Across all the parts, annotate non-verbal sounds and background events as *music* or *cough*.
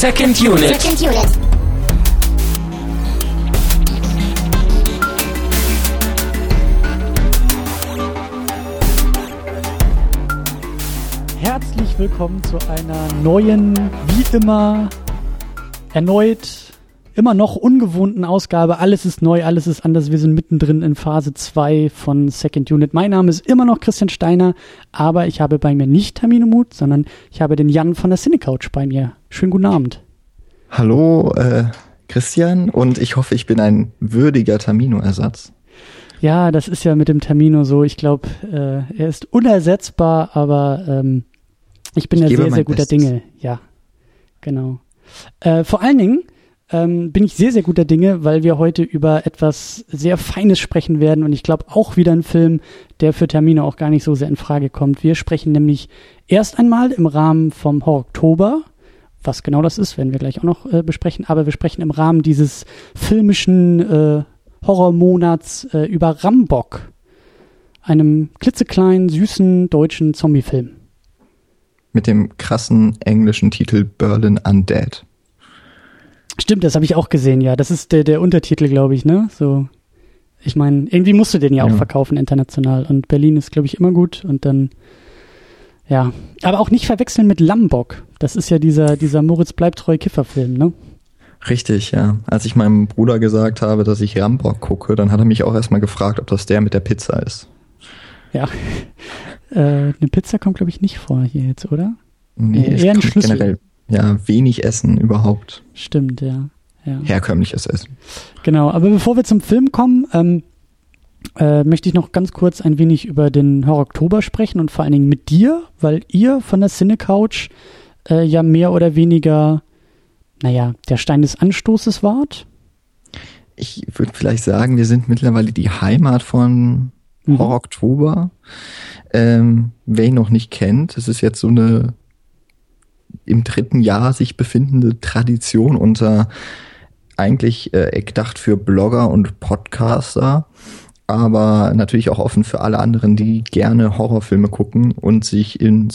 Second Unit. Second Unit. Herzlich willkommen zu einer neuen, wie immer, erneut, immer noch ungewohnten Ausgabe. Alles ist neu, alles ist anders. Wir sind mittendrin in Phase 2 von Second Unit. Mein Name ist immer noch Christian Steiner, aber ich habe bei mir nicht Termine Mut, sondern ich habe den Jan von der Cinecouch bei mir. Schönen guten Abend. Hallo, äh, Christian, und ich hoffe, ich bin ein würdiger Tamino-Ersatz. Ja, das ist ja mit dem Termino so. Ich glaube, äh, er ist unersetzbar, aber ähm, ich bin Ich ja sehr, sehr guter Bestes. Dinge. Ja, genau. Äh, vor allen Dingen ähm, bin ich sehr, sehr guter Dinge, weil wir heute über etwas sehr Feines sprechen werden und ich glaube auch wieder ein Film, der für Termine auch gar nicht so sehr in Frage kommt. Wir sprechen nämlich erst einmal im Rahmen vom Horror Oktober. Was genau das ist, werden wir gleich auch noch äh, besprechen. Aber wir sprechen im Rahmen dieses filmischen äh, Horrormonats äh, über Rambock, einem klitzekleinen, süßen deutschen Zombiefilm. Mit dem krassen englischen Titel Berlin Undead. Stimmt, das habe ich auch gesehen, ja. Das ist der, der Untertitel, glaube ich, ne? So. Ich meine, irgendwie musst du den ja auch Ja. verkaufen international. Und Berlin ist, glaube ich, immer gut. Und dann, ja. Aber auch nicht verwechseln mit Lambok. Das ist ja dieser, dieser Moritz Bleibtreu Kifferfilm, ne? Richtig, ja. Als ich meinem Bruder gesagt habe, dass ich Rambock gucke, dann hat er mich auch erstmal gefragt, ob das der mit der Pizza ist. Ja. *laughs* äh, eine Pizza kommt, glaube ich, nicht vor hier jetzt, oder? Nee, Eher es ein Schlüssel. generell ja wenig Essen überhaupt. Stimmt, ja. ja. Herkömmliches Essen. Genau, aber bevor wir zum Film kommen, ähm, äh, möchte ich noch ganz kurz ein wenig über den Horror Oktober sprechen und vor allen Dingen mit dir, weil ihr von der Cinecouch äh, ja mehr oder weniger, naja, der Stein des Anstoßes wart. Ich würde vielleicht sagen, wir sind mittlerweile die Heimat von Mhm. Horror Oktober. Ähm, wer ihn noch nicht kennt, es ist jetzt so eine im dritten Jahr sich befindende Tradition unter eigentlich äh, gedacht für Blogger und Podcaster, aber natürlich auch offen für alle anderen, die gerne Horrorfilme gucken und sich in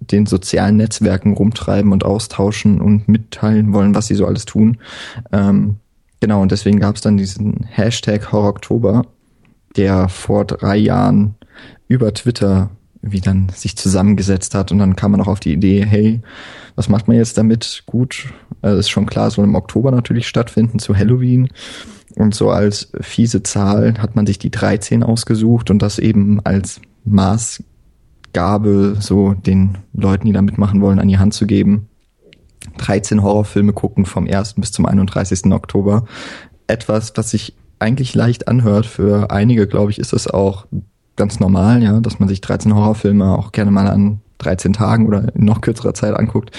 den sozialen Netzwerken rumtreiben und austauschen und mitteilen wollen, was sie so alles tun. Ähm, genau, und deswegen gab es dann diesen Hashtag Horror Oktober, der vor drei Jahren über Twitter wie dann sich zusammengesetzt hat und dann kam man auch auf die Idee, hey, was macht man jetzt damit? Gut, äh, ist schon klar, soll im Oktober natürlich stattfinden zu Halloween. Und so als fiese Zahl hat man sich die 13 ausgesucht und das eben als Maßgabe so den Leuten, die da mitmachen wollen, an die Hand zu geben. 13 Horrorfilme gucken vom 1. bis zum 31. Oktober. Etwas, was sich eigentlich leicht anhört. Für einige, glaube ich, ist es auch ganz normal, ja, dass man sich 13 Horrorfilme auch gerne mal an 13 Tagen oder in noch kürzerer Zeit anguckt.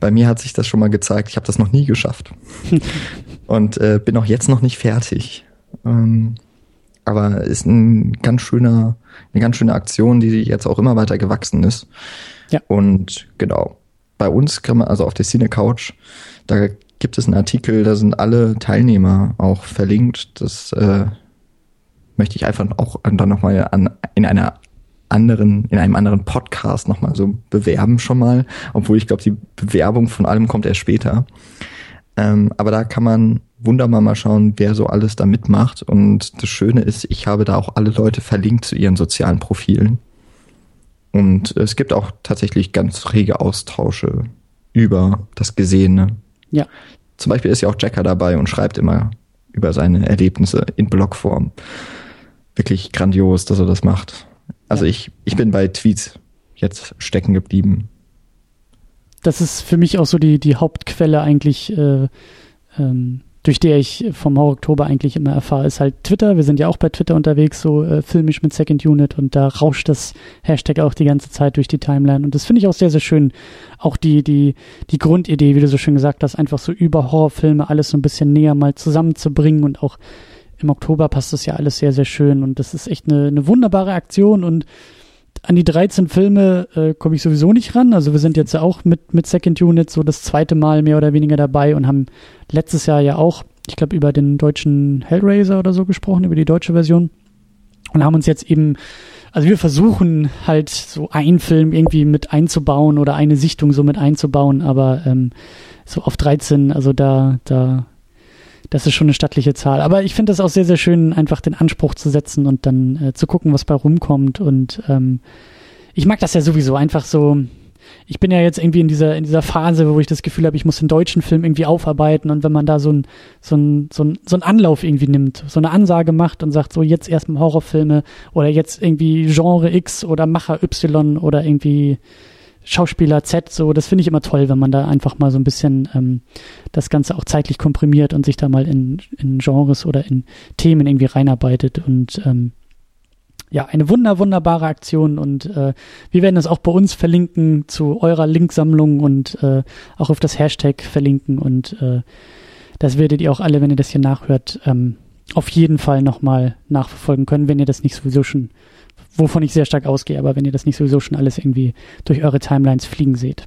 Bei mir hat sich das schon mal gezeigt. Ich habe das noch nie geschafft *laughs* und äh, bin auch jetzt noch nicht fertig. Ähm, aber ist ein ganz schöner, eine ganz schöne Aktion, die jetzt auch immer weiter gewachsen ist. Ja. Und genau, bei uns kann man, also auf der Cine Couch, da gibt es einen Artikel, da sind alle Teilnehmer auch verlinkt. Das äh, möchte ich einfach auch dann nochmal an, in einer anderen, in einem anderen Podcast nochmal so bewerben schon mal, obwohl ich glaube, die Bewerbung von allem kommt erst später. Ähm, aber da kann man wunderbar mal schauen, wer so alles da mitmacht. Und das Schöne ist, ich habe da auch alle Leute verlinkt zu ihren sozialen Profilen. Und es gibt auch tatsächlich ganz rege Austausche über das Gesehene. Ja. Zum Beispiel ist ja auch Jacker dabei und schreibt immer über seine Erlebnisse in Blogform. Wirklich grandios, dass er das macht. Also Ja. ich, ich bin bei Tweets jetzt stecken geblieben. Das ist für mich auch so die, die Hauptquelle eigentlich, äh, ähm, durch der ich vom Horror Oktober eigentlich immer erfahre, ist halt Twitter. Wir sind ja auch bei Twitter unterwegs, so äh, filmisch mit Second Unit und da rauscht das Hashtag auch die ganze Zeit durch die Timeline und das finde ich auch sehr, sehr schön. Auch die, die, die Grundidee, wie du so schön gesagt hast, einfach so über Horrorfilme alles so ein bisschen näher mal zusammenzubringen und auch im Oktober passt das ja alles sehr, sehr schön und das ist echt eine, eine wunderbare Aktion und an die 13 Filme äh, komme ich sowieso nicht ran. Also wir sind jetzt ja auch mit, mit Second Unit so das zweite Mal mehr oder weniger dabei und haben letztes Jahr ja auch, ich glaube, über den deutschen Hellraiser oder so gesprochen, über die deutsche Version. Und haben uns jetzt eben, also wir versuchen halt so einen Film irgendwie mit einzubauen oder eine Sichtung so mit einzubauen, aber ähm, so auf 13, also da, da, das ist schon eine stattliche Zahl. Aber ich finde das auch sehr, sehr schön, einfach den Anspruch zu setzen und dann äh, zu gucken, was bei rumkommt. Und ähm, ich mag das ja sowieso einfach so. Ich bin ja jetzt irgendwie in dieser, in dieser Phase, wo ich das Gefühl habe, ich muss den deutschen Film irgendwie aufarbeiten und wenn man da so ein, so ein, so ein, so ein Anlauf irgendwie nimmt, so eine Ansage macht und sagt, so jetzt erstmal Horrorfilme oder jetzt irgendwie Genre X oder Macher Y oder irgendwie Schauspieler Z, so, das finde ich immer toll, wenn man da einfach mal so ein bisschen ähm, das Ganze auch zeitlich komprimiert und sich da mal in, in Genres oder in Themen irgendwie reinarbeitet. Und ähm, ja, eine wunder, wunderbare Aktion. Und äh, wir werden das auch bei uns verlinken zu eurer Linksammlung und äh, auch auf das Hashtag verlinken. Und äh, das werdet ihr auch alle, wenn ihr das hier nachhört, ähm, auf jeden Fall nochmal nachverfolgen können, wenn ihr das nicht sowieso schon wovon ich sehr stark ausgehe, aber wenn ihr das nicht sowieso schon alles irgendwie durch eure Timelines fliegen seht.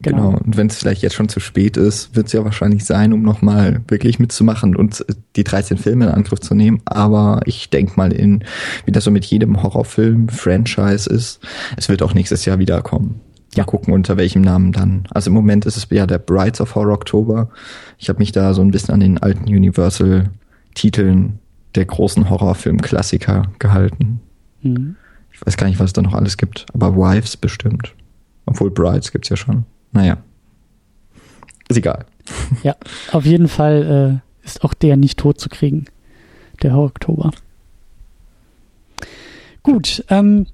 Genau. genau. Und wenn es vielleicht jetzt schon zu spät ist, wird es ja wahrscheinlich sein, um nochmal wirklich mitzumachen und die 13 Filme in Angriff zu nehmen. Aber ich denke mal in, wie das so mit jedem Horrorfilm Franchise ist, es wird auch nächstes Jahr wiederkommen. Ja. Mal gucken, unter welchem Namen dann. Also im Moment ist es ja der Brides of Horror Oktober. Ich habe mich da so ein bisschen an den alten Universal-Titeln der großen Horrorfilm-Klassiker gehalten. Mhm. Ich weiß gar nicht, was es da noch alles gibt, aber Wives bestimmt. Obwohl Brides gibt's ja schon. Naja. Ist egal. Ja, auf jeden Fall äh, ist auch der nicht tot zu kriegen. Der Oktober. Gut, ähm,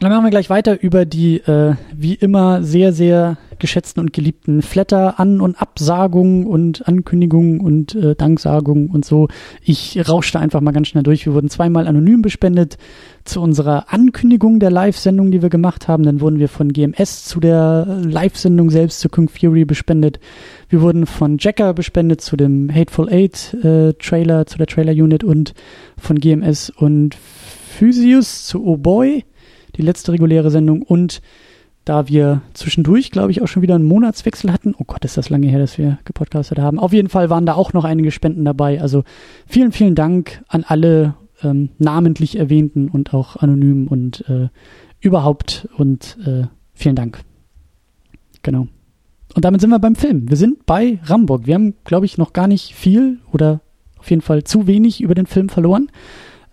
dann machen wir gleich weiter über die äh, wie immer sehr, sehr geschätzten und geliebten Flatter, An- und Absagungen und Ankündigungen und äh, Danksagungen und so. Ich rauschte einfach mal ganz schnell durch. Wir wurden zweimal anonym bespendet zu unserer Ankündigung der Live-Sendung, die wir gemacht haben. Dann wurden wir von GMS zu der Live-Sendung selbst zu Kung Fury bespendet. Wir wurden von Jacker bespendet zu dem Hateful Eight äh, Trailer, zu der Trailer-Unit und von GMS und Physius zu Oh Boy die letzte reguläre Sendung und da wir zwischendurch, glaube ich, auch schon wieder einen Monatswechsel hatten. Oh Gott, ist das lange her, dass wir gepodcastet haben. Auf jeden Fall waren da auch noch einige Spenden dabei. Also vielen, vielen Dank an alle ähm, namentlich erwähnten und auch anonym und äh, überhaupt und äh, vielen Dank. Genau. Und damit sind wir beim Film. Wir sind bei Ramburg. Wir haben, glaube ich, noch gar nicht viel oder auf jeden Fall zu wenig über den Film verloren.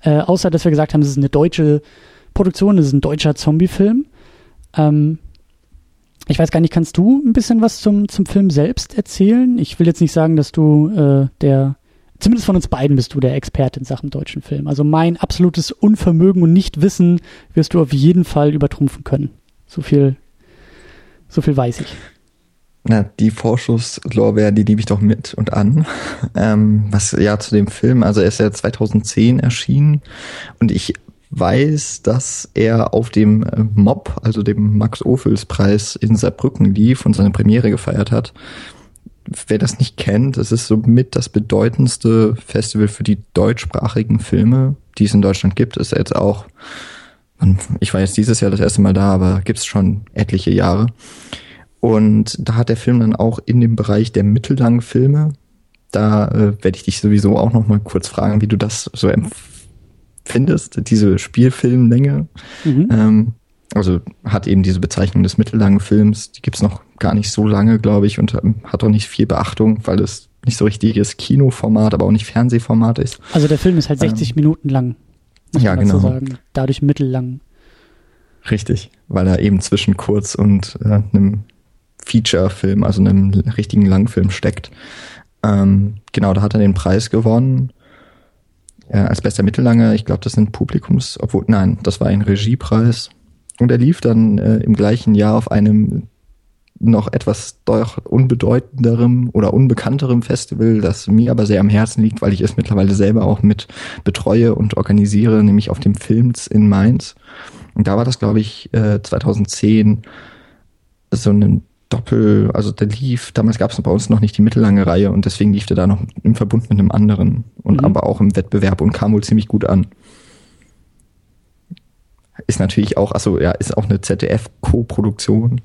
Äh, außer, dass wir gesagt haben, es ist eine deutsche Produktion, das ist ein deutscher Zombie-Film. Ähm, ich weiß gar nicht, kannst du ein bisschen was zum, zum Film selbst erzählen? Ich will jetzt nicht sagen, dass du äh, der, zumindest von uns beiden bist du der Experte in Sachen deutschen Film. Also mein absolutes Unvermögen und Nichtwissen wirst du auf jeden Fall übertrumpfen können. So viel, so viel weiß ich. Na, die Vorschusslorbeeren, die liebe ich doch mit und an. *laughs* Ähm, was ja zu dem Film, also er ist ja 2010 erschienen und ich weiß, dass er auf dem äh, Mob, also dem Max-Ophüls-Preis in Saarbrücken lief und seine Premiere gefeiert hat. Wer das nicht kennt, es ist somit das bedeutendste Festival für die deutschsprachigen Filme, die es in Deutschland gibt. Ist jetzt auch, ich war jetzt dieses Jahr das erste Mal da, aber gibt es schon etliche Jahre. Und da hat der Film dann auch in dem Bereich der mittellangen Filme, da äh, werde ich dich sowieso auch noch mal kurz fragen, wie du das so empfindest findest, diese Spielfilmlänge. Mhm. Ähm, also hat eben diese Bezeichnung des mittellangen Films, die gibt's noch gar nicht so lange, glaube ich, und ähm, hat auch nicht viel Beachtung, weil es nicht so richtiges Kinoformat, aber auch nicht Fernsehformat ist. Also der Film ist halt 60 ähm, Minuten lang. Muss ja, genau. Sagen. Dadurch mittellang. Richtig, weil er eben zwischen kurz und äh, einem Feature-Film, also einem richtigen Langfilm steckt. Ähm, genau, da hat er den Preis gewonnen äh, als bester Mittellange. Ich glaube, das sind Publikums, obwohl, nein, das war ein Regiepreis. Und er lief dann äh, im gleichen Jahr auf einem noch etwas doch unbedeutenderem oder unbekannterem Festival, das mir aber sehr am Herzen liegt, weil ich es mittlerweile selber auch mit betreue und organisiere, nämlich auf dem Films in Mainz. Und da war das, glaube ich, 2010 äh, so ein Doppel, also der lief, damals gab es bei uns noch nicht die mittellange Reihe und deswegen lief der da noch im Verbund mit einem anderen und mhm. aber auch im Wettbewerb und kam wohl ziemlich gut an. Ist natürlich auch, also ja, ist auch eine ZDF-Co-Produktion.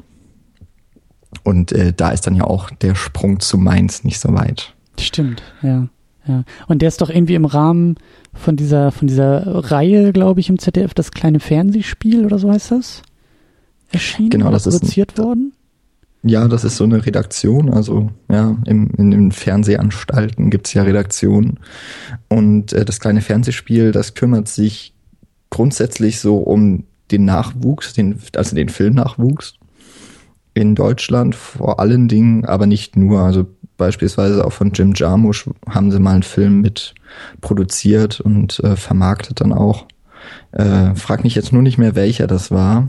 Und äh, da ist dann ja auch der Sprung zu Mainz nicht so weit. Stimmt, ja. Ja. Und der ist doch irgendwie im Rahmen von dieser, von dieser Reihe, glaube ich, im ZDF, das kleine Fernsehspiel oder so heißt das? Erschienen, genau, das produziert ist ein, worden? Ja, das ist so eine Redaktion. Also ja, im, in den Fernsehanstalten gibt's ja Redaktionen. Und äh, das kleine Fernsehspiel, das kümmert sich grundsätzlich so um den Nachwuchs, den, also den Filmnachwuchs in Deutschland vor allen Dingen, aber nicht nur. Also beispielsweise auch von Jim Jarmusch haben sie mal einen Film mit produziert und äh, vermarktet dann auch. Äh, frag mich jetzt nur nicht mehr, welcher das war.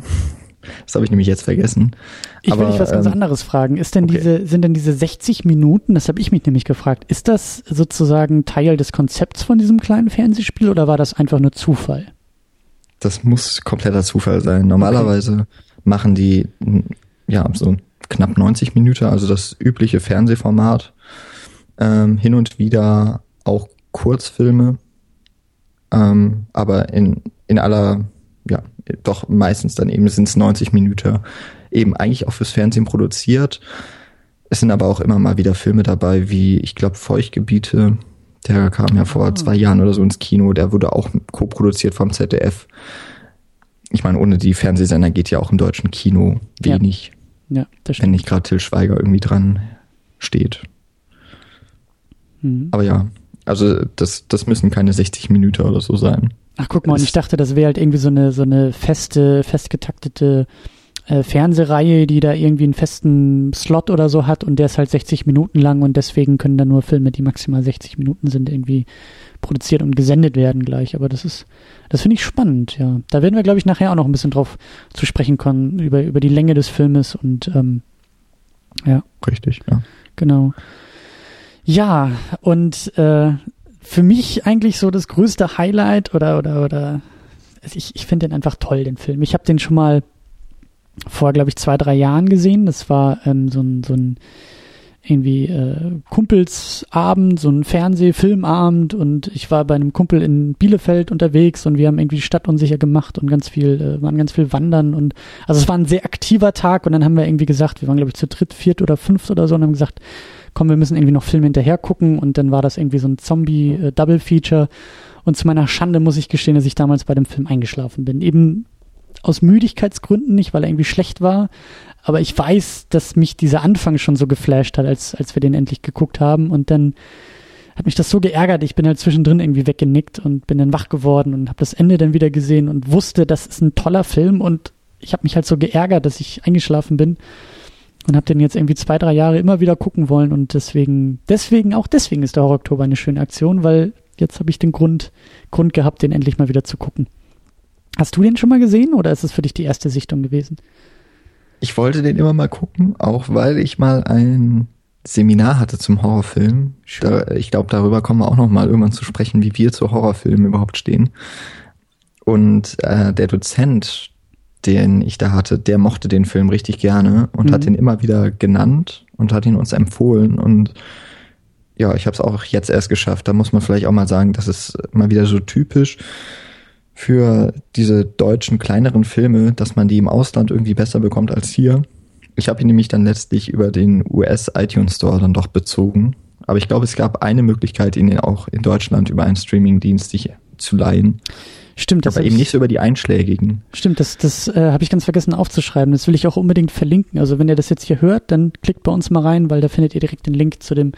Das habe ich nämlich jetzt vergessen. Ich will dich was ganz ähm, anderes fragen. Ist denn okay. diese, sind denn diese 60 Minuten, das habe ich mich nämlich gefragt, ist das sozusagen Teil des Konzepts von diesem kleinen Fernsehspiel oder war das einfach nur Zufall? Das muss kompletter Zufall sein. Normalerweise okay. machen die ja so knapp 90 Minuten, also das übliche Fernsehformat. Ähm, hin und wieder auch Kurzfilme, ähm, aber in, in aller, doch meistens dann eben sind es 90 Minuten, eben eigentlich auch fürs Fernsehen produziert. Es sind aber auch immer mal wieder Filme dabei, wie, ich glaube, Feuchtgebiete, der kam ja vor oh. zwei Jahren oder so ins Kino, der wurde auch co-produziert vom ZDF. Ich meine, ohne die Fernsehsender geht ja auch im deutschen Kino wenig. Ja, das stimmt. Wenn nicht gerade Till Schweiger irgendwie dran steht. Mhm. Aber ja, also das, das müssen keine 60 Minuten oder so sein. Ach, guck mal, und ich dachte, das wäre halt irgendwie so eine, so eine feste, festgetaktete äh, Fernsehreihe, die da irgendwie einen festen Slot oder so hat und der ist halt 60 Minuten lang und deswegen können da nur Filme, die maximal 60 Minuten sind, irgendwie produziert und gesendet werden gleich. Aber das ist, das finde ich spannend, ja. Da werden wir, glaube ich, nachher auch noch ein bisschen drauf zu sprechen kommen, über, über die Länge des Filmes und ähm, ja. Richtig, ja. Genau. Ja, und äh, für mich eigentlich so das größte Highlight oder oder oder ich, ich finde den einfach toll, den Film. Ich habe den schon mal vor, glaube ich, zwei, drei Jahren gesehen. Das war ähm, so ein, so ein irgendwie äh, Kumpelsabend, so ein Fernsehfilmabend und ich war bei einem Kumpel in Bielefeld unterwegs und wir haben irgendwie die Stadt unsicher gemacht und ganz viel, äh, waren ganz viel wandern und also es war ein sehr aktiver Tag und dann haben wir irgendwie gesagt, wir waren glaube ich zu dritt, viert oder fünft oder so und haben gesagt, komm, wir müssen irgendwie noch Filme hinterher gucken. Und dann war das irgendwie so ein Zombie-Double-Feature äh, und zu meiner Schande muss ich gestehen, dass ich damals bei dem Film eingeschlafen bin. Eben aus Müdigkeitsgründen, nicht weil er irgendwie schlecht war, aber ich weiß, dass mich dieser Anfang schon so geflasht hat, als, als wir den endlich geguckt haben. Und dann hat mich das so geärgert, ich bin halt zwischendrin irgendwie weggenickt und bin dann wach geworden und habe das Ende dann wieder gesehen und wusste, das ist ein toller Film. Und ich habe mich halt so geärgert, dass ich eingeschlafen bin und habe den jetzt irgendwie zwei, drei Jahre immer wieder gucken wollen und deswegen, deswegen, auch deswegen ist der Horror Oktober eine schöne Aktion, weil jetzt habe ich den Grund, Grund gehabt, den endlich mal wieder zu gucken. Hast du den schon mal gesehen oder ist es für dich die erste Sichtung gewesen? Ich wollte den immer mal gucken, auch weil ich mal ein Seminar hatte zum Horrorfilm. Da, ich glaube, darüber kommen wir auch noch mal irgendwann zu sprechen, wie wir zu Horrorfilmen überhaupt stehen. Und äh, der Dozent, den ich da hatte, der mochte den Film richtig gerne und mhm. hat ihn immer wieder genannt und hat ihn uns empfohlen. Und ja, ich habe es auch jetzt erst geschafft. Da muss man vielleicht auch mal sagen, das ist mal wieder so typisch für diese deutschen kleineren Filme, dass man die im Ausland irgendwie besser bekommt als hier. Ich habe ihn nämlich dann letztlich über den US iTunes Store dann doch bezogen. Aber ich glaube, es gab eine Möglichkeit, ihn auch in Deutschland über einen Streamingdienst sich zu leihen. Stimmt, das aber eben nicht so über die einschlägigen. Stimmt, das, das äh, habe ich ganz vergessen aufzuschreiben. Das will ich auch unbedingt verlinken. Also wenn ihr das jetzt hier hört, dann klickt bei uns mal rein, weil da findet ihr direkt den Link zu dem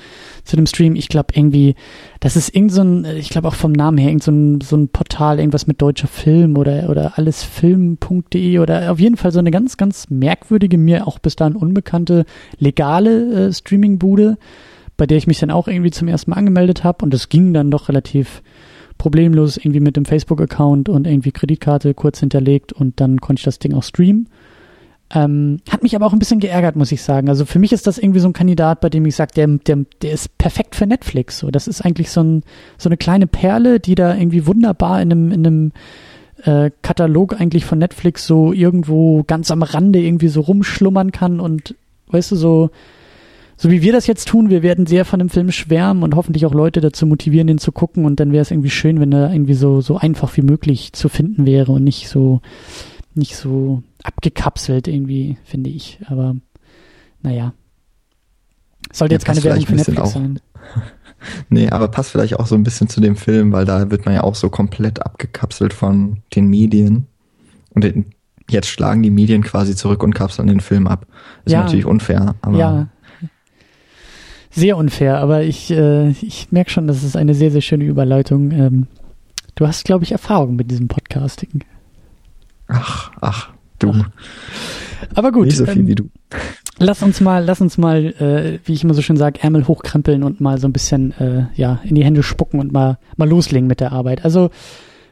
zu dem Stream. Ich glaube irgendwie, das ist irgend so ein, ich glaube auch vom Namen her irgend so ein, so ein Portal, irgendwas mit deutscher Film oder oder allesfilm.de oder auf jeden Fall so eine ganz ganz merkwürdige mir auch bis dahin unbekannte legale äh, Streamingbude, bei der ich mich dann auch irgendwie zum ersten Mal angemeldet habe und das ging dann doch relativ problemlos irgendwie mit dem Facebook-Account und irgendwie Kreditkarte kurz hinterlegt und dann konnte ich das Ding auch streamen. Ähm, hat mich aber auch ein bisschen geärgert, muss ich sagen. Also für mich ist das irgendwie so ein Kandidat, bei dem ich sage, der, der, der ist perfekt für Netflix. So, das ist eigentlich so, ein, so eine kleine Perle, die da irgendwie wunderbar in einem, in einem äh, Katalog eigentlich von Netflix so irgendwo ganz am Rande irgendwie so rumschlummern kann und weißt du, so so wie wir das jetzt tun, wir werden sehr von dem Film schwärmen und hoffentlich auch Leute dazu motivieren, den zu gucken. Und dann wäre es irgendwie schön, wenn er irgendwie so, so einfach wie möglich zu finden wäre und nicht so, nicht so abgekapselt irgendwie, finde ich. Aber naja. Sollte ja, jetzt keine Werbung für Netflix auch. sein. *laughs* Nee, aber passt vielleicht auch so ein bisschen zu dem Film, weil da wird man ja auch so komplett abgekapselt von den Medien. Und jetzt schlagen die Medien quasi zurück und kapseln den Film ab. Ist Ja. natürlich unfair, aber Ja. Sehr unfair, aber ich, äh, ich merke schon, das ist eine sehr, sehr schöne Überleitung. Ähm, du hast, glaube ich, Erfahrung mit diesem Podcasting. ach, ach, du, Aber gut, nicht so viel ähm, wie du. lass uns mal, lass uns mal, äh, wie ich immer so schön sage, Ärmel hochkrempeln und mal so ein bisschen äh, ja, in die Hände spucken und mal, mal loslegen mit der Arbeit. Also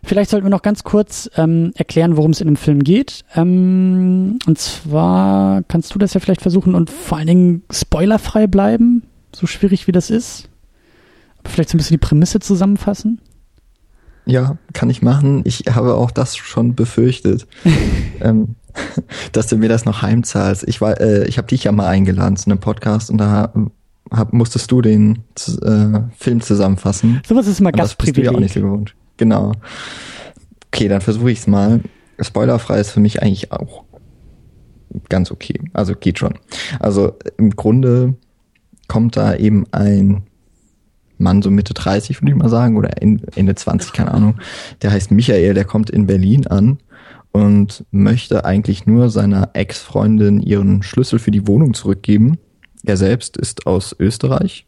vielleicht sollten wir noch ganz kurz ähm, erklären, worum es in dem Film geht. Ähm, und zwar kannst du das ja vielleicht versuchen und vor allen Dingen spoilerfrei bleiben, so schwierig wie das ist. Aber vielleicht so ein bisschen die Prämisse zusammenfassen. Ja, kann ich machen. Ich habe auch das schon befürchtet, *laughs* ähm, *laughs* dass du mir das noch heimzahlst. Ich war, äh, ich habe dich ja mal eingeladen zu einem Podcast und da hab, musstest du den äh, Film zusammenfassen. Sowas ist immer Und das bist du ja auch nicht so Gastprivileg. gewohnt. Genau. Okay, dann versuche ich es mal. Spoilerfrei ist für mich eigentlich auch ganz okay. Also geht schon. Also im Grunde kommt da eben ein Mann so Mitte 30, würde ich mal sagen, oder Ende 20, keine Ahnung. Der heißt Michael, der kommt in Berlin an und möchte eigentlich nur seiner Ex-Freundin ihren Schlüssel für die Wohnung zurückgeben. Er selbst ist aus Österreich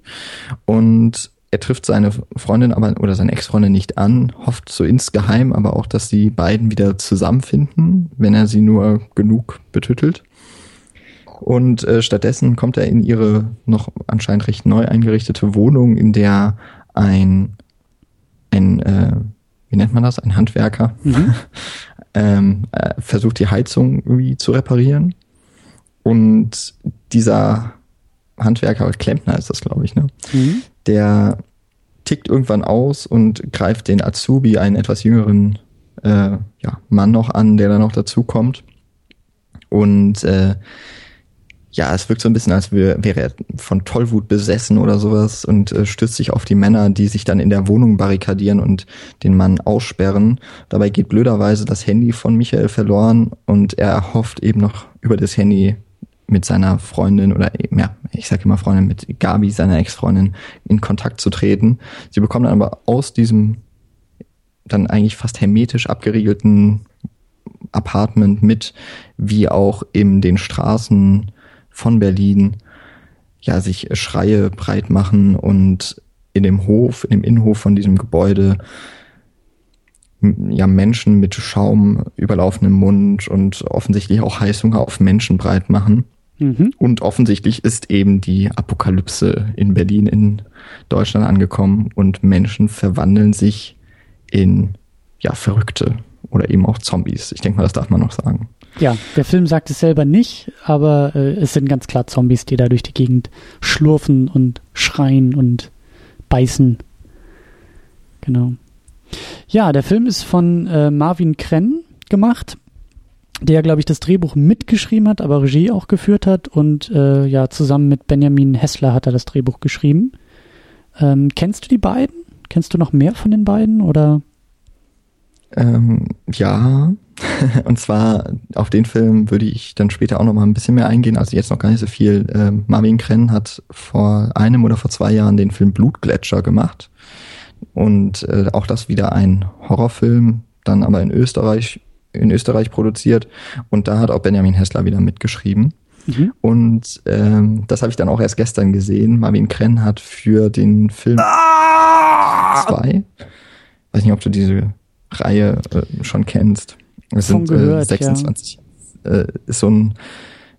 und er trifft seine Freundin aber oder seine Ex-Freundin nicht an, hofft so insgeheim aber auch, dass die beiden wieder zusammenfinden, wenn er sie nur genug betüttelt. Und äh, stattdessen kommt er in ihre noch anscheinend recht neu eingerichtete Wohnung, in der ein, ein äh, wie nennt man das, ein Handwerker Mhm. *laughs* ähm, äh, versucht die Heizung irgendwie zu reparieren. Und dieser Handwerker, Klempner ist das, glaube ich, ne? Mhm. der tickt irgendwann aus und greift den Azubi, einen etwas jüngeren äh, ja, Mann noch an, der da noch dazukommt. Und äh, ja, es wirkt so ein bisschen, als wär, wäre er von Tollwut besessen oder sowas und äh, stützt sich auf die Männer, die sich dann in der Wohnung barrikadieren und den Mann aussperren. Dabei geht blöderweise das Handy von Michael verloren und er hofft eben noch über das Handy mit seiner Freundin oder ja, ich sage immer Freundin, mit Gabi, seiner Ex-Freundin, in Kontakt zu treten. Sie bekommen dann aber aus diesem dann eigentlich fast hermetisch abgeriegelten Apartment mit, wie auch in den Straßen von Berlin ja sich Schreie breit machen und in dem Hof, in dem Innenhof von diesem Gebäude ja Menschen mit Schaum überlaufenem Mund und offensichtlich auch Heißhunger auf Menschen breit machen. Mhm. Und offensichtlich ist eben die Apokalypse in Berlin, in Deutschland angekommen und Menschen verwandeln sich in ja Verrückte oder eben auch Zombies. Ich denke mal, das darf man noch sagen. Ja, der Film sagt es selber nicht, aber äh, es sind ganz klar Zombies, die da durch die Gegend schlurfen und schreien und beißen. Genau. Ja, der Film ist von äh, Marvin Krenn gemacht, der, glaube ich, das Drehbuch mitgeschrieben hat, aber Regie auch geführt hat und äh, ja, zusammen mit Benjamin Hessler hat er das Drehbuch geschrieben. Ähm, kennst du die beiden? Kennst du noch mehr von den beiden oder? Ähm, ja, *laughs* und zwar auf den Film würde ich dann später auch noch mal ein bisschen mehr eingehen, also jetzt noch gar nicht so viel. Ähm, Marvin Krenn hat vor einem oder vor zwei Jahren den Film Blutgletscher gemacht und äh, auch das wieder ein Horrorfilm, dann aber in Österreich in Österreich produziert und da hat auch Benjamin Hessler wieder mitgeschrieben. Mhm. Und ähm, das habe ich dann auch erst gestern gesehen. Marvin Krenn hat für den Film zwei, weiß nicht, ob du diese Reihe äh, schon kennst. Es sind gehört, äh, 26, äh, ist so ein,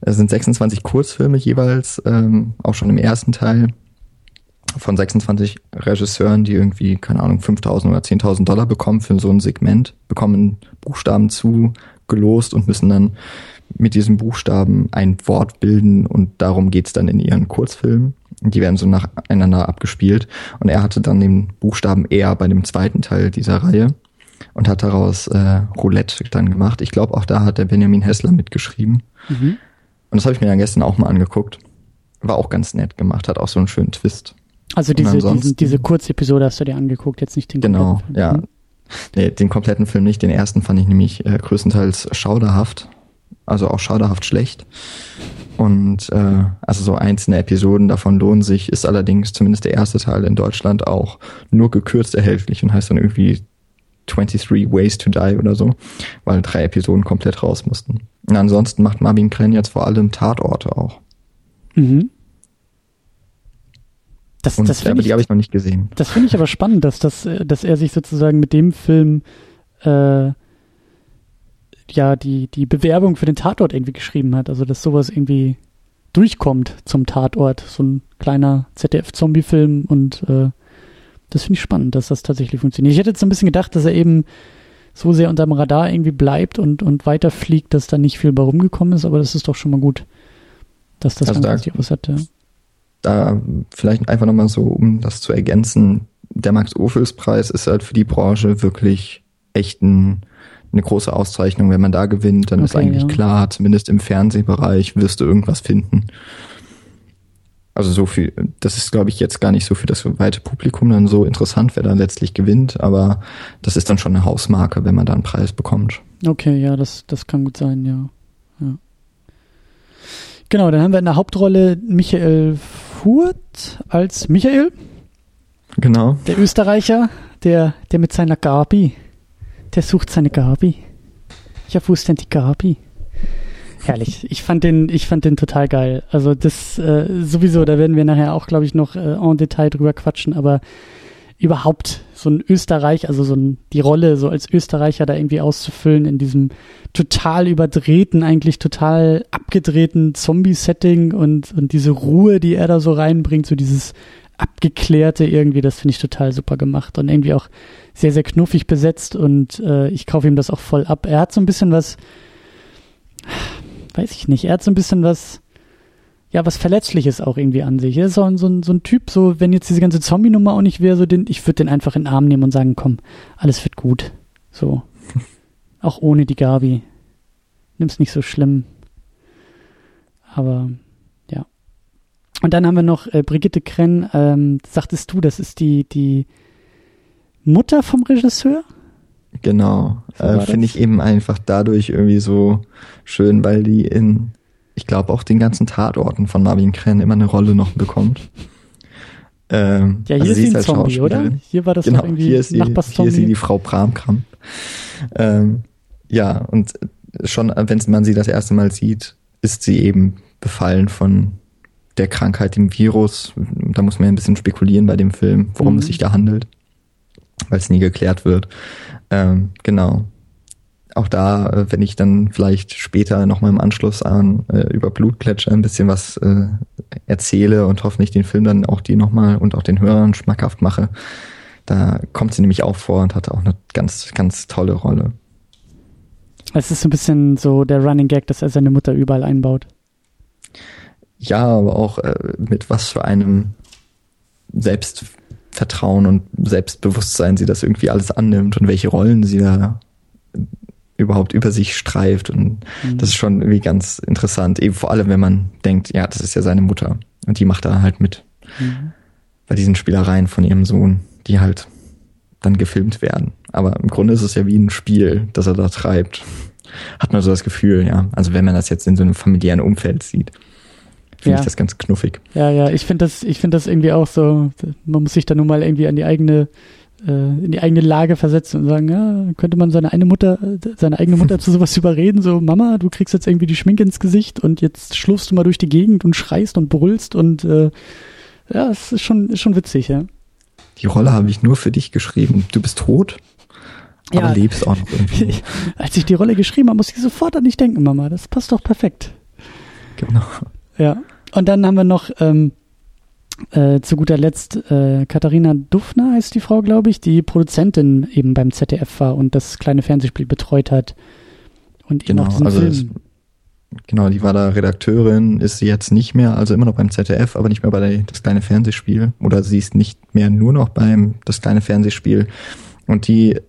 es sind 26 Kurzfilme jeweils, ähm, auch schon im ersten Teil von 26 Regisseuren, die irgendwie, keine Ahnung, 5.000 oder 10.000 Dollar bekommen für so ein Segment, bekommen Buchstaben zugelost und müssen dann mit diesen Buchstaben ein Wort bilden und darum geht's dann in ihren Kurzfilmen. Die werden so nacheinander abgespielt und er hatte dann den Buchstaben R bei dem zweiten Teil dieser Reihe und hat daraus äh, Roulette dann gemacht. Ich glaube, auch da hat der Benjamin Hessler mitgeschrieben. Mhm. Und das habe ich mir dann gestern auch mal angeguckt. War auch ganz nett gemacht, hat auch so einen schönen Twist. Also diese, diesen, diese Kurzepisode hast du dir angeguckt, jetzt nicht den Genau, kompletten Film. ja. Nee, den kompletten Film nicht. Den ersten fand ich nämlich äh, größtenteils schauderhaft. Also auch schauderhaft schlecht. Und äh, also so einzelne Episoden davon lohnen sich, ist allerdings zumindest der erste Teil in Deutschland auch nur gekürzt erhältlich und heißt dann irgendwie 23 Ways to Die oder so, weil drei Episoden komplett raus mussten. Und ansonsten macht Marvin Krenn jetzt vor allem Tatorte auch. Mhm. Das, Und, das aber ich, die habe ich noch nicht gesehen. Das finde ich aber spannend, dass, das, dass er sich sozusagen mit dem Film äh, ja die, die Bewerbung für den Tatort irgendwie geschrieben hat. Also dass sowas irgendwie durchkommt zum Tatort. So ein kleiner ZDF-Zombie-Film und äh, das finde ich spannend, dass das tatsächlich funktioniert. Ich hätte jetzt ein bisschen gedacht, dass er eben so sehr unter dem Radar irgendwie bleibt und, und weiterfliegt, dass da nicht viel bei rumgekommen ist, aber das ist doch schon mal gut, dass das also da, was hat, ja. Da vielleicht einfach nochmal so, um das zu ergänzen, der Max-Ophüls-Preis ist halt für die Branche wirklich echt ein, eine große Auszeichnung. Wenn man da gewinnt, dann okay, ist eigentlich ja. klar, zumindest im Fernsehbereich wirst du irgendwas finden. Also so viel, das ist, glaube ich, jetzt gar nicht so für das weite Publikum dann so interessant, wer dann letztlich gewinnt, aber das ist dann schon eine Hausmarke, wenn man da einen Preis bekommt. Okay, ja, das, das kann gut sein, ja. ja. Genau, dann haben wir in der Hauptrolle Michael Furt als Michael. Genau. Der Österreicher, der, der mit seiner Gabi, der sucht seine Gabi. Ja, wo ist denn die Gabi? Herrlich. Ich fand den, ich fand den total geil. Also das äh, sowieso, da werden wir nachher auch, glaube ich, noch äh, en Detail drüber quatschen, aber überhaupt so ein Österreich, also so ein, die Rolle so als Österreicher da irgendwie auszufüllen in diesem total überdrehten, eigentlich total abgedrehten Zombie-Setting und, und diese Ruhe, die er da so reinbringt, so dieses abgeklärte irgendwie, das finde ich total super gemacht und irgendwie auch sehr, sehr knuffig besetzt und äh, ich kaufe ihm das auch voll ab. Er hat so ein bisschen was, weiß ich nicht, er hat so ein bisschen was, ja, was Verletzliches auch irgendwie an sich. Er ist so ein, so ein, so ein Typ, so, wenn jetzt diese ganze Zombie-Nummer auch nicht wäre, so den, ich würde den einfach in den Arm nehmen und sagen, komm, alles wird gut. So. *laughs* auch ohne die Gabi. Nimm's nicht so schlimm. Aber, ja. Und dann haben wir noch äh, Brigitte Krenn, ähm, sagtest du, das ist die, die Mutter vom Regisseur? Genau. Äh, Finde ich eben einfach dadurch irgendwie so schön, weil die in, ich glaube, auch den ganzen Tatorten von Marvin Krenn immer eine Rolle noch bekommt. Ähm, ja, hier also ist sie ein Zombie, oder? Hier war das genau, irgendwie hier ist sie, Hier ist sie die Frau Bramkramp. Ähm, ja, und schon, wenn man sie das erste Mal sieht, ist sie eben befallen von der Krankheit, dem Virus. Da muss man ja ein bisschen spekulieren bei dem Film, worum mhm. es sich da handelt, weil es nie geklärt wird. Ähm, genau. Auch da, äh, wenn ich dann vielleicht später nochmal im Anschluss an äh, über Blutplätscher ein bisschen was äh, erzähle und hoffentlich den Film dann auch die nochmal und auch den Hörern schmackhaft mache, da kommt sie nämlich auch vor und hat auch eine ganz, ganz tolle Rolle. Es ist so ein bisschen so der Running Gag, dass er seine Mutter überall einbaut. Ja, aber auch äh, mit was für einem selbst Vertrauen und Selbstbewusstsein sie das irgendwie alles annimmt und welche Rollen sie da überhaupt über sich streift. Und mhm. das ist schon irgendwie ganz interessant. Eben vor allem, wenn man denkt, ja, das ist ja seine Mutter. Und die macht da halt mit. Mhm. Bei diesen Spielereien von ihrem Sohn, die halt dann gefilmt werden. Aber im Grunde ist es ja wie ein Spiel, das er da treibt. Hat man so das Gefühl, ja. Also wenn man das jetzt in so einem familiären Umfeld sieht finde ja. ich das ganz knuffig. Ja, ja, ich finde das, ich finde das irgendwie auch so, man muss sich da nun mal irgendwie an die eigene, äh, in die eigene Lage versetzen und sagen, ja, könnte man seine eine Mutter, seine eigene Mutter *laughs* zu sowas überreden, so, Mama, du kriegst jetzt irgendwie die Schminke ins Gesicht und jetzt schlurfst du mal durch die Gegend und schreist und brüllst und äh, ja, es ist schon, ist schon witzig, ja. Die Rolle habe ich nur für dich geschrieben. Du bist tot, aber ja. lebst auch noch irgendwie. *laughs* Als ich die Rolle geschrieben habe, musste ich sofort an dich denken, Mama. Das passt doch perfekt. Genau. Ja. Und dann haben wir noch ähm, äh, zu guter Letzt äh, Katharina Dufner heißt die Frau, glaube ich, die Produzentin eben beim ZDF war und das kleine Fernsehspiel betreut hat. Und genau, also es, genau, die war da Redakteurin, ist sie jetzt nicht mehr, also immer noch beim ZDF, aber nicht mehr bei der, das kleine Fernsehspiel. Oder sie ist nicht mehr nur noch beim das kleine Fernsehspiel. Und die äh,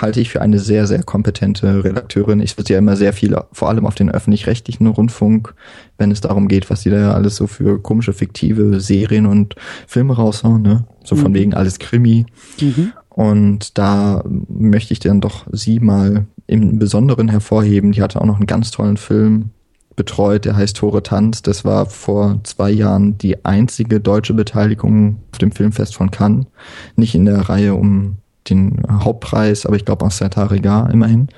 halte ich für eine sehr, sehr kompetente Redakteurin. Ich würde ja immer sehr viel, vor allem auf den öffentlich-rechtlichen Rundfunk, wenn es darum geht, was die da alles so für komische, fiktive Serien und Filme raushauen, ne? So von mhm. wegen alles Krimi. Mhm. Und da möchte ich dann doch sie mal im Besonderen hervorheben. Die hatte auch noch einen ganz tollen Film betreut, der heißt Tore Tanz. Das war vor zwei Jahren die einzige deutsche Beteiligung auf dem Filmfest von Cannes. Nicht in der Reihe um den Hauptpreis, aber ich glaube auch Satariga immerhin.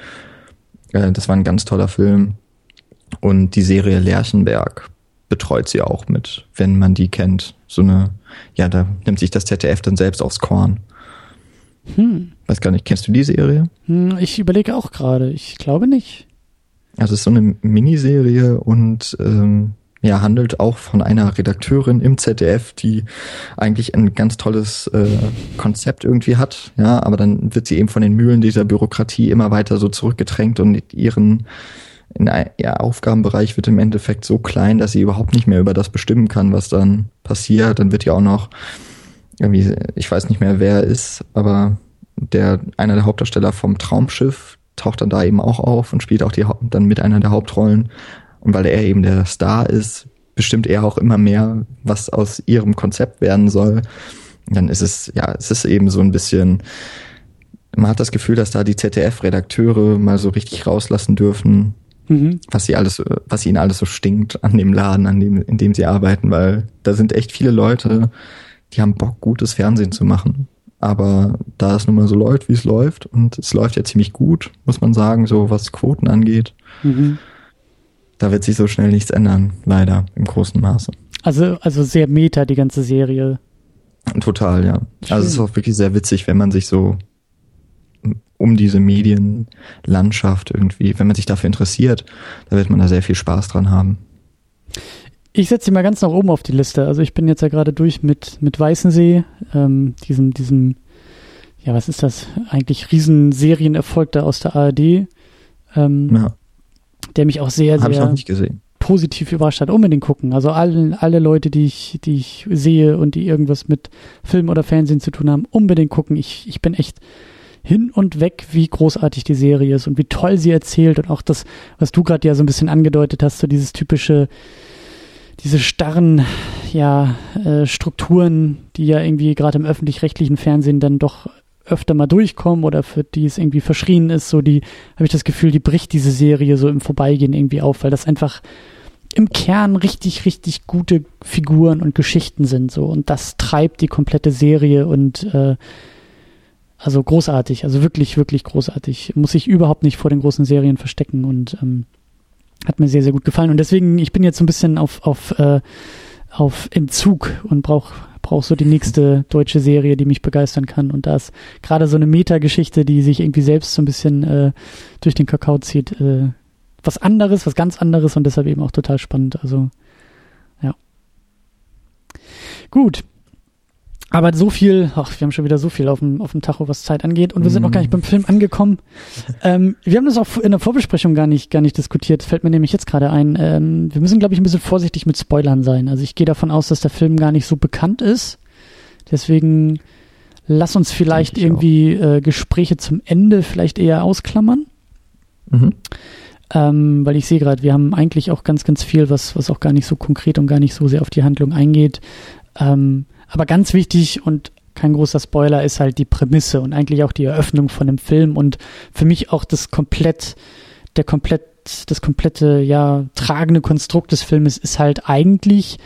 Äh, das war ein ganz toller Film. Und die Serie Lerchenberg betreut sie auch mit, wenn man die kennt. So eine, ja, da nimmt sich das ZDF dann selbst aufs Korn. Hm. Weiß gar nicht, kennst du die Serie? Hm, ich überlege auch gerade. Ich glaube nicht. Also es ist so eine Miniserie und ähm, ja, handelt auch von einer Redakteurin im ZDF, die eigentlich ein ganz tolles äh, Konzept irgendwie hat, ja, aber dann wird sie eben von den Mühlen dieser Bürokratie immer weiter so zurückgedrängt und ihren in ihr Aufgabenbereich wird im Endeffekt so klein, dass sie überhaupt nicht mehr über das bestimmen kann, was dann passiert. Dann wird ja auch noch irgendwie, ich weiß nicht mehr, wer er ist, aber der einer der Hauptdarsteller vom Traumschiff taucht dann da eben auch auf und spielt auch die dann mit einer der Hauptrollen. Und weil er eben der Star ist, bestimmt er auch immer mehr, was aus ihrem Konzept werden soll. Dann ist es, ja, es ist eben so ein bisschen, man hat das Gefühl, dass da die ZDF-Redakteure mal so richtig rauslassen dürfen, mhm. was sie alles, was ihnen alles so stinkt an dem Laden, an dem, in dem sie arbeiten, weil da sind echt viele Leute, die haben Bock, gutes Fernsehen zu machen. Aber da es nun mal so läuft, wie es läuft, und es läuft ja ziemlich gut, muss man sagen, so was Quoten angeht, mhm. Da wird sich so schnell nichts ändern, leider, im großen Maße. Also, also sehr meta, die ganze Serie. Total, ja. Schön. Also es ist auch wirklich sehr witzig, wenn man sich so um diese Medienlandschaft irgendwie, wenn man sich dafür interessiert, da wird man da sehr viel Spaß dran haben. Ich setze sie mal ganz nach oben auf die Liste. Also ich bin jetzt ja gerade durch mit, mit Weißensee, ähm, diesem, diesem, ja, was ist das? Eigentlich Riesensерienerfolg da aus der ARD. Ähm, ja. Der mich auch sehr, Hab sehr positiv überrascht hat. Unbedingt gucken. Also alle, alle Leute, die ich, die ich sehe und die irgendwas mit Film oder Fernsehen zu tun haben, unbedingt gucken. Ich, ich bin echt hin und weg, wie großartig die Serie ist und wie toll sie erzählt und auch das, was du gerade ja so ein bisschen angedeutet hast, so dieses typische, diese starren ja, äh, Strukturen, die ja irgendwie gerade im öffentlich-rechtlichen Fernsehen dann doch öfter mal durchkommen oder für die es irgendwie verschrien ist, so die, habe ich das Gefühl, die bricht diese Serie so im Vorbeigehen irgendwie auf, weil das einfach im Kern richtig, richtig gute Figuren und Geschichten sind so und das treibt die komplette Serie und äh, also großartig, also wirklich, wirklich großartig. Muss ich überhaupt nicht vor den großen Serien verstecken und ähm, hat mir sehr, sehr gut gefallen. Und deswegen, ich bin jetzt so ein bisschen auf, auf, äh, auf Entzug und brauche brauch so die nächste deutsche Serie, die mich begeistern kann. Und da ist gerade so eine Metageschichte, die sich irgendwie selbst so ein bisschen äh, durch den Kakao zieht, äh, was anderes, was ganz anderes und deshalb eben auch total spannend. Also, ja. Gut, aber so viel, ach, wir haben schon wieder so viel auf dem, auf dem Tacho, was Zeit angeht, und wir sind noch gar nicht beim Film angekommen. ähm, wir haben das auch in der Vorbesprechung gar nicht, gar nicht diskutiert. Fällt mir nämlich jetzt gerade ein. Ähm, wir müssen, glaube ich, ein bisschen vorsichtig mit Spoilern sein. Also ich gehe davon aus, dass der Film gar nicht so bekannt ist. Deswegen lass uns vielleicht irgendwie äh, Gespräche zum Ende vielleicht eher ausklammern. Mhm. Ähm, weil ich sehe gerade, wir haben eigentlich auch ganz, ganz viel, was, was auch gar nicht so konkret und gar nicht so sehr auf die Handlung eingeht. Ähm, aber ganz wichtig und kein großer Spoiler ist halt die Prämisse und eigentlich auch die Eröffnung von dem Film und für mich auch das komplett, der komplett, das komplette, ja, tragende Konstrukt des Filmes ist halt eigentlich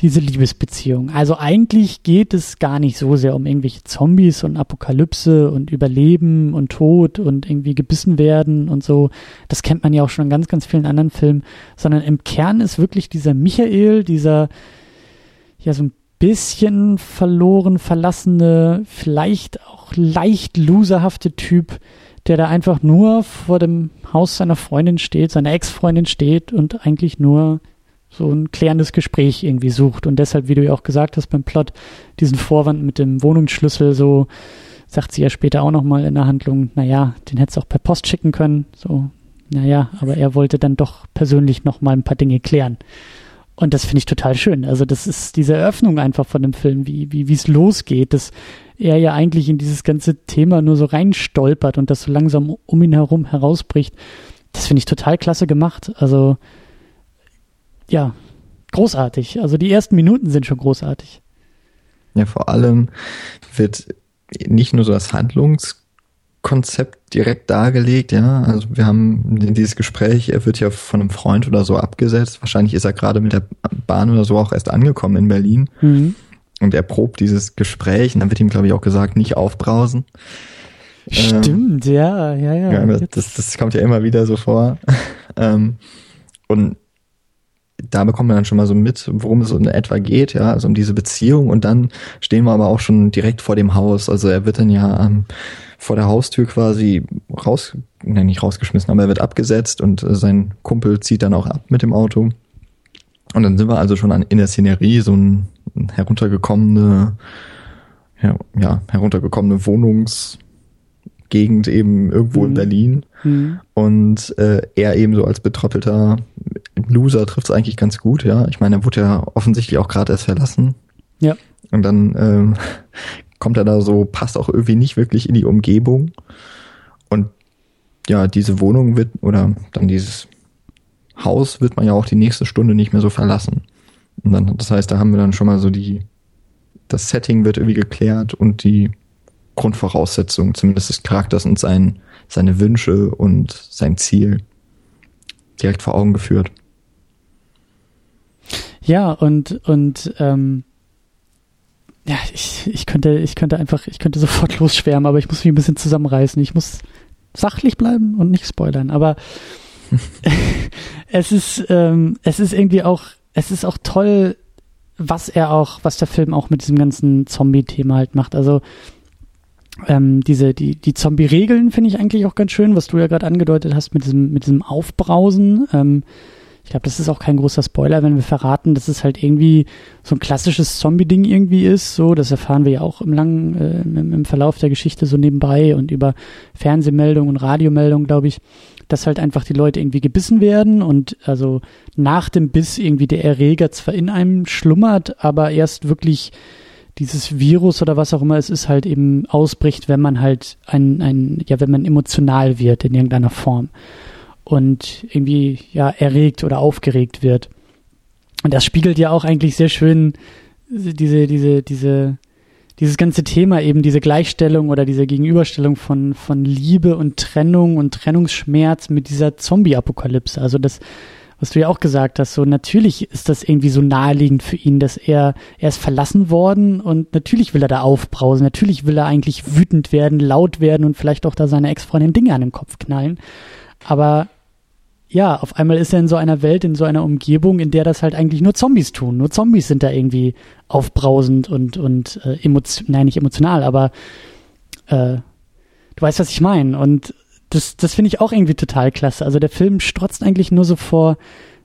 diese Liebesbeziehung. Also eigentlich geht es gar nicht so sehr um irgendwelche Zombies und Apokalypse und Überleben und Tod und irgendwie gebissen werden und so. Das kennt man ja auch schon in ganz, ganz vielen anderen Filmen, sondern im Kern ist wirklich dieser Michael, dieser, ja, so ein bisschen verloren, verlassene, vielleicht auch leicht loserhafte Typ, der da einfach nur vor dem Haus seiner Freundin steht, seiner Ex-Freundin steht und eigentlich nur so ein klärendes Gespräch irgendwie sucht und deshalb, wie du ja auch gesagt hast beim Plot, diesen Vorwand mit dem Wohnungsschlüssel so sagt sie ja später auch nochmal in der Handlung, naja, den hättest du auch per Post schicken können, so, naja, aber er wollte dann doch persönlich nochmal ein paar Dinge klären. Und das finde ich total schön. Also das ist diese Eröffnung einfach von dem Film, wie wie wie es losgeht, dass er ja eigentlich in dieses ganze Thema nur so reinstolpert und das so langsam um ihn herum herausbricht. Das finde ich total klasse gemacht. Also ja, großartig. Also die ersten Minuten sind schon großartig. Ja, vor allem wird nicht nur so das Handlungs Konzept direkt dargelegt, ja. Also wir haben dieses Gespräch, er wird ja von einem Freund oder so abgesetzt. Wahrscheinlich ist er gerade mit der Bahn oder so auch erst angekommen in Berlin. Mhm. und er probt dieses Gespräch und dann wird ihm, glaube ich, auch gesagt, nicht aufbrausen. Stimmt, ähm, ja, ja, ja. ja das, das kommt ja immer wieder so vor. *laughs* ähm, und da bekommt man dann schon mal so mit, worum es in etwa geht, ja, also um diese Beziehung und dann stehen wir aber auch schon direkt vor dem Haus. Also er wird dann ja ähm, vor der Haustür quasi raus, nein, nicht rausgeschmissen, aber er wird abgesetzt und äh, sein Kumpel zieht dann auch ab mit dem Auto. Und dann sind wir also schon an, in der Szenerie, so ein, heruntergekommene, ja, ja, heruntergekommene Wohnungs, Gegend eben irgendwo mhm. in Berlin. Mhm. Und äh, er eben so als betrottelter Loser trifft es eigentlich ganz gut, ja. Ich meine, er wurde ja offensichtlich auch gerade erst verlassen. Ja. Und dann ähm, kommt er da so, passt auch irgendwie nicht wirklich in die Umgebung. Und ja, diese Wohnung wird, oder dann dieses Haus wird man ja auch die nächste Stunde nicht mehr so verlassen. Und dann, das heißt, da haben wir dann schon mal so die, das Setting wird irgendwie geklärt und die Grundvoraussetzungen, zumindest des Charakters und sein, seine Wünsche und sein Ziel direkt vor Augen geführt. Ja, und, und ähm, ja, ich, ich könnte, ich könnte einfach, ich könnte sofort *laughs* losschwärmen, aber ich muss mich ein bisschen zusammenreißen. Ich muss sachlich bleiben und nicht spoilern. Aber *laughs* es ist, ähm, es ist irgendwie auch, es ist auch toll, was er auch, was der Film auch mit diesem ganzen Zombie-Thema halt macht. Also ähm, diese, die, die Zombie-Regeln finde ich eigentlich auch ganz schön, was du ja gerade angedeutet hast mit diesem, mit diesem Aufbrausen. Ähm, ich glaube, das ist auch kein großer Spoiler, wenn wir verraten, dass es halt irgendwie so ein klassisches Zombie-Ding irgendwie ist. So, das erfahren wir ja auch im langen, äh, im, im, Verlauf der Geschichte so nebenbei und über Fernsehmeldungen und Radiomeldungen, glaube ich, dass halt einfach die Leute irgendwie gebissen werden und also nach dem Biss irgendwie der Erreger zwar in einem schlummert, aber erst wirklich dieses Virus oder was auch immer es ist, halt eben ausbricht, wenn man halt ein, ein, ja, wenn man emotional wird in irgendeiner Form und irgendwie, ja, erregt oder aufgeregt wird. Und das spiegelt ja auch eigentlich sehr schön diese, diese, diese, dieses ganze Thema eben, diese Gleichstellung oder diese Gegenüberstellung von, von Liebe und Trennung und Trennungsschmerz mit dieser Zombie-Apokalypse. Also das, was du ja auch gesagt hast, so natürlich ist das irgendwie so naheliegend für ihn, dass er, er ist verlassen worden und natürlich will er da aufbrausen, natürlich will er eigentlich wütend werden, laut werden und vielleicht auch da seine Ex-Freundin Dinge an den Kopf knallen. Aber ja, auf einmal ist er in so einer Welt, in so einer Umgebung, in der das halt eigentlich nur Zombies tun. Nur Zombies sind da irgendwie aufbrausend und, und äh, emotional, nein, nicht emotional, aber äh, du weißt, was ich meine. Und das, das finde ich auch irgendwie total klasse. Also der Film strotzt eigentlich nur so vor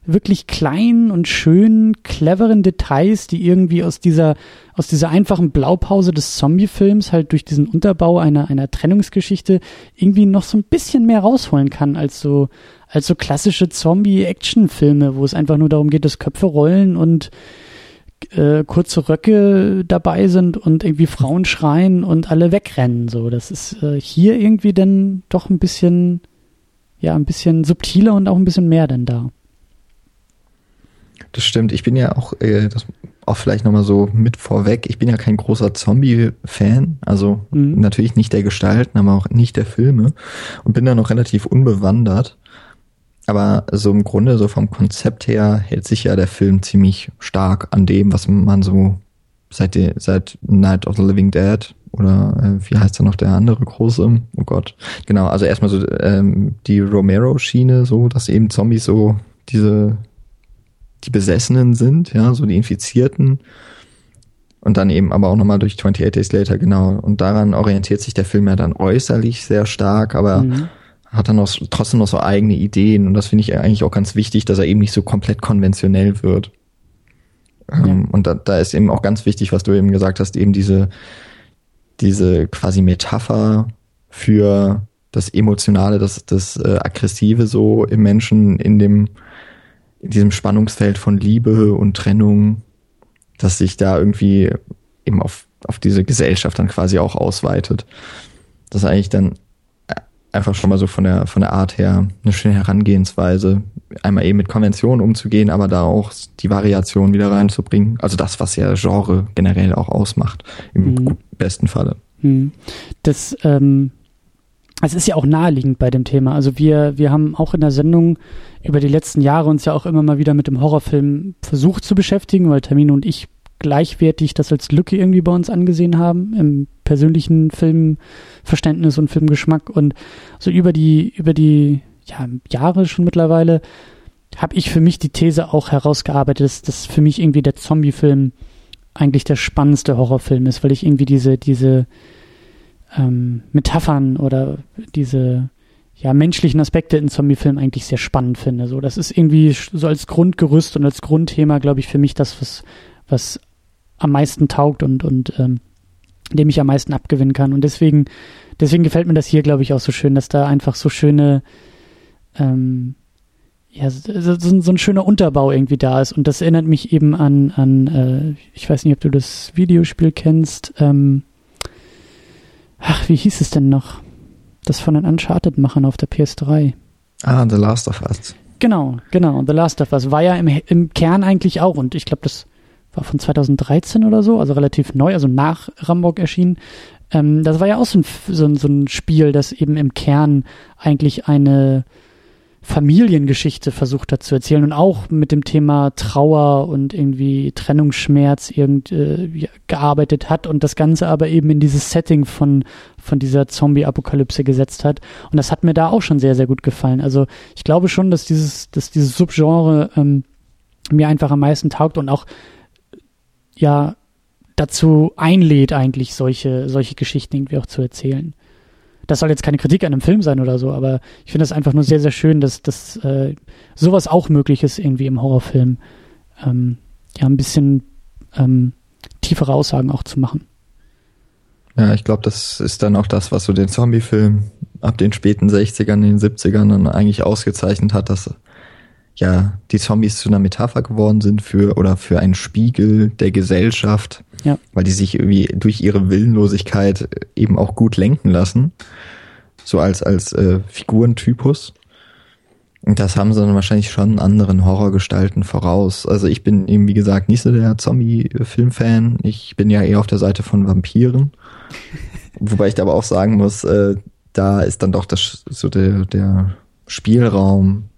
wirklich kleinen und schönen, cleveren Details, die irgendwie aus dieser, aus dieser einfachen Blaupause des Zombie-Films halt durch diesen Unterbau einer, einer Trennungsgeschichte irgendwie noch so ein bisschen mehr rausholen kann als so, als so klassische Zombie-Action-Filme, wo es einfach nur darum geht, dass Köpfe rollen und äh, kurze Röcke dabei sind und irgendwie Frauen schreien und alle wegrennen. So, das ist äh, hier irgendwie dann doch ein bisschen, ja, ein bisschen subtiler und auch ein bisschen mehr denn da. Das stimmt. Ich bin ja auch, äh, das auch vielleicht nochmal so mit vorweg. Ich bin ja kein großer Zombie-Fan, also mhm. natürlich nicht der Gestalten, aber auch nicht der Filme und bin da noch relativ unbewandert. Aber so im Grunde, so vom Konzept her, hält sich ja der Film ziemlich stark an dem, was man so seit, seit Night of the Living Dead oder äh, wie heißt da noch der andere große? Oh Gott. Genau, also erstmal so ähm, die Romero-Schiene, so, dass eben Zombies so diese die Besessenen sind, ja, so die Infizierten. Und dann eben aber auch nochmal durch 28 Days Later, genau. Und daran orientiert sich der Film ja dann äußerlich sehr stark, aber mhm hat dann auch trotzdem noch so eigene Ideen und das finde ich eigentlich auch ganz wichtig, dass er eben nicht so komplett konventionell wird. Ja. Ähm, und da, da ist eben auch ganz wichtig, was du eben gesagt hast, eben diese, diese quasi Metapher für das Emotionale, das, das äh, Aggressive so im Menschen in dem, in diesem Spannungsfeld von Liebe und Trennung, dass sich da irgendwie eben auf, auf diese Gesellschaft dann quasi auch ausweitet. Das eigentlich dann einfach schon mal so von der, von der Art her eine schöne Herangehensweise, einmal eben mit Konventionen umzugehen, aber da auch die Variation wieder reinzubringen. Also das, was ja Genre generell auch ausmacht, im mhm. besten Falle. Mhm. Das, ähm, es ist ja auch naheliegend bei dem Thema. Also wir, wir haben auch in der Sendung über die letzten Jahre uns ja auch immer mal wieder mit dem Horrorfilm versucht zu beschäftigen, weil Termine und ich gleichwertig das als Lücke irgendwie bei uns angesehen haben, im persönlichen Filmverständnis und Filmgeschmack. Und so über die, über die ja, Jahre schon mittlerweile habe ich für mich die These auch herausgearbeitet, dass, dass für mich irgendwie der Zombie-Film eigentlich der spannendste Horrorfilm ist, weil ich irgendwie diese, diese ähm, Metaphern oder diese ja, menschlichen Aspekte in Zombie-Filmen eigentlich sehr spannend finde. So, das ist irgendwie so als Grundgerüst und als Grundthema, glaube ich, für mich das, was, was am meisten taugt und, und ähm, dem ich am meisten abgewinnen kann. Und deswegen, deswegen gefällt mir das hier, glaube ich, auch so schön, dass da einfach so schöne, ähm, ja, so, so, ein schöner Unterbau irgendwie da ist. Und das erinnert mich eben an, an äh, ich weiß nicht, ob du das Videospiel kennst, ähm, ach, wie hieß es denn noch? Das von den Uncharted-Machern auf der PS3. Ah, The Last of Us. Genau, genau. The Last of Us war ja im, im Kern eigentlich auch, und ich glaube, das war von 2013 oder so, also relativ neu, also nach Rambock erschienen. Ähm, das war ja auch so ein, so, ein, so ein Spiel, das eben im Kern eigentlich eine Familiengeschichte versucht hat zu erzählen und auch mit dem Thema Trauer und irgendwie Trennungsschmerz irgend, äh, gearbeitet hat und das Ganze aber eben in dieses Setting von, von dieser Zombie-Apokalypse gesetzt hat. Und das hat mir da auch schon sehr, sehr gut gefallen. Also ich glaube schon, dass dieses, dass dieses Subgenre ähm, mir einfach am meisten taugt und auch ja dazu einlädt, eigentlich solche, solche Geschichten irgendwie auch zu erzählen das soll jetzt keine Kritik an einem Film sein oder so, aber ich finde es einfach nur sehr, sehr schön, dass, dass äh, sowas auch möglich ist irgendwie im Horrorfilm. Ähm, ja, ein bisschen ähm, tiefere Aussagen auch zu machen. Ja, ich glaube, das ist dann auch das, was so den Zombie-Film ab den späten 60ern, den 70ern dann eigentlich ausgezeichnet hat, dass ja die Zombies zu einer Metapher geworden sind für oder für einen Spiegel der Gesellschaft, ja. weil die sich irgendwie durch ihre Willenlosigkeit eben auch gut lenken lassen, so als als äh, Figurentypus. Und das haben sie dann wahrscheinlich schon anderen Horrorgestalten voraus. Also ich bin eben, wie gesagt, nicht so der Zombie-Film-Fan. Ich bin ja eher auf der Seite von Vampiren. *laughs* Wobei ich da aber auch sagen muss, äh, da ist dann doch das, so der, der Spielraum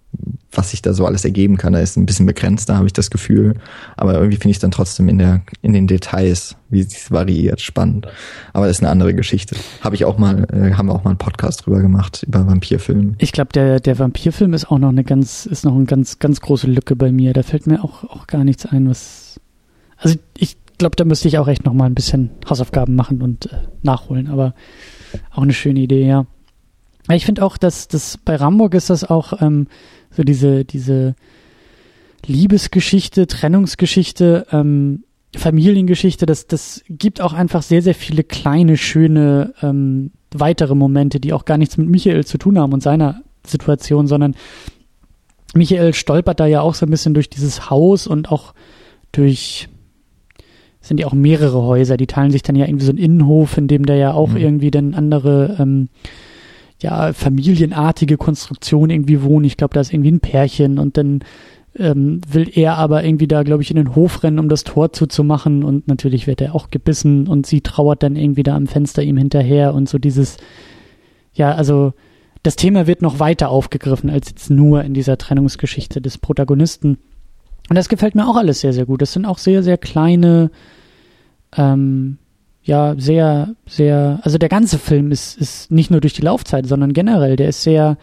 was sich da so alles ergeben kann. Da ist ein bisschen begrenzter, habe ich das Gefühl. Aber irgendwie finde ich dann trotzdem in der, in den Details, wie es variiert, spannend. Aber das ist eine andere Geschichte. Habe ich auch mal, äh, haben wir auch mal einen Podcast drüber gemacht, über Vampirfilme. Ich glaube, der, der Vampirfilm ist auch noch eine ganz, ist noch eine ganz, ganz große Lücke bei mir. Da fällt mir auch, auch gar nichts ein, was, also ich glaube, da müsste ich auch echt noch mal ein bisschen Hausaufgaben machen und äh, nachholen. Aber auch eine schöne Idee, ja. Ich finde auch, dass dass bei Ramburg ist das auch ähm, so diese, diese Liebesgeschichte, Trennungsgeschichte, ähm, Familiengeschichte, das, das gibt auch einfach sehr, sehr viele kleine, schöne ähm, weitere Momente, die auch gar nichts mit Michael zu tun haben und seiner Situation, sondern Michael stolpert da ja auch so ein bisschen durch dieses Haus und auch durch sind ja auch mehrere Häuser, die teilen sich dann ja irgendwie so einen Innenhof, in dem da ja auch mhm. irgendwie dann andere ähm, ja, familienartige Konstruktion irgendwie wohnen. Ich glaube, da ist irgendwie ein Pärchen und dann ähm, will er aber irgendwie da, glaube ich, in den Hof rennen, um das Tor zuzumachen und natürlich wird er auch gebissen und sie trauert dann irgendwie da am Fenster ihm hinterher und so dieses, ja, also das Thema wird noch weiter aufgegriffen als jetzt nur in dieser Trennungsgeschichte des Protagonisten. Und das gefällt mir auch alles sehr, sehr gut. Das sind auch sehr, sehr kleine, ähm, ja sehr, sehr, also der ganze Film ist, ist nicht nur durch die Laufzeit, sondern generell, der ist sehr,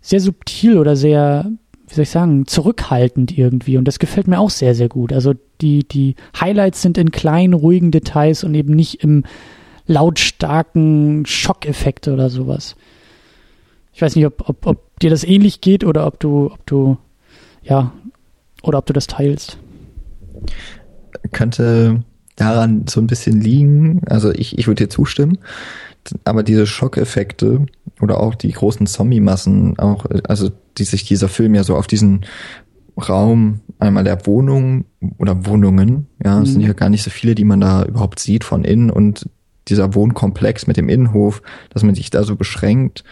sehr subtil oder sehr, wie soll ich sagen, zurückhaltend irgendwie. Und das gefällt mir auch sehr, sehr gut. Also die, die Highlights sind in kleinen, ruhigen Details und eben nicht im lautstarken Schockeffekt oder sowas. Ich weiß nicht, ob, ob, ob dir das ähnlich geht oder ob du, ob du, ja, oder ob du das teilst. Könnte daran so ein bisschen liegen. Also ich, ich würde dir zustimmen. Aber diese Schockeffekte oder auch die großen Zombie-Massen, auch, also die sich dieser Film ja so auf diesen Raum einmal der Wohnung oder Wohnungen, ja, es mhm. sind ja gar nicht so viele, die man da überhaupt sieht von innen und dieser Wohnkomplex mit dem Innenhof, dass man sich da so beschränkt,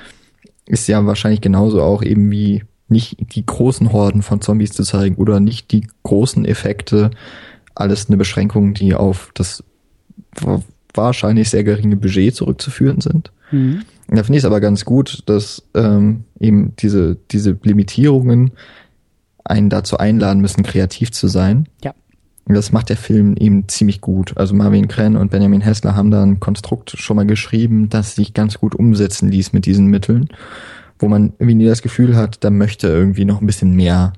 ist ja wahrscheinlich genauso auch eben wie nicht die großen Horden von Zombies zu zeigen oder nicht die großen Effekte, alles eine Beschränkung, die auf das wahrscheinlich sehr geringe Budget zurückzuführen sind. Mhm. Da finde ich es aber ganz gut, dass ähm, eben diese, diese Limitierungen einen dazu einladen müssen, kreativ zu sein. Ja. das macht der Film eben ziemlich gut. Also Marvin Krenn und Benjamin Hessler haben da ein Konstrukt schon mal geschrieben, das sich ganz gut umsetzen ließ mit diesen Mitteln, wo man irgendwie das Gefühl hat, da möchte irgendwie noch ein bisschen mehr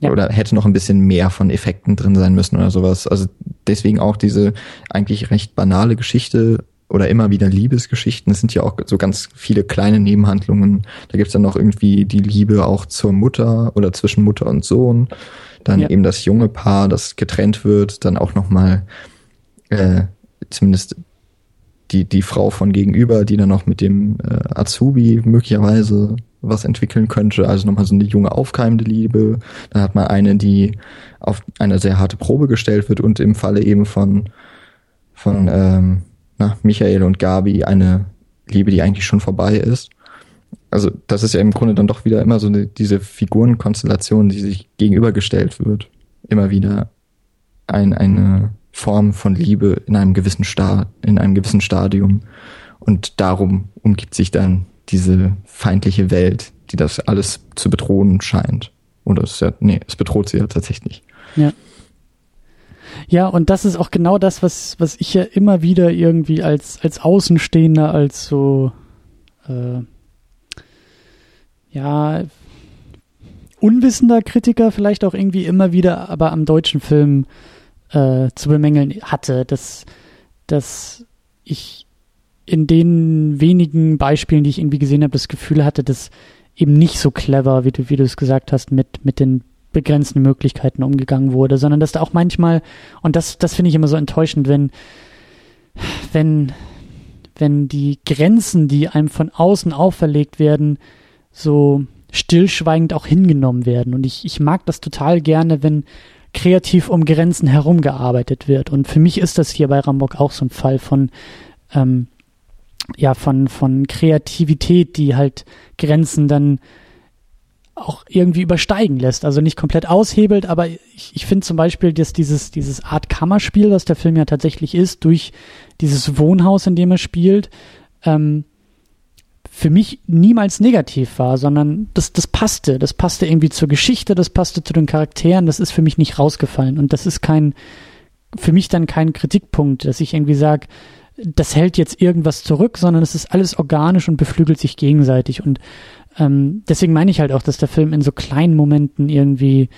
ja. oder hätte noch ein bisschen mehr von Effekten drin sein müssen oder sowas. Also deswegen auch diese eigentlich recht banale Geschichte oder immer wieder Liebesgeschichten. Es sind ja auch so ganz viele kleine Nebenhandlungen. Da gibt's dann noch irgendwie die Liebe auch zur Mutter oder zwischen Mutter und Sohn. Dann ja. eben das junge Paar, das getrennt wird. Dann auch nochmal äh, zumindest die, die Frau von gegenüber, die dann noch mit dem äh, Azubi möglicherweise was entwickeln könnte. Also nochmal so eine junge, aufkeimende Liebe. Dann hat man eine, die auf eine sehr harte Probe gestellt wird und im Falle eben von, von ähm, na, Michael und Gabi eine Liebe, die eigentlich schon vorbei ist. Also das ist ja im Grunde dann doch wieder immer so eine, diese Figurenkonstellation, die sich gegenübergestellt wird. Immer wieder ein, eine Form von Liebe in einem gewissen Sta in einem gewissen Stadium. Und darum umgibt sich dann diese feindliche Welt, die das alles zu bedrohen scheint. Oder es ja, nee, es bedroht sie ja tatsächlich. Ja. Ja, und das ist auch genau das, was, was ich ja immer wieder irgendwie als, als Außenstehender, als so, äh, ja, unwissender Kritiker vielleicht auch irgendwie immer wieder, aber am deutschen Film äh, zu bemängeln hatte, dass, dass ich in den wenigen Beispielen, die ich irgendwie gesehen habe, das Gefühl hatte, dass eben nicht so clever, wie du, wie du es gesagt hast, mit, mit den begrenzten Möglichkeiten umgegangen wurde, sondern dass da auch manchmal, und das, das finde ich immer so enttäuschend, wenn, wenn, wenn die Grenzen, die einem von außen auferlegt werden, so stillschweigend auch hingenommen werden. Und ich, ich mag das total gerne, wenn kreativ um Grenzen herumgearbeitet wird. Und für mich ist das hier bei Rambock auch so ein Fall von, ähm, ja, von, von Kreativität, die halt Grenzen dann auch irgendwie übersteigen lässt. Also nicht komplett aushebelt, aber ich, ich finde zum Beispiel, dass dieses, dieses Art Kammerspiel, was der Film ja tatsächlich ist, durch dieses Wohnhaus, in dem er spielt, ähm, für mich niemals negativ war, sondern das, das passte. Das passte irgendwie zur Geschichte, das passte zu den Charakteren, das ist für mich nicht rausgefallen. Und das ist kein, für mich dann kein Kritikpunkt, dass ich irgendwie sage, das hält jetzt irgendwas zurück, sondern es ist alles organisch und beflügelt sich gegenseitig. Und ähm, deswegen meine ich halt auch, dass der Film in so kleinen Momenten irgendwie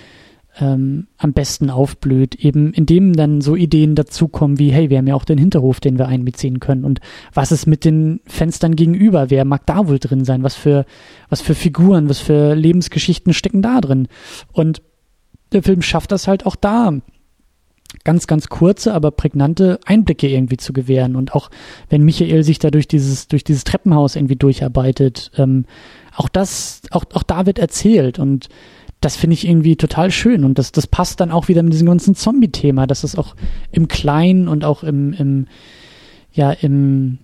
ähm, am besten aufblüht, eben indem dann so Ideen dazukommen wie, hey, wir haben ja auch den Hinterhof, den wir einbeziehen können. Und was ist mit den Fenstern gegenüber, wer mag da wohl drin sein, was für, was für Figuren, was für Lebensgeschichten stecken da drin? Und der Film schafft das halt auch da, ganz, ganz kurze, aber prägnante Einblicke irgendwie zu gewähren. Und auch wenn Michael sich da durch dieses, durch dieses Treppenhaus irgendwie durcharbeitet, ähm, auch das, auch, auch da wird erzählt und das finde ich irgendwie total schön und das, das passt dann auch wieder mit diesem ganzen Zombie-Thema, dass es auch im Kleinen und auch im, im, ja, im,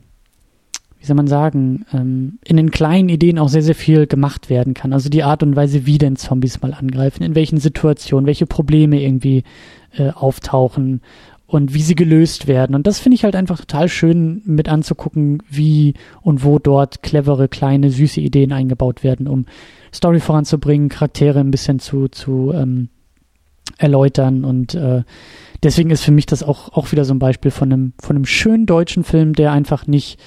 wie soll man sagen, ähm, in den kleinen Ideen auch sehr, sehr viel gemacht werden kann. Also die Art und Weise, wie denn Zombies mal angreifen, in welchen Situationen, welche Probleme irgendwie äh, auftauchen und wie sie gelöst werden. Und das finde ich halt einfach total schön mit anzugucken, wie und wo dort clevere, kleine, süße Ideen eingebaut werden, um Story voranzubringen, Charaktere ein bisschen zu, zu ähm, erläutern. Und äh, deswegen ist für mich das auch, auch wieder so ein Beispiel von einem, von einem schönen deutschen Film, der einfach nicht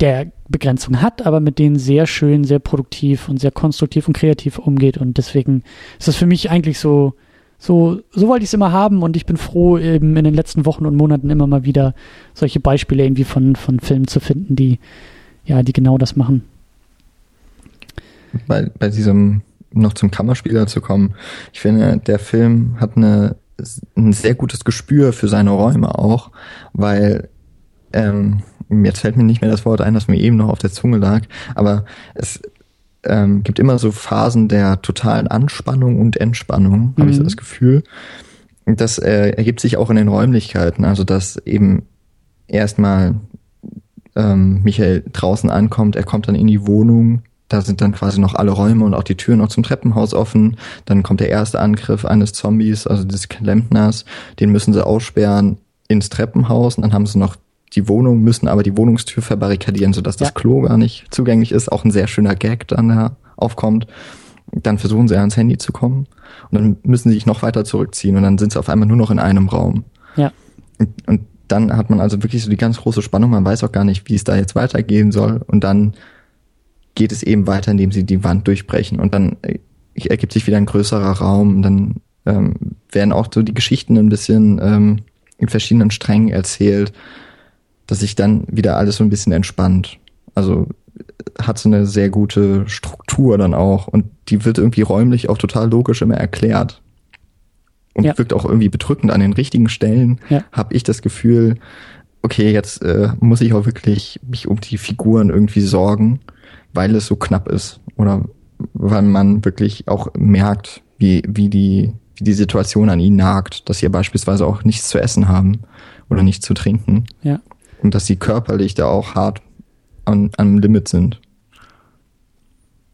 der Begrenzung hat, aber mit denen sehr schön, sehr produktiv und sehr konstruktiv und kreativ umgeht. Und deswegen ist das für mich eigentlich so so, so wollte ich es immer haben und ich bin froh, eben in den letzten Wochen und Monaten immer mal wieder solche Beispiele irgendwie von, von Filmen zu finden, die, ja, die genau das machen. Bei, bei diesem, noch zum Kammerspieler zu kommen, ich finde, der Film hat eine, ein sehr gutes Gespür für seine Räume auch, weil, ähm, jetzt fällt mir nicht mehr das Wort ein, das mir eben noch auf der Zunge lag, aber es, ähm, gibt immer so Phasen der totalen Anspannung und Entspannung, habe mhm. ich so das Gefühl. Das äh, ergibt sich auch in den Räumlichkeiten, also dass eben erstmal ähm, Michael draußen ankommt, er kommt dann in die Wohnung, da sind dann quasi noch alle Räume und auch die Türen noch zum Treppenhaus offen. Dann kommt der erste Angriff eines Zombies, also des Klempners, den müssen sie aussperren ins Treppenhaus und dann haben sie noch die Wohnung, müssen aber die Wohnungstür verbarrikadieren, sodass ja. das Klo gar nicht zugänglich ist. Auch ein sehr schöner Gag dann da aufkommt. dann versuchen sie ans Handy zu kommen und dann müssen sie sich noch weiter zurückziehen und dann sind sie auf einmal nur noch in einem Raum. Ja. Und, und dann hat man also wirklich so die ganz große Spannung, man weiß auch gar nicht, wie es da jetzt weitergehen soll und dann geht es eben weiter, indem sie die Wand durchbrechen und dann äh, ergibt sich wieder ein größerer Raum, und dann ähm, werden auch so die Geschichten ein bisschen ähm, in verschiedenen Strängen erzählt, dass sich dann wieder alles so ein bisschen entspannt. Also hat so eine sehr gute Struktur dann auch und die wird irgendwie räumlich auch total logisch immer erklärt und ja. wirkt auch irgendwie bedrückend an den richtigen Stellen. Ja. Habe ich das Gefühl, okay, jetzt äh, muss ich auch wirklich mich um die Figuren irgendwie sorgen, weil es so knapp ist oder weil man wirklich auch merkt, wie wie die wie die Situation an ihnen nagt, dass sie beispielsweise auch nichts zu essen haben oder nichts zu trinken. Ja. Und dass sie körperlich da auch hart an, am Limit sind.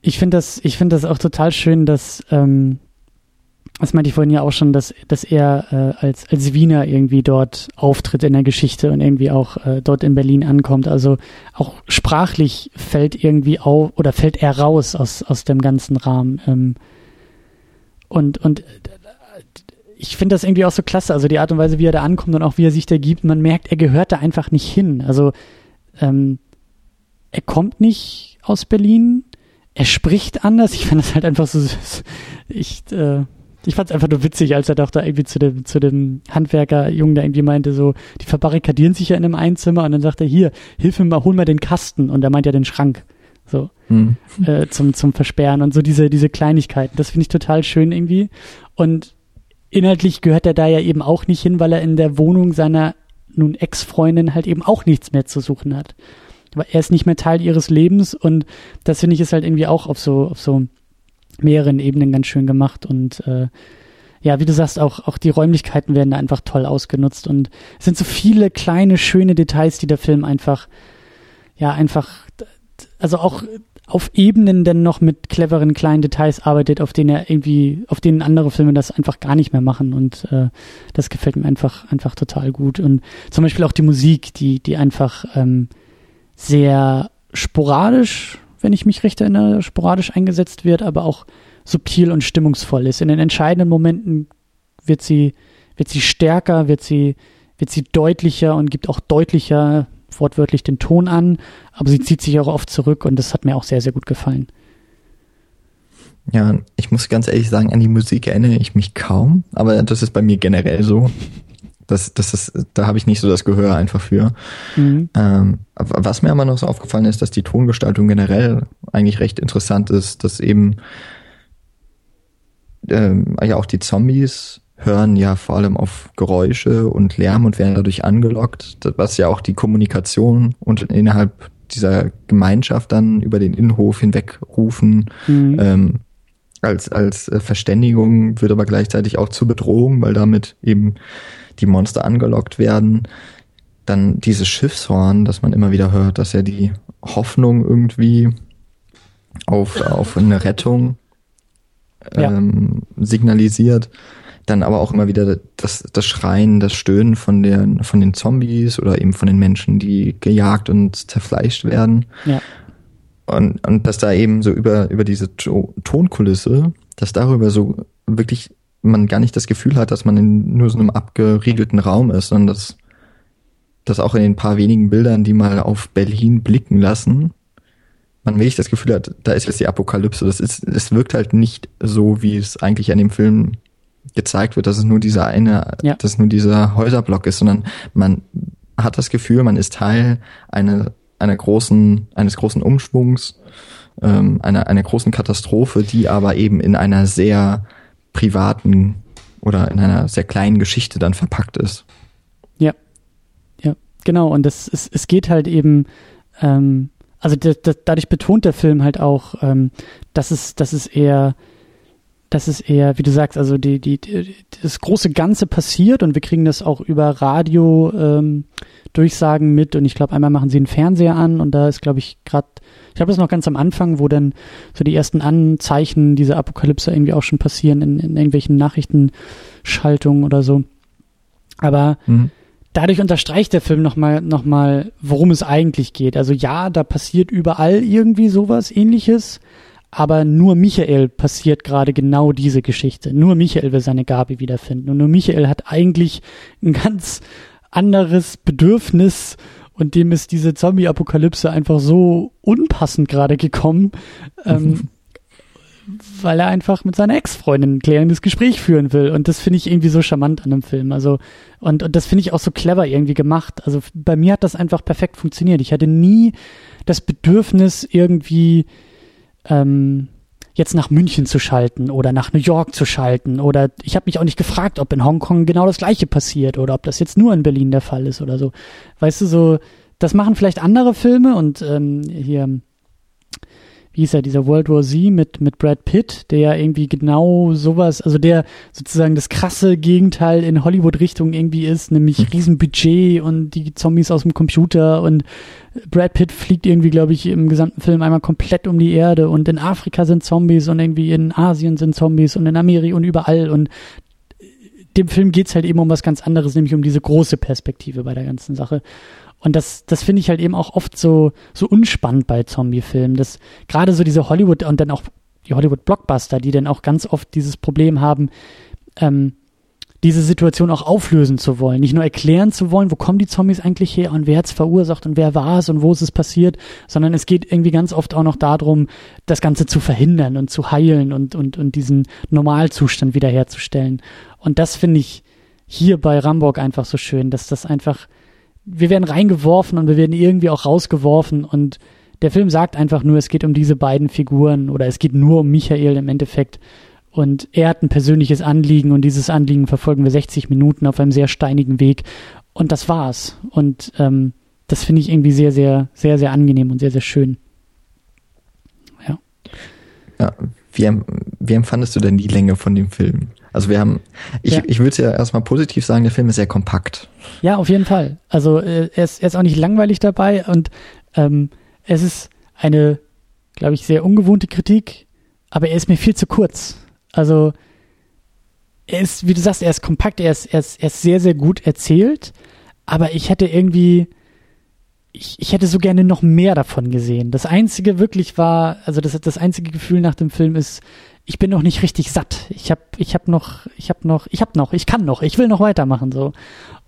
Ich finde das, ich finde das auch total schön, dass, ähm, das meinte ich vorhin ja auch schon, dass, dass er äh, als, als Wiener irgendwie dort auftritt in der Geschichte und irgendwie auch äh, dort in Berlin ankommt. Also auch sprachlich fällt irgendwie auf oder fällt er raus aus, aus dem ganzen Rahmen. Ähm, und, und ich finde das irgendwie auch so klasse, also die Art und Weise, wie er da ankommt und auch wie er sich da gibt, man merkt, er gehört da einfach nicht hin. Also ähm, er kommt nicht aus Berlin, er spricht anders. Ich fand das halt einfach so, ich, äh, ich fand es einfach nur witzig, als er doch da irgendwie zu dem, zu dem Handwerkerjungen da irgendwie meinte, so, die verbarrikadieren sich ja in einem Einzimmer und dann sagt er, hier, hilf mir mal, hol mal den Kasten und er meint ja den Schrank. So, hm. äh, zum, zum Versperren und so diese, diese Kleinigkeiten. Das finde ich total schön irgendwie. Und inhaltlich gehört er da ja eben auch nicht hin, weil er in der Wohnung seiner nun Ex-Freundin halt eben auch nichts mehr zu suchen hat. Er ist nicht mehr Teil ihres Lebens und das finde ich ist halt irgendwie auch auf so, auf so mehreren Ebenen ganz schön gemacht und äh, ja, wie du sagst, auch, auch die Räumlichkeiten werden da einfach toll ausgenutzt und es sind so viele kleine, schöne Details, die der Film einfach, ja, einfach, also auch auf Ebenen dann noch mit cleveren kleinen Details arbeitet, auf denen er irgendwie, auf denen andere Filme das einfach gar nicht mehr machen und äh, das gefällt mir einfach, einfach total gut und zum Beispiel auch die Musik, die, die einfach ähm, sehr sporadisch, wenn ich mich recht erinnere, sporadisch eingesetzt wird, aber auch subtil und stimmungsvoll ist. In den entscheidenden Momenten wird sie, wird sie stärker, wird sie, wird sie deutlicher und gibt auch deutlicher wortwörtlich den Ton an, aber sie zieht sich auch oft zurück und das hat mir auch sehr, sehr gut gefallen. Ja, ich muss ganz ehrlich sagen, an die Musik erinnere ich mich kaum, aber das ist bei mir generell so. Das, das ist, da habe ich nicht so das Gehör einfach für. Mhm. Ähm, was mir aber noch so aufgefallen ist, dass die Tongestaltung generell eigentlich recht interessant ist, dass eben ähm, ja auch die Zombies hören ja vor allem auf Geräusche und Lärm und werden dadurch angelockt, was ja auch die Kommunikation und innerhalb dieser Gemeinschaft dann über den Innenhof hinweg rufen mhm. ähm, als als äh, Verständigung wird aber gleichzeitig auch zur Bedrohung, weil damit eben die Monster angelockt werden. Dann dieses Schiffshorn, das man immer wieder hört, dass ja die Hoffnung irgendwie auf, auf eine Rettung ähm, ja. signalisiert. Dann aber auch immer wieder das, das Schreien, das Stöhnen von, den von den Zombies oder eben von den Menschen, die gejagt und zerfleischt werden. Ja. Und, und dass da eben so über, über diese Tonkulisse, dass darüber so wirklich man gar nicht das Gefühl hat, dass man in nur so einem abgeriegelten Raum ist, sondern dass, dass auch in den paar wenigen Bildern, die mal auf Berlin blicken lassen, man wirklich das Gefühl hat, da ist jetzt die Apokalypse. Das ist, es wirkt halt nicht so, wie es eigentlich an dem Film gezeigt wird, dass es nur dieser eine, ja. dass nur dieser Häuserblock ist, sondern man hat das Gefühl, man ist Teil einer, einer großen, eines großen Umschwungs, ähm, einer, einer großen Katastrophe, die aber eben in einer sehr privaten oder in einer sehr kleinen Geschichte dann verpackt ist. Ja, ja, genau. Und das, es, es geht halt eben, ähm, also das, das, dadurch betont der Film halt auch, ähm, dass es, dass es eher, dass es eher, wie du sagst, also die, die, die, das große Ganze passiert und wir kriegen das auch über Radio ähm, Durchsagen mit und ich glaube, einmal machen sie einen Fernseher an und da ist, glaube ich, gerade ich habe das noch ganz am Anfang, wo dann so die ersten Anzeichen dieser Apokalypse irgendwie auch schon passieren in, in irgendwelchen Nachrichtenschaltungen oder so. Aber mhm. dadurch unterstreicht der Film nochmal, noch mal, worum es eigentlich geht. Also ja, da passiert überall irgendwie sowas ähnliches, aber nur Michael passiert gerade genau diese Geschichte. Nur Michael will seine Gabi wiederfinden. Und nur Michael hat eigentlich ein ganz anderes Bedürfnis und dem ist diese Zombie-Apokalypse einfach so unpassend gerade gekommen, ähm, weil er einfach mit seiner Ex-Freundin ein klärendes Gespräch führen will. Und das finde ich irgendwie so charmant an dem Film. Also, und, und das finde ich auch so clever irgendwie gemacht. Also bei mir hat das einfach perfekt funktioniert. Ich hatte nie das Bedürfnis, irgendwie ähm, jetzt nach München zu schalten oder nach New York zu schalten. Oder ich habe mich auch nicht gefragt, ob in Hongkong genau das gleiche passiert oder ob das jetzt nur in Berlin der Fall ist oder so. Weißt du, so, das machen vielleicht andere Filme und ähm, hier wie hieß er, dieser World War Z mit, mit Brad Pitt, der ja irgendwie genau sowas, also der sozusagen das krasse Gegenteil in Hollywood-Richtung irgendwie ist, nämlich hm. Riesenbudget und die Zombies aus dem Computer und Brad Pitt fliegt irgendwie, glaube ich, im gesamten Film einmal komplett um die Erde und in Afrika sind Zombies und irgendwie in Asien sind Zombies und in Amerika und überall und dem Film geht's halt eben um was ganz anderes, nämlich um diese große Perspektive bei der ganzen Sache. Und das, das finde ich halt eben auch oft so, so unspannend bei Zombie-Filmen, dass gerade so diese Hollywood und dann auch die Hollywood-Blockbuster, die dann auch ganz oft dieses Problem haben, ähm, diese Situation auch auflösen zu wollen, nicht nur erklären zu wollen, wo kommen die Zombies eigentlich her und wer hat's verursacht und wer war es und wo ist es passiert, sondern es geht irgendwie ganz oft auch noch darum, das Ganze zu verhindern und zu heilen und, und, und diesen Normalzustand wiederherzustellen. Und das finde ich hier bei Ramburg einfach so schön, dass das einfach wir werden reingeworfen und wir werden irgendwie auch rausgeworfen und der Film sagt einfach nur, es geht um diese beiden Figuren oder es geht nur um Michael im Endeffekt. Und er hat ein persönliches Anliegen und dieses Anliegen verfolgen wir 60 Minuten auf einem sehr steinigen Weg. Und das war's. Und ähm, das finde ich irgendwie sehr, sehr, sehr, sehr angenehm und sehr, sehr schön. Ja. Ja, wie, wie empfandest du denn die Länge von dem Film? Also wir haben, ich, ja. ich würde ja erstmal positiv sagen, der Film ist sehr kompakt. Ja, auf jeden Fall. Also äh, er, ist, er ist auch nicht langweilig dabei und ähm, es ist eine, glaube ich, sehr ungewohnte Kritik, aber er ist mir viel zu kurz. Also er ist, wie du sagst, er ist kompakt, er ist, er ist, er ist sehr, sehr gut erzählt, aber ich hätte irgendwie, ich, ich hätte so gerne noch mehr davon gesehen. Das einzige wirklich war, also das, das einzige Gefühl nach dem Film ist, ich bin noch nicht richtig satt. Ich habe ich hab noch, ich habe noch, ich habe noch, ich kann noch, ich will noch weitermachen so.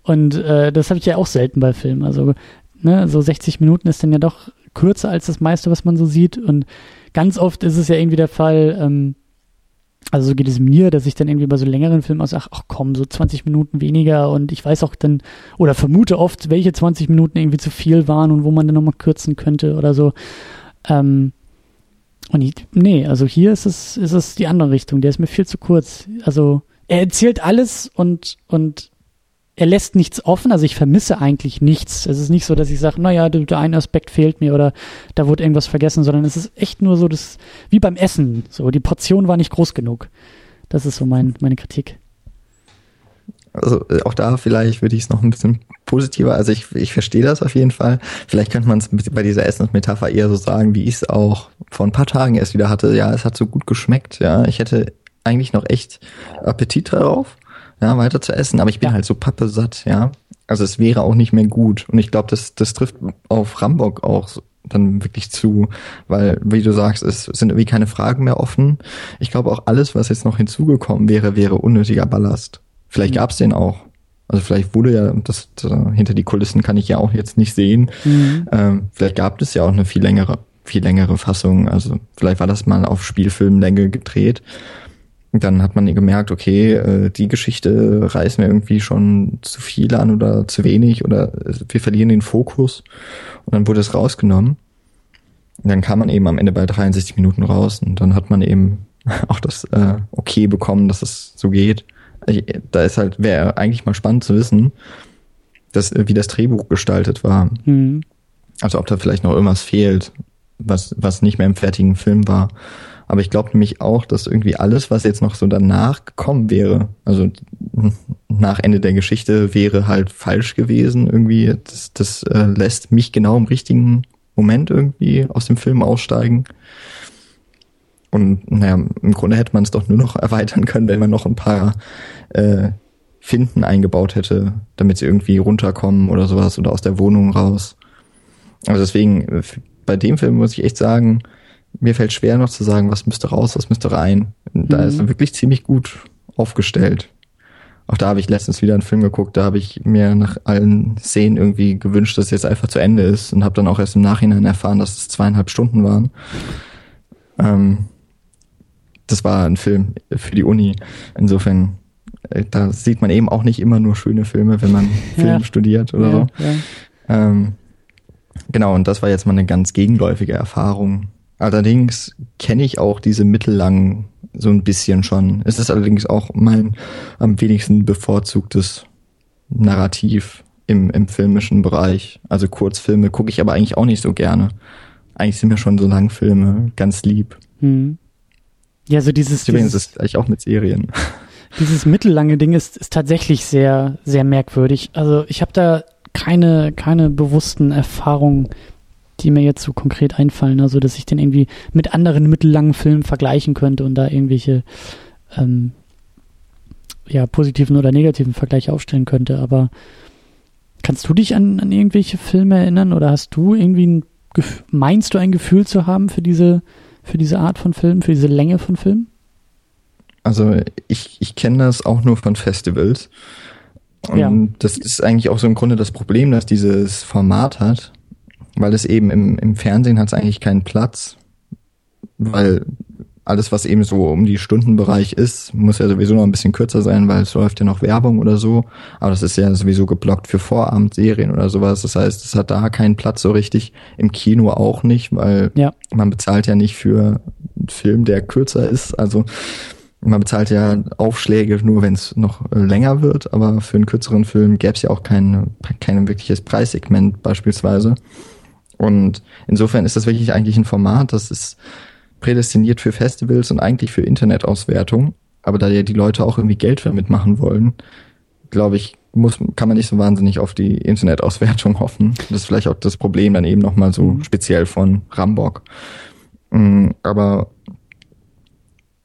Und äh, das habe ich ja auch selten bei Filmen. Also ne, so 60 Minuten ist dann ja doch kürzer als das meiste, was man so sieht. Und ganz oft ist es ja irgendwie der Fall, ähm, also so geht es mir, dass ich dann irgendwie bei so längeren Filmen auch sage, ach komm, so 20 Minuten weniger und ich weiß auch dann, oder vermute oft, welche 20 Minuten irgendwie zu viel waren und wo man dann nochmal kürzen könnte oder so. Ähm, und ich, nee, also hier ist es, ist es die andere Richtung. Der ist mir viel zu kurz. Also er erzählt alles und, und er lässt nichts offen. Also ich vermisse eigentlich nichts. Es ist nicht so, dass ich sage, naja, der, der eine Aspekt fehlt mir oder da wurde irgendwas vergessen, sondern es ist echt nur so, das, wie beim Essen. So, die Portion war nicht groß genug. Das ist so mein, meine Kritik. Also äh, auch da vielleicht würde ich es noch ein bisschen positiver, also ich, ich verstehe das auf jeden Fall. Vielleicht könnte man es bei dieser Essensmetapher eher so sagen, wie ich es auch vor ein paar Tagen erst wieder hatte. Ja, es hat so gut geschmeckt, ja. Ich hätte eigentlich noch echt Appetit darauf, ja, weiter zu essen, aber ich bin ja. halt so pappesatt, ja. Also es wäre auch nicht mehr gut. Und ich glaube, das, das trifft auf Rambock auch dann wirklich zu, weil, wie du sagst, es sind irgendwie keine Fragen mehr offen. Ich glaube auch alles, was jetzt noch hinzugekommen wäre, wäre unnötiger Ballast. Vielleicht mhm. gab es den auch. Also vielleicht wurde ja, das, das, hinter die Kulissen kann ich ja auch jetzt nicht sehen. Mhm. Ähm, vielleicht gab es ja auch eine viel längere, viel längere Fassung. Also vielleicht war das mal auf Spielfilmlänge gedreht. Und dann hat man gemerkt, okay, äh, die Geschichte reißt mir irgendwie schon zu viel an oder zu wenig oder wir verlieren den Fokus. Und dann wurde es rausgenommen. Und dann kam man eben am Ende bei 63 Minuten raus und dann hat man eben *laughs* auch das äh, Okay bekommen, dass es so geht da ist halt, wäre eigentlich mal spannend zu wissen, dass, wie das Drehbuch gestaltet war. Mhm. Also ob da vielleicht noch irgendwas fehlt, was, was nicht mehr im fertigen Film war. Aber ich glaube nämlich auch, dass irgendwie alles, was jetzt noch so danach gekommen wäre, also nach Ende der Geschichte, wäre halt falsch gewesen. Irgendwie, das, das äh, lässt mich genau im richtigen Moment irgendwie aus dem Film aussteigen. Und naja, im Grunde hätte man es doch nur noch erweitern können, wenn man noch ein paar äh, Finden eingebaut hätte, damit sie irgendwie runterkommen oder sowas oder aus der Wohnung raus. Also deswegen, bei dem Film muss ich echt sagen, mir fällt schwer noch zu sagen, was müsste raus, was müsste rein. Da mhm. ist er wirklich ziemlich gut aufgestellt. Auch da habe ich letztens wieder einen Film geguckt, da habe ich mir nach allen Szenen irgendwie gewünscht, dass es jetzt einfach zu Ende ist und habe dann auch erst im Nachhinein erfahren, dass es zweieinhalb Stunden waren. Ähm, das war ein Film für die Uni. Insofern, äh, da sieht man eben auch nicht immer nur schöne Filme, wenn man *laughs* *laughs* Film ja. studiert oder ja, so. Ja. Ähm, genau, und das war jetzt mal eine ganz gegenläufige Erfahrung. Allerdings kenne ich auch diese mittellangen so ein bisschen schon. Es ist allerdings auch mein am wenigsten bevorzugtes Narrativ im, im filmischen Bereich. Also Kurzfilme gucke ich aber eigentlich auch nicht so gerne. Eigentlich sind mir schon so Langfilme ganz lieb. Hm. Ja, so dieses. Übrigens ist eigentlich auch mit Serien. *laughs* Dieses mittellange Ding ist, ist tatsächlich sehr, sehr merkwürdig. Also ich habe da keine, keine bewussten Erfahrungen die mir jetzt so konkret einfallen, also dass ich den irgendwie mit anderen mittellangen Filmen vergleichen könnte und da irgendwelche ähm, ja, positiven oder negativen Vergleiche aufstellen könnte. Aber kannst du dich an, an irgendwelche Filme erinnern oder hast du irgendwie ein meinst du ein Gefühl zu haben für diese, für diese Art von Film, für diese Länge von Film? Also ich, ich kenne das auch nur von Festivals. Und ja. das ist eigentlich auch so im Grunde das Problem, dass dieses Format hat, weil es eben im, im Fernsehen hat es eigentlich keinen Platz, weil alles, was eben so um die Stundenbereich ist, muss ja sowieso noch ein bisschen kürzer sein, weil es läuft ja noch Werbung oder so. Aber das ist ja sowieso geblockt für Vorabendserien oder sowas. Das heißt, es hat da keinen Platz so richtig. Im Kino auch nicht, weil ja. man bezahlt ja nicht für einen Film, der kürzer ist. Also man bezahlt ja Aufschläge nur, wenn es noch länger wird. Aber für einen kürzeren Film gäbe es ja auch kein, kein wirkliches Preissegment beispielsweise. Und insofern ist das wirklich eigentlich ein Format, das ist prädestiniert für Festivals und eigentlich für Internetauswertung. Aber da ja die Leute auch irgendwie Geld damit machen wollen, glaube ich, muss, kann man nicht so wahnsinnig auf die Internetauswertung hoffen. Das ist vielleicht auch das Problem dann eben nochmal so mhm. speziell von Rambock. Mm, aber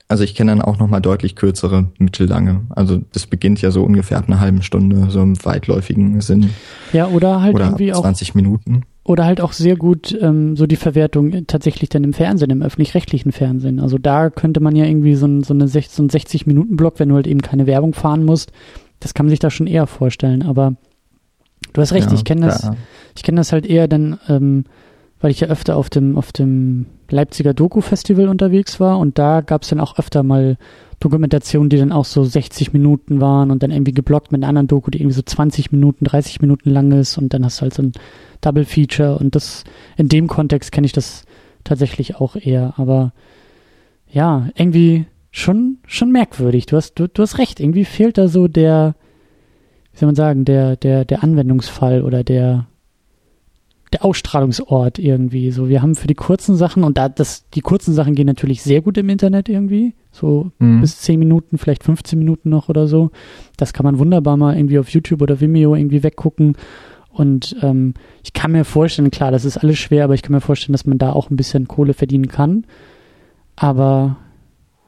also ich kenne dann auch nochmal deutlich kürzere, mittellange. Also das beginnt ja so ungefähr ab einer halben Stunde, so im weitläufigen Sinn. Ja, oder halt oder irgendwie 20 Minuten. Oder halt auch sehr gut ähm, so die Verwertung tatsächlich dann im Fernsehen, im öffentlich-rechtlichen Fernsehen. Also da könnte man ja irgendwie so, ein, so, eine 60, so einen 60-Minuten-Block, wenn du halt eben keine Werbung fahren musst, das kann man sich da schon eher vorstellen. Aber du hast recht, ja, ich kenne das, ich kenne das halt eher dann, ähm, weil ich ja öfter auf dem, auf dem Leipziger Doku-Festival unterwegs war und da gab es dann auch öfter mal Dokumentationen, die dann auch so 60 Minuten waren und dann irgendwie geblockt mit einer anderen Doku, die irgendwie so 20 Minuten, 30 Minuten lang ist und dann hast du halt so ein Double Feature und das in dem Kontext kenne ich das tatsächlich auch eher, aber ja, irgendwie schon schon merkwürdig. Du hast du, du hast recht, irgendwie fehlt da so der wie soll man sagen, der der der Anwendungsfall oder der der Ausstrahlungsort irgendwie. So, wir haben für die kurzen Sachen und da das die kurzen Sachen gehen natürlich sehr gut im Internet irgendwie, so mhm. bis 10 Minuten, vielleicht 15 Minuten noch oder so. Das kann man wunderbar mal irgendwie auf YouTube oder Vimeo irgendwie weggucken und ähm, ich kann mir vorstellen, klar, das ist alles schwer, aber ich kann mir vorstellen, dass man da auch ein bisschen Kohle verdienen kann. Aber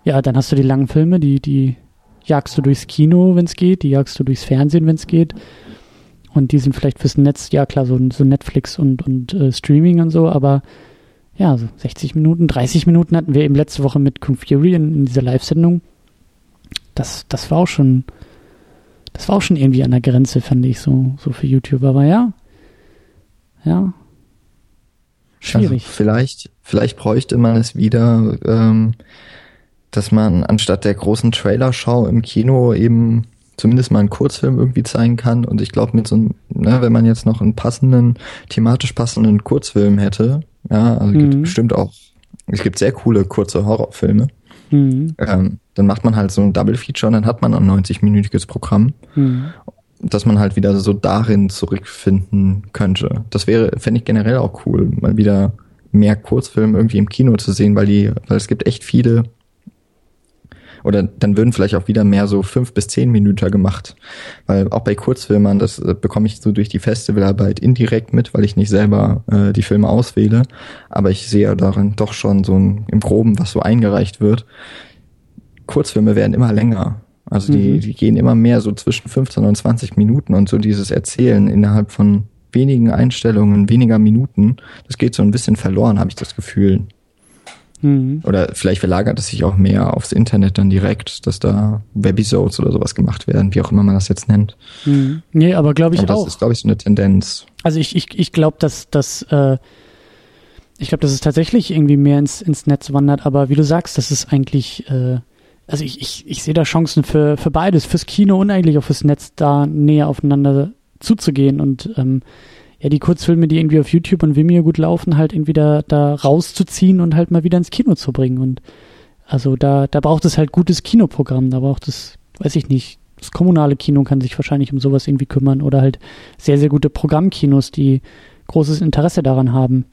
ja, dann hast du die langen Filme, die, die jagst du durchs Kino, wenn es geht, die jagst du durchs Fernsehen, wenn es geht. Und die sind vielleicht fürs Netz, ja klar, so, so Netflix und, und äh, Streaming und so, aber ja, so 60 Minuten, 30 Minuten hatten wir eben letzte Woche mit Kung Fury in, in dieser Live-Sendung. Das, das war auch schon das war auch schon irgendwie an der Grenze, fand ich, so, so für YouTube. Aber ja, ja, schwierig. Also vielleicht, vielleicht bräuchte man es wieder, ähm, dass man anstatt der großen Trailer-Show im Kino eben zumindest mal einen Kurzfilm irgendwie zeigen kann. Und ich glaube, mit so einem, ne, wenn man jetzt noch einen passenden, thematisch passenden Kurzfilm hätte, ja, also mhm. gibt bestimmt auch, es gibt sehr coole kurze Horrorfilme. Mhm. Ähm, dann macht man halt so ein Double Feature und dann hat man ein 90-minütiges Programm, mhm. dass man halt wieder so darin zurückfinden könnte. Das wäre, fände ich generell auch cool, mal wieder mehr Kurzfilme irgendwie im Kino zu sehen, weil die, weil es gibt echt viele oder dann würden vielleicht auch wieder mehr so fünf bis zehn Minuten gemacht. Weil auch bei Kurzfilmern, das äh, bekomme ich so durch die Festivalarbeit indirekt mit, weil ich nicht selber äh, die Filme auswähle. Aber ich sehe darin doch schon so ein, im Groben, was so eingereicht wird. Kurzfilme werden immer länger. Also die, mhm. die gehen immer mehr so zwischen 15 und 20 Minuten und so dieses Erzählen innerhalb von wenigen Einstellungen, weniger Minuten, das geht so ein bisschen verloren, habe ich das Gefühl. Mhm. Oder vielleicht verlagert es sich auch mehr aufs Internet dann direkt, dass da Webisodes oder sowas gemacht werden, wie auch immer man das jetzt nennt. Mhm. Nee, aber glaube ich aber das auch. Das ist, glaube ich, so eine Tendenz. Also ich, ich, ich glaube, dass, dass äh, ich glaube, dass es tatsächlich irgendwie mehr ins, ins Netz wandert, aber wie du sagst, das ist eigentlich, äh, also ich, ich, ich sehe da Chancen für, für beides, fürs Kino und eigentlich auch fürs Netz da näher aufeinander zuzugehen und ähm, ja, die Kurzfilme, die irgendwie auf YouTube und Vimeo gut laufen, halt irgendwie da, da rauszuziehen und halt mal wieder ins Kino zu bringen. Und also da, da braucht es halt gutes Kinoprogramm, da braucht es, weiß ich nicht, das kommunale Kino kann sich wahrscheinlich um sowas irgendwie kümmern oder halt sehr, sehr gute Programmkinos, die großes Interesse daran haben,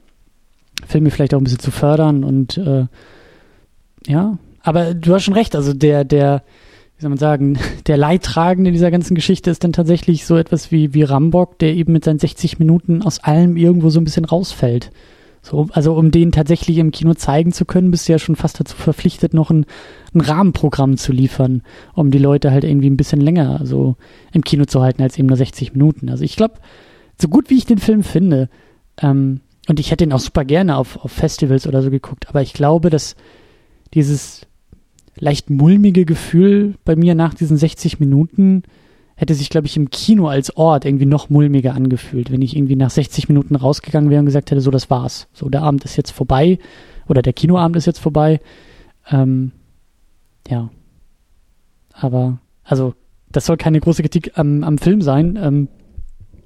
Filme vielleicht auch ein bisschen zu fördern und äh, ja, aber du hast schon recht, also der, der, wie soll man sagen, *laughs* der Leidtragende dieser ganzen Geschichte ist dann tatsächlich so etwas wie, wie Rambock, der eben mit seinen 60 Minuten aus allem irgendwo so ein bisschen rausfällt. So, also um den tatsächlich im Kino zeigen zu können, bist du ja schon fast dazu verpflichtet, noch ein, ein Rahmenprogramm zu liefern, um die Leute halt irgendwie ein bisschen länger so im Kino zu halten als eben nur 60 Minuten. Also ich glaube, so gut wie ich den Film finde, ähm, und ich hätte ihn auch super gerne auf, auf Festivals oder so geguckt, aber ich glaube, dass dieses leicht mulmige Gefühl bei mir nach diesen 60 Minuten hätte sich, glaube ich, im Kino als Ort irgendwie noch mulmiger angefühlt, wenn ich irgendwie nach 60 Minuten rausgegangen wäre und gesagt hätte, so, das war's. So, der Abend ist jetzt vorbei oder der Kinoabend ist jetzt vorbei. Ähm, ja. Aber, also, das soll keine große Kritik am, am Film sein. Ähm,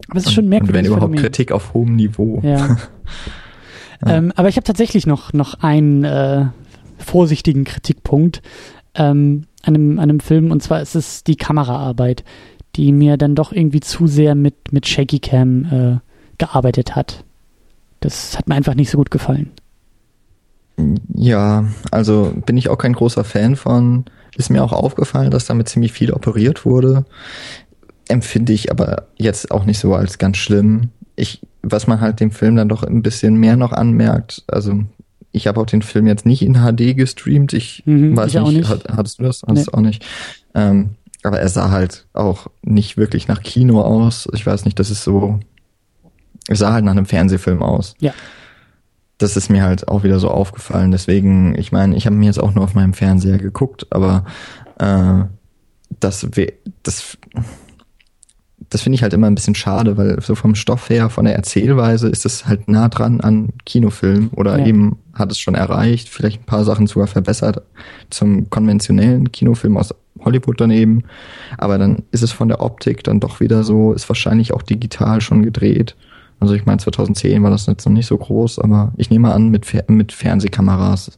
aber es ist schon merkwürdig. Und wenn überhaupt Phänomen. Kritik auf hohem Niveau. Ja. ja. *laughs* Ähm, aber ich habe tatsächlich noch, noch einen äh, vorsichtigen Kritikpunkt ähm, an, einem, einem Film, und zwar ist es die Kameraarbeit, die mir dann doch irgendwie zu sehr mit, mit Shaky Cam äh, gearbeitet hat. Das hat mir einfach nicht so gut gefallen. Ja, also bin ich auch kein großer Fan von. Ist mir auch aufgefallen, dass damit ziemlich viel operiert wurde. Empfinde ich aber jetzt auch nicht so als ganz schlimm. Ich, was man halt dem Film dann doch ein bisschen mehr noch anmerkt, also ich habe auch den Film jetzt nicht in HD gestreamt. Ich mhm, weiß ich nicht, nicht. Hat, hattest du das? Hattest nee. du auch nicht. Ähm, aber er sah halt auch nicht wirklich nach Kino aus. Ich weiß nicht, das ist so. Es sah halt nach einem Fernsehfilm aus. Ja. Das ist mir halt auch wieder so aufgefallen. Deswegen, ich meine, ich habe mir jetzt auch nur auf meinem Fernseher geguckt, aber äh, das, das das finde ich halt immer ein bisschen schade, weil so vom Stoff her, von der Erzählweise ist es halt nah dran an Kinofilm oder ja. eben hat es schon erreicht, vielleicht ein paar Sachen sogar verbessert zum konventionellen Kinofilm aus Hollywood daneben. Aber dann ist es von der Optik dann doch wieder so, ist wahrscheinlich auch digital schon gedreht. Also ich meine, 2010 war das jetzt noch nicht so groß, aber ich nehme an, mit, mit Fernsehkameras.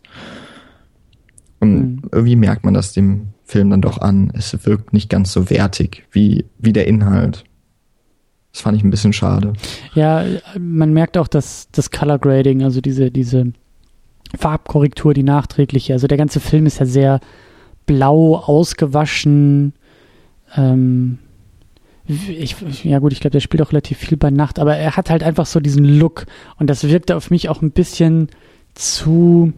Und mhm. irgendwie merkt man das dem Film dann doch an. Es wirkt nicht ganz so wertig wie, wie der Inhalt. Das fand ich ein bisschen schade. Ja, man merkt auch, dass das Color Grading, also diese, diese Farbkorrektur, die nachträgliche, also der ganze Film ist ja sehr blau ausgewaschen. Ähm, ich, ja gut, ich glaube, der spielt auch relativ viel bei Nacht, aber er hat halt einfach so diesen Look und das wirkte auf mich auch ein bisschen zu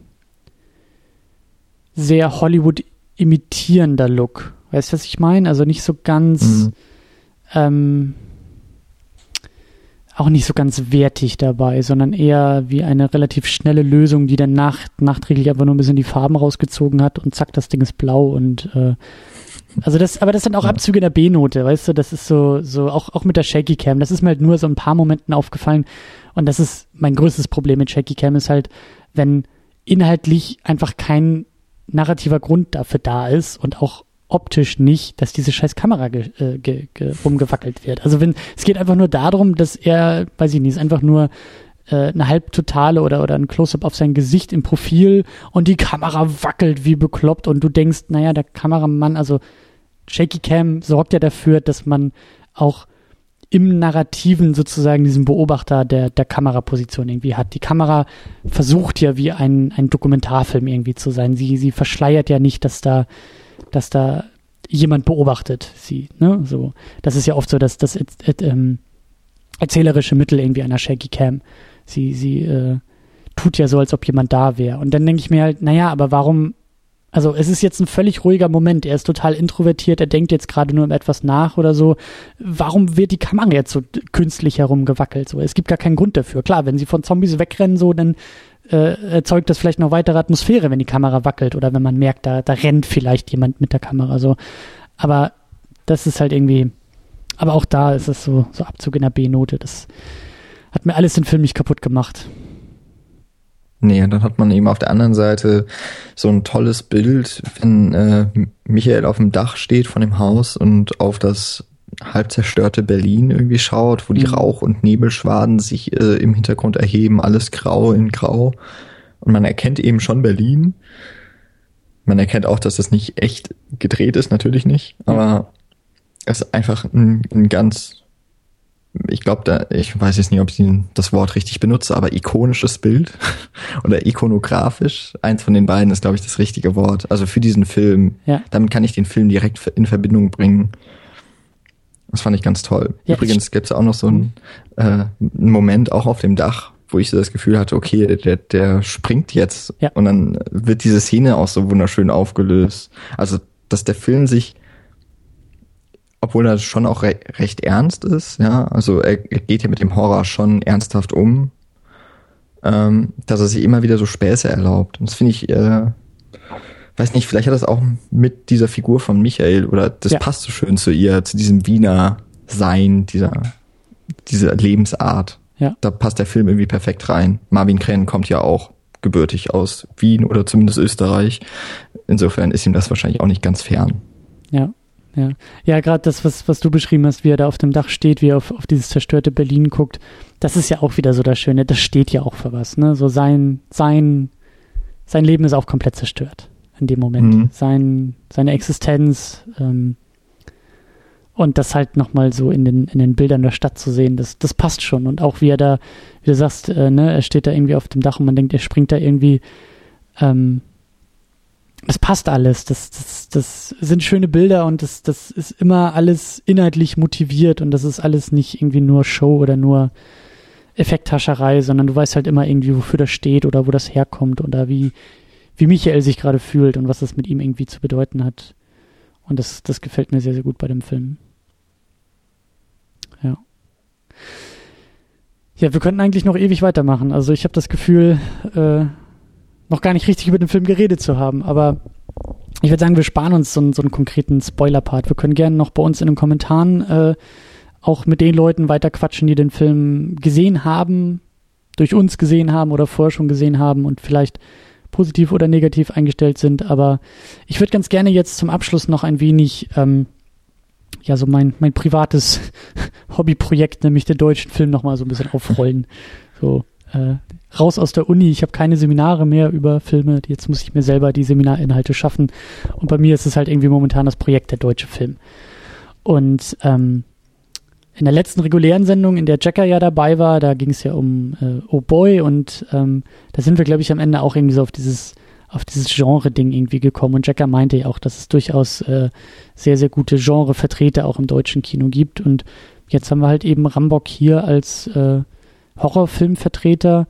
sehr Hollywood imitierender Look. Weißt du, was ich meine? Also nicht so ganz, mhm. ähm, auch nicht so ganz wertig dabei, sondern eher wie eine relativ schnelle Lösung, die dann nach, nachträglich einfach nur ein bisschen die Farben rausgezogen hat und zack, das Ding ist blau und äh, also das, aber das sind auch Abzüge der B-Note, weißt du, das ist so, so, auch, auch mit der Shaky Cam, das ist mir halt nur so ein paar Momenten aufgefallen und das ist mein größtes Problem mit Shaky Cam ist halt, wenn inhaltlich einfach kein narrativer Grund dafür da ist und auch optisch nicht, dass diese scheiß Kamera ge, äh, ge, ge, rumgewackelt wird. Also wenn es geht einfach nur darum, dass er, weiß ich nicht, ist einfach nur äh, eine halbtotale oder oder ein Close-up auf sein Gesicht im Profil und die Kamera wackelt wie bekloppt und du denkst, naja, der Kameramann, also Shaky Cam sorgt ja dafür, dass man auch im Narrativen sozusagen diesen Beobachter der, der Kameraposition irgendwie hat. Die Kamera versucht ja wie ein, ein Dokumentarfilm irgendwie zu sein. Sie, sie verschleiert ja nicht, dass da, dass da jemand beobachtet sie. Ne? So, das ist ja oft so, dass das äh, äh, erzählerische Mittel irgendwie einer Shaky Cam. Sie, sie äh, tut ja so, als ob jemand da wäre. Und dann denke ich mir halt, naja, aber warum also es ist jetzt ein völlig ruhiger Moment. Er ist total introvertiert, er denkt jetzt gerade nur um etwas nach oder so. Warum wird die Kamera jetzt so künstlich herumgewackelt? So, es gibt gar keinen Grund dafür. Klar, wenn sie von Zombies wegrennen, so, dann äh, erzeugt das vielleicht noch weitere Atmosphäre, wenn die Kamera wackelt oder wenn man merkt, da, da rennt vielleicht jemand mit der Kamera. So. Aber das ist halt irgendwie, aber auch da ist es so, so Abzug in der B-Note. Das hat mir alles den Film nicht kaputt gemacht. Nee, dann hat man eben auf der anderen Seite so ein tolles Bild, wenn äh, Michael auf dem Dach steht von dem Haus und auf das halb zerstörte Berlin irgendwie schaut, wo die mhm. Rauch- und Nebelschwaden sich äh, im Hintergrund erheben, alles grau in grau. Und man erkennt eben schon Berlin. Man erkennt auch, dass das nicht echt gedreht ist, natürlich nicht, aber es ist einfach ein, ein ganz ich glaube, da, ich weiß jetzt nicht, ob ich das Wort richtig benutze, aber ikonisches Bild *laughs* oder ikonografisch. Eins von den beiden ist, glaube ich, das richtige Wort. Also für diesen Film. Ja. Damit kann ich den Film direkt in Verbindung bringen. Das fand ich ganz toll. Ja, Übrigens gibt es auch noch so einen, äh, einen Moment auch auf dem Dach, wo ich so das Gefühl hatte, okay, der, der springt jetzt. Ja. Und dann wird diese Szene auch so wunderschön aufgelöst. Also, dass der Film sich obwohl er schon auch re recht ernst ist, ja, also er, er, geht ja mit dem Horror schon ernsthaft um, ähm, dass er sich immer wieder so Späße erlaubt. Und das finde ich, äh, weiß nicht, vielleicht hat das auch mit dieser Figur von Michael oder das ja. passt so schön zu ihr, zu diesem Wiener Sein, dieser, dieser Lebensart. Ja. Da passt der Film irgendwie perfekt rein. Marvin Krenn kommt ja auch gebürtig aus Wien oder zumindest Österreich. Insofern ist ihm das wahrscheinlich auch nicht ganz fern. Ja. Ja, ja gerade das, was, was du beschrieben hast, wie er da auf dem Dach steht, wie er auf, auf dieses zerstörte Berlin guckt, das ist ja auch wieder so das Schöne, das steht ja auch für was, ne? So sein, sein, sein Leben ist auch komplett zerstört in dem Moment. Mhm. Sein, seine Existenz ähm, und das halt nochmal so in den, in den Bildern der Stadt zu sehen, das, das passt schon. Und auch wie er da, wie du sagst, äh, ne, er steht da irgendwie auf dem Dach und man denkt, er springt da irgendwie ähm, das passt alles. Das, das, das sind schöne Bilder und das, das ist immer alles inhaltlich motiviert und das ist alles nicht irgendwie nur Show oder nur Effekthascherei, sondern du weißt halt immer irgendwie, wofür das steht oder wo das herkommt oder wie, wie Michael sich gerade fühlt und was das mit ihm irgendwie zu bedeuten hat. Und das, das gefällt mir sehr, sehr gut bei dem Film. Ja. Ja, wir könnten eigentlich noch ewig weitermachen. Also ich habe das Gefühl, äh, noch gar nicht richtig über den Film geredet zu haben. Aber ich würde sagen, wir sparen uns so einen, so einen konkreten Spoiler-Part. Wir können gerne noch bei uns in den Kommentaren äh, auch mit den Leuten weiter quatschen, die den Film gesehen haben, durch uns gesehen haben oder vorher schon gesehen haben und vielleicht positiv oder negativ eingestellt sind. Aber ich würde ganz gerne jetzt zum Abschluss noch ein wenig, ähm, ja, so mein, mein privates *laughs* Hobbyprojekt, nämlich den deutschen Film nochmal so ein bisschen aufrollen. So, äh, raus aus der Uni, ich habe keine Seminare mehr über Filme, jetzt muss ich mir selber die Seminarinhalte schaffen. Und bei mir ist es halt irgendwie momentan das Projekt der deutsche Film. Und ähm, in der letzten regulären Sendung, in der Jacker ja dabei war, da ging es ja um äh, Oh Boy und ähm, da sind wir, glaube ich, am Ende auch irgendwie so auf dieses auf dieses Genre-Ding irgendwie gekommen. Und Jacker meinte ja auch, dass es durchaus äh, sehr, sehr gute Genre-Vertreter auch im deutschen Kino gibt. Und jetzt haben wir halt eben Rambock hier als äh, Horrorfilmvertreter.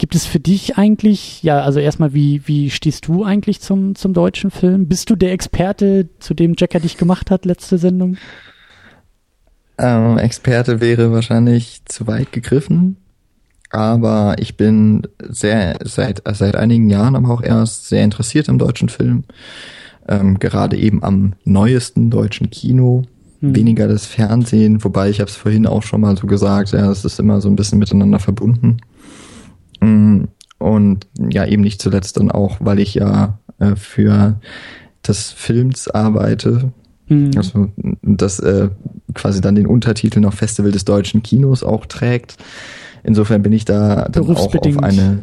Gibt es für dich eigentlich, ja, also erstmal, wie, wie stehst du eigentlich zum, zum deutschen Film? Bist du der Experte, zu dem Jacker dich gemacht hat, letzte Sendung? Ähm, Experte wäre wahrscheinlich zu weit gegriffen, aber ich bin sehr, seit, seit einigen Jahren aber auch erst sehr interessiert am deutschen Film. Ähm, gerade eben am neuesten deutschen Kino hm. weniger das Fernsehen, wobei ich habe es vorhin auch schon mal so gesagt, ja, es ist immer so ein bisschen miteinander verbunden. Mm, und ja, eben nicht zuletzt dann auch, weil ich ja äh, für das Films arbeite, mhm. also das äh, quasi dann den Untertitel noch Festival des deutschen Kinos auch trägt. Insofern bin ich da dann auch auf eine,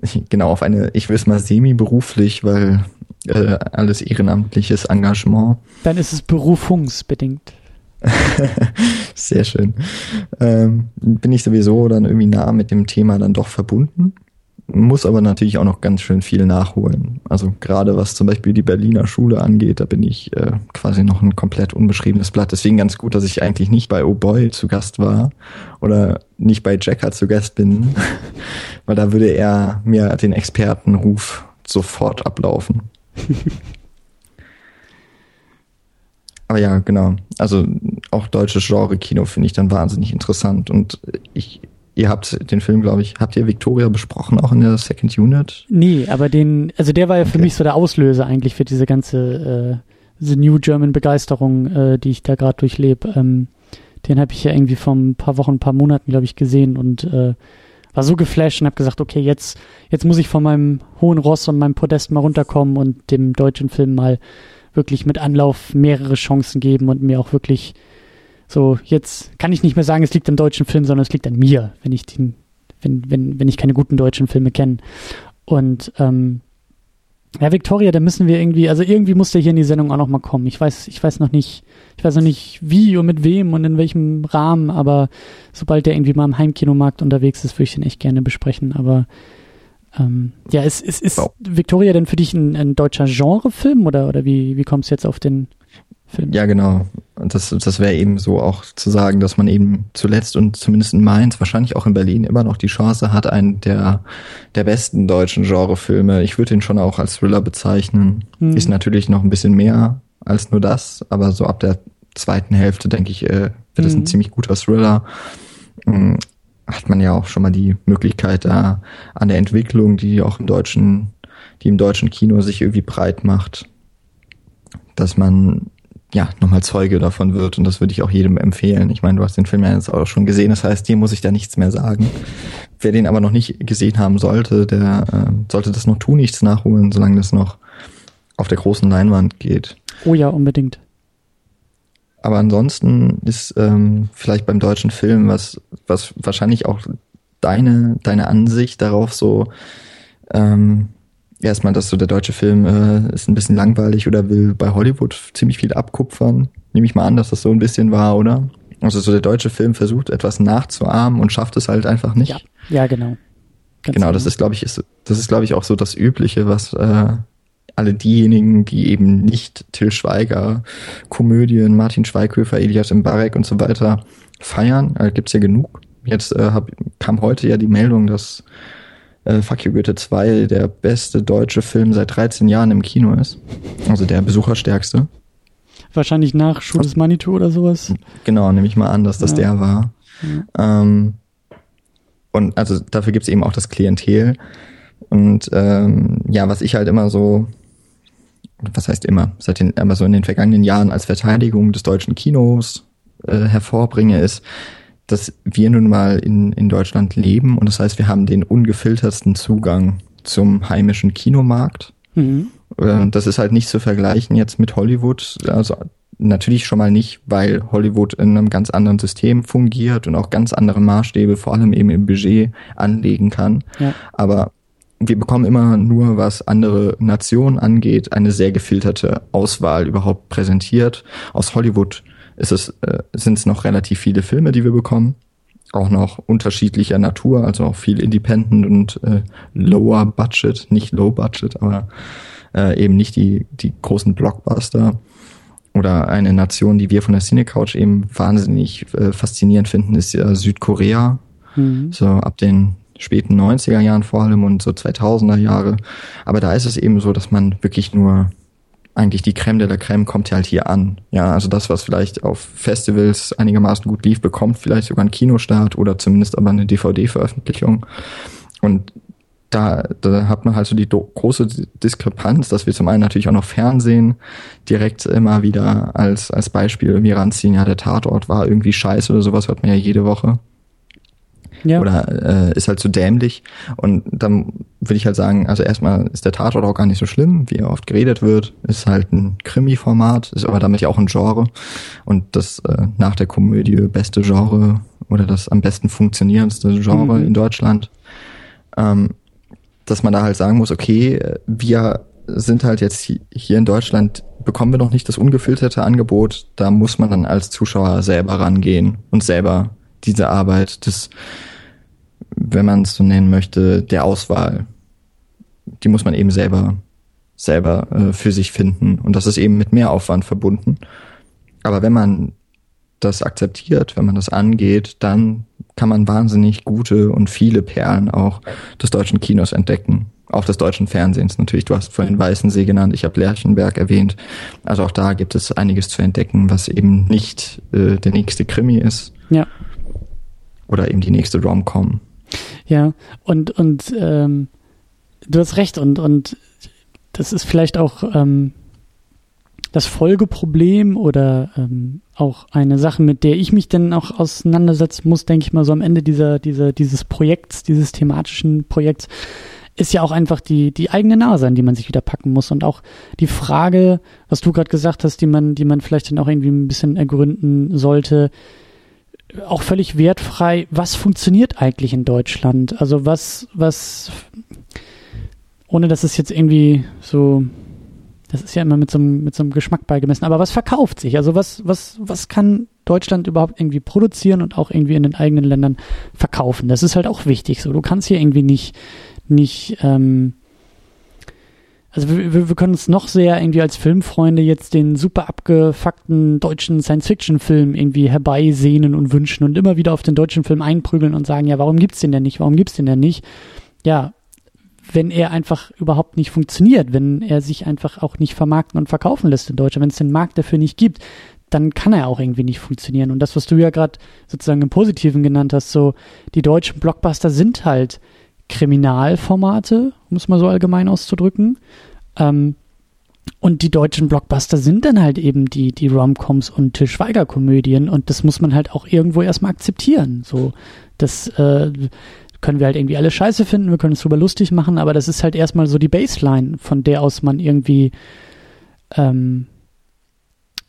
*laughs* genau, auf eine, ich will es mal semi-beruflich, weil äh, alles ehrenamtliches Engagement. Dann ist es berufungsbedingt. *laughs* Sehr schön. Ähm, bin ich sowieso dann irgendwie nah mit dem Thema dann doch verbunden. Muss aber natürlich auch noch ganz schön viel nachholen. Also gerade was zum Beispiel die Berliner Schule angeht, da bin ich äh, quasi noch ein komplett unbeschriebenes Blatt. Deswegen ganz gut, dass ich eigentlich nicht bei Oh Boy zu Gast war oder nicht bei Jacker zu Gast bin, *laughs* weil da würde er mir den Expertenruf sofort ablaufen. *laughs* Aber ja, genau. Also auch deutsches Genre-Kino finde ich dann wahnsinnig interessant. Und ich, ihr habt den Film, glaube ich, habt ihr Victoria besprochen, auch in der Second Unit? Nee, aber den, also der war ja für okay. mich so der Auslöser eigentlich für diese ganze äh, The New German Begeisterung, äh, die ich da gerade durchlebe. Ähm, den habe ich ja irgendwie vor ein paar Wochen, ein paar Monaten, glaube ich, gesehen und äh, war so geflasht und habe gesagt, okay, jetzt, jetzt muss ich von meinem hohen Ross und meinem Podest mal runterkommen und dem deutschen Film mal wirklich mit Anlauf mehrere Chancen geben und mir auch wirklich so, jetzt kann ich nicht mehr sagen, es liegt am deutschen Film, sondern es liegt an mir, wenn ich den, wenn, wenn, wenn ich keine guten deutschen Filme kenne. Und ähm, ja, Victoria, da müssen wir irgendwie, also irgendwie muss der hier in die Sendung auch noch mal kommen. Ich weiß, ich weiß noch nicht, ich weiß noch nicht wie und mit wem und in welchem Rahmen, aber sobald der irgendwie mal im Heimkinomarkt unterwegs ist, würde ich den echt gerne besprechen. Aber ähm, ja, ist, ist, ist wow. Victoria denn für dich ein, ein deutscher Genrefilm oder, oder wie, wie kommst du jetzt auf den Film? Ja, genau. Das, das wäre eben so auch zu sagen, dass man eben zuletzt und zumindest in Mainz, wahrscheinlich auch in Berlin immer noch die Chance hat, einen der, der besten deutschen Genrefilme. Ich würde ihn schon auch als Thriller bezeichnen. Mhm. Ist natürlich noch ein bisschen mehr als nur das, aber so ab der zweiten Hälfte, denke ich, äh, wird es mhm. ein ziemlich guter Thriller. Hat man ja auch schon mal die Möglichkeit da an der Entwicklung, die auch im deutschen, die im deutschen Kino sich irgendwie breit macht, dass man ja nochmal Zeuge davon wird und das würde ich auch jedem empfehlen. Ich meine, du hast den Film ja jetzt auch schon gesehen, das heißt, dir muss ich da nichts mehr sagen. Wer den aber noch nicht gesehen haben sollte, der äh, sollte das noch tun, nichts nachholen, solange das noch auf der großen Leinwand geht. Oh ja, unbedingt. Aber ansonsten ist ähm, vielleicht beim deutschen Film, was, was wahrscheinlich auch deine, deine Ansicht darauf so, ähm, erstmal, dass so der deutsche Film äh, ist ein bisschen langweilig oder will bei Hollywood ziemlich viel abkupfern. Nehme ich mal an, dass das so ein bisschen war, oder? Also so der deutsche Film versucht etwas nachzuahmen und schafft es halt einfach nicht. Ja, ja genau. Ganz genau, das ist, glaube ich, ist, das ist, glaube ich, auch so das Übliche, was äh, alle diejenigen, die eben nicht Till Schweiger, Komödien, Martin Schweighöfer, Elias Mbarek und so weiter feiern, äh, gibt's ja genug. Jetzt äh, hab, kam heute ja die Meldung, dass äh, Fuck You Goethe 2 der beste deutsche Film seit 13 Jahren im Kino ist. Also der besucherstärkste. Wahrscheinlich nach is Manitou oder sowas. Genau, nehme ich mal an, dass das ja. der war. Ja. Ähm, und also dafür gibt's eben auch das Klientel. Und ähm, ja, was ich halt immer so was heißt immer, seit den, aber so in den vergangenen Jahren als Verteidigung des deutschen Kinos äh, hervorbringe, ist, dass wir nun mal in, in Deutschland leben und das heißt, wir haben den ungefiltertsten Zugang zum heimischen Kinomarkt. Mhm. Äh, das ist halt nicht zu vergleichen jetzt mit Hollywood. Also natürlich schon mal nicht, weil Hollywood in einem ganz anderen System fungiert und auch ganz andere Maßstäbe, vor allem eben im Budget, anlegen kann. Ja. Aber wir bekommen immer nur, was andere Nationen angeht, eine sehr gefilterte Auswahl überhaupt präsentiert. Aus Hollywood ist es, äh, sind es noch relativ viele Filme, die wir bekommen. Auch noch unterschiedlicher Natur, also auch viel Independent und äh, Lower Budget, nicht Low Budget, aber äh, eben nicht die, die großen Blockbuster. Oder eine Nation, die wir von der Cinecouch eben wahnsinnig äh, faszinierend finden, ist ja Südkorea. Mhm. So ab den späten 90er Jahren vor allem und so 2000er Jahre. Aber da ist es eben so, dass man wirklich nur eigentlich die Creme de la Creme kommt halt hier an. Ja, also das, was vielleicht auf Festivals einigermaßen gut lief, bekommt vielleicht sogar einen Kinostart oder zumindest aber eine DVD-Veröffentlichung. Und da, da hat man halt so die große Diskrepanz, dass wir zum einen natürlich auch noch Fernsehen direkt immer wieder als, als Beispiel irgendwie ranziehen. Ja, der Tatort war irgendwie scheiße oder sowas hört man ja jede Woche. Ja. Oder äh, ist halt zu so dämlich. Und dann würde ich halt sagen, also erstmal ist der Tatort auch gar nicht so schlimm, wie er oft geredet wird. Ist halt ein Krimi-Format, ist aber damit ja auch ein Genre. Und das äh, nach der Komödie beste Genre oder das am besten funktionierendste Genre mhm. in Deutschland. Ähm, dass man da halt sagen muss, okay, wir sind halt jetzt hier in Deutschland, bekommen wir noch nicht das ungefilterte Angebot, da muss man dann als Zuschauer selber rangehen und selber diese Arbeit des wenn man es so nennen möchte, der Auswahl. Die muss man eben selber, selber äh, für sich finden. Und das ist eben mit mehr Aufwand verbunden. Aber wenn man das akzeptiert, wenn man das angeht, dann kann man wahnsinnig gute und viele Perlen auch des deutschen Kinos entdecken. Auch des deutschen Fernsehens natürlich. Du hast vorhin Weißensee genannt, ich habe Lerchenberg erwähnt. Also auch da gibt es einiges zu entdecken, was eben nicht äh, der nächste Krimi ist. Ja oder eben die nächste Rom-Com. Ja, und, und ähm, du hast recht und, und das ist vielleicht auch ähm, das Folgeproblem oder ähm, auch eine Sache, mit der ich mich dann auch auseinandersetzen muss, denke ich mal, so am Ende dieser, dieser, dieses Projekts, dieses thematischen Projekts, ist ja auch einfach die, die eigene Nase, an die man sich wieder packen muss. Und auch die Frage, was du gerade gesagt hast, die man, die man vielleicht dann auch irgendwie ein bisschen ergründen sollte, auch völlig wertfrei, was funktioniert eigentlich in Deutschland? Also was, was, ohne dass es jetzt irgendwie so das ist ja immer mit so, einem, mit so einem Geschmack beigemessen. Aber was verkauft sich? Also was, was, was kann Deutschland überhaupt irgendwie produzieren und auch irgendwie in den eigenen Ländern verkaufen? Das ist halt auch wichtig. So, du kannst hier irgendwie nicht, nicht, ähm, also wir, wir können uns noch sehr irgendwie als Filmfreunde jetzt den super abgefuckten deutschen Science-Fiction-Film irgendwie herbeisehnen und wünschen und immer wieder auf den deutschen Film einprügeln und sagen, ja, warum gibt's den denn nicht? Warum gibt's den denn nicht? Ja, wenn er einfach überhaupt nicht funktioniert, wenn er sich einfach auch nicht vermarkten und verkaufen lässt in Deutschland, wenn es den Markt dafür nicht gibt, dann kann er auch irgendwie nicht funktionieren. Und das, was du ja gerade sozusagen im Positiven genannt hast, so die deutschen Blockbuster sind halt Kriminalformate, um es mal so allgemein auszudrücken. Ähm, und die deutschen Blockbuster sind dann halt eben die, die Romcoms und Til Schweiger-Komödien und das muss man halt auch irgendwo erstmal akzeptieren. So, das, äh, können wir halt irgendwie alle scheiße finden, wir können es drüber lustig machen, aber das ist halt erstmal so die Baseline, von der aus man irgendwie, ähm,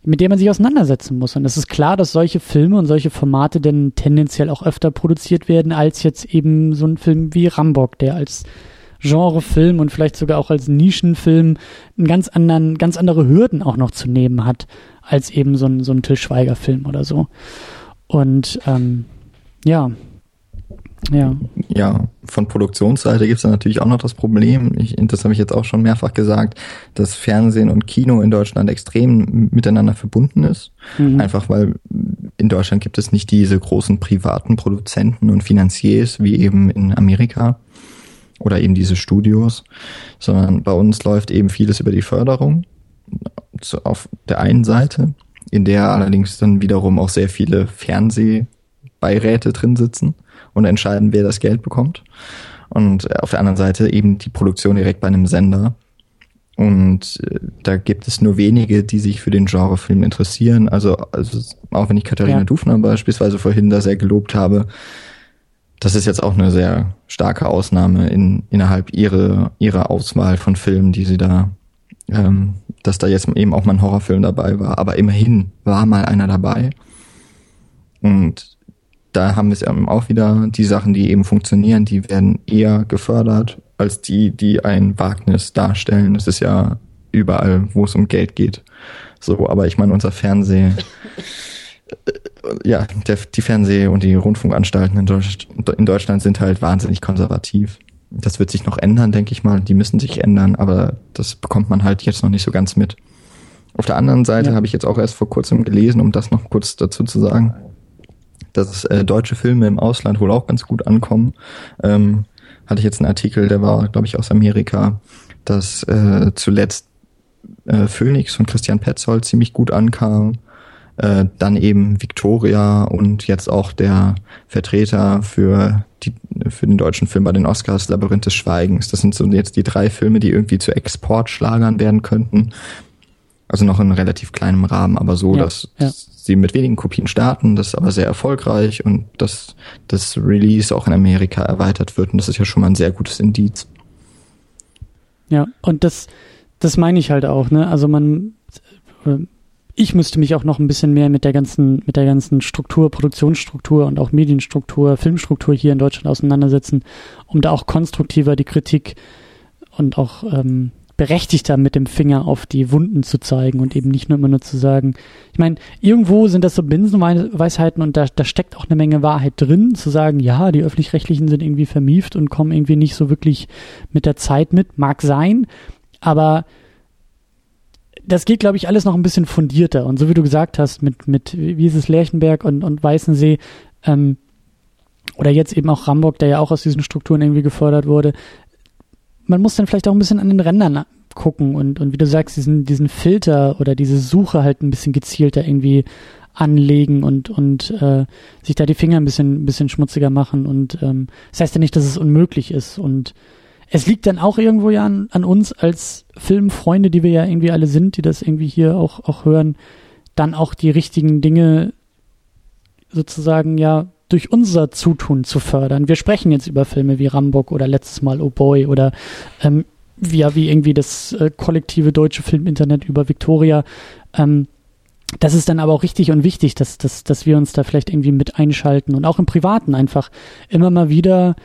mit der man sich auseinandersetzen muss. Und es ist klar, dass solche Filme und solche Formate denn tendenziell auch öfter produziert werden, als jetzt eben so ein Film wie Rambock, der als Genrefilm und vielleicht sogar auch als Nischenfilm einen ganz anderen, ganz andere Hürden auch noch zu nehmen hat, als eben so ein, so ein Till Schweiger-Film oder so. Und ähm, ja, ja. Ja, von Produktionsseite gibt es natürlich auch noch das Problem, ich, das habe ich jetzt auch schon mehrfach gesagt, dass Fernsehen und Kino in Deutschland extrem miteinander verbunden ist. Mhm. Einfach weil in Deutschland gibt es nicht diese großen privaten Produzenten und Finanziers wie eben in Amerika oder eben diese Studios, sondern bei uns läuft eben vieles über die Förderung auf der einen Seite, in der allerdings dann wiederum auch sehr viele Fernsehbeiräte drin sitzen und entscheiden, wer das Geld bekommt. Und auf der anderen Seite eben die Produktion direkt bei einem Sender. Und äh, da gibt es nur wenige, die sich für den Genrefilm interessieren. Also, also auch wenn ich Katharina ja. Dufner beispielsweise vorhin da sehr gelobt habe, das ist jetzt auch eine sehr starke Ausnahme in, innerhalb ihrer, ihrer Auswahl von Filmen, die sie da, ähm, dass da jetzt eben auch mal ein Horrorfilm dabei war. Aber immerhin war mal einer dabei. Und da haben wir es eben auch wieder, die Sachen, die eben funktionieren, die werden eher gefördert als die, die ein Wagnis darstellen. Das ist ja überall, wo es um Geld geht. So, aber ich meine, unser Fernseh, ja, der, die Fernseh- und die Rundfunkanstalten in, Deutsch, in Deutschland sind halt wahnsinnig konservativ. Das wird sich noch ändern, denke ich mal. Die müssen sich ändern, aber das bekommt man halt jetzt noch nicht so ganz mit. Auf der anderen Seite ja. habe ich jetzt auch erst vor kurzem gelesen, um das noch kurz dazu zu sagen, dass äh, deutsche Filme im Ausland wohl auch ganz gut ankommen. Ähm, hatte ich jetzt einen Artikel, der war, glaube ich, aus Amerika, dass äh, zuletzt äh, Phoenix von Christian Petzold ziemlich gut ankam. Äh, dann eben Victoria und jetzt auch der Vertreter für die für den deutschen Film bei den Oscars Labyrinth des Schweigens. Das sind so jetzt die drei Filme, die irgendwie zu Exportschlagern werden könnten. Also noch in relativ kleinem Rahmen, aber so, ja, dass ja sie mit wenigen Kopien starten, das ist aber sehr erfolgreich und dass das Release auch in Amerika erweitert wird. Und das ist ja schon mal ein sehr gutes Indiz. Ja, und das, das meine ich halt auch, ne? Also man, äh, ich müsste mich auch noch ein bisschen mehr mit der ganzen, mit der ganzen Struktur, Produktionsstruktur und auch Medienstruktur, Filmstruktur hier in Deutschland auseinandersetzen, um da auch konstruktiver die Kritik und auch ähm, berechtigter mit dem Finger auf die Wunden zu zeigen und eben nicht nur immer nur zu sagen, ich meine, irgendwo sind das so Binsenweisheiten und da, da steckt auch eine Menge Wahrheit drin, zu sagen, ja, die öffentlich-rechtlichen sind irgendwie vermieft und kommen irgendwie nicht so wirklich mit der Zeit mit, mag sein, aber das geht, glaube ich, alles noch ein bisschen fundierter und so wie du gesagt hast, mit, mit wie ist es Lerchenberg und, und Weißensee, ähm, oder jetzt eben auch Rambock, der ja auch aus diesen Strukturen irgendwie gefördert wurde, man muss dann vielleicht auch ein bisschen an den Rändern gucken und, und wie du sagst, diesen, diesen Filter oder diese Suche halt ein bisschen gezielter irgendwie anlegen und, und äh, sich da die Finger ein bisschen, ein bisschen schmutziger machen. Und ähm, das heißt ja nicht, dass es unmöglich ist. Und es liegt dann auch irgendwo ja an, an uns als Filmfreunde, die wir ja irgendwie alle sind, die das irgendwie hier auch, auch hören, dann auch die richtigen Dinge sozusagen ja durch unser Zutun zu fördern. Wir sprechen jetzt über Filme wie Rambock oder letztes Mal Oh Boy oder ähm, wie, ja, wie irgendwie das äh, kollektive deutsche Filminternet über Victoria. Ähm, das ist dann aber auch richtig und wichtig, dass, dass, dass wir uns da vielleicht irgendwie mit einschalten und auch im Privaten einfach immer mal wieder